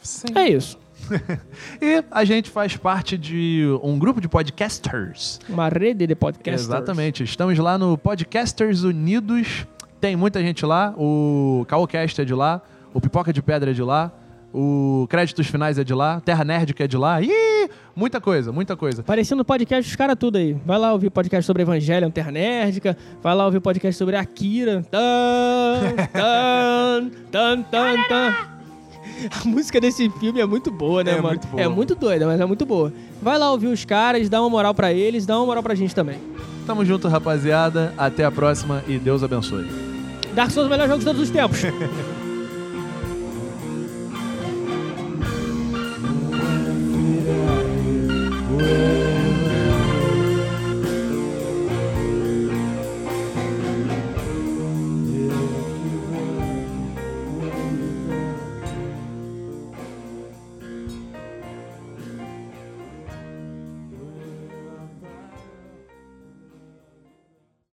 Sim. É isso. <laughs> E a gente faz parte de um grupo de podcasters. Uma rede de podcasts. Exatamente. Estamos lá no Podcasters Unidos. Tem muita gente lá. O Caocast é de lá. O Pipoca de Pedra é de lá. O Créditos Finais é de lá. Terra Nerd que é de lá. Ih! Muita coisa, muita coisa. Parecendo podcast dos caras tudo aí. Vai lá ouvir podcast sobre Evangelho, Ternerdica. Vai lá ouvir podcast sobre Akira. Tan, tan, tan, tan, tan. <laughs> A música desse filme é muito boa, né, é mano? Muito boa. É muito doida, mas é muito boa. Vai lá ouvir os caras, dá uma moral para eles, dá uma moral pra gente também. Tamo junto, rapaziada. Até a próxima e Deus abençoe. Dark Souls, melhor jogo de todos os tempos. <laughs>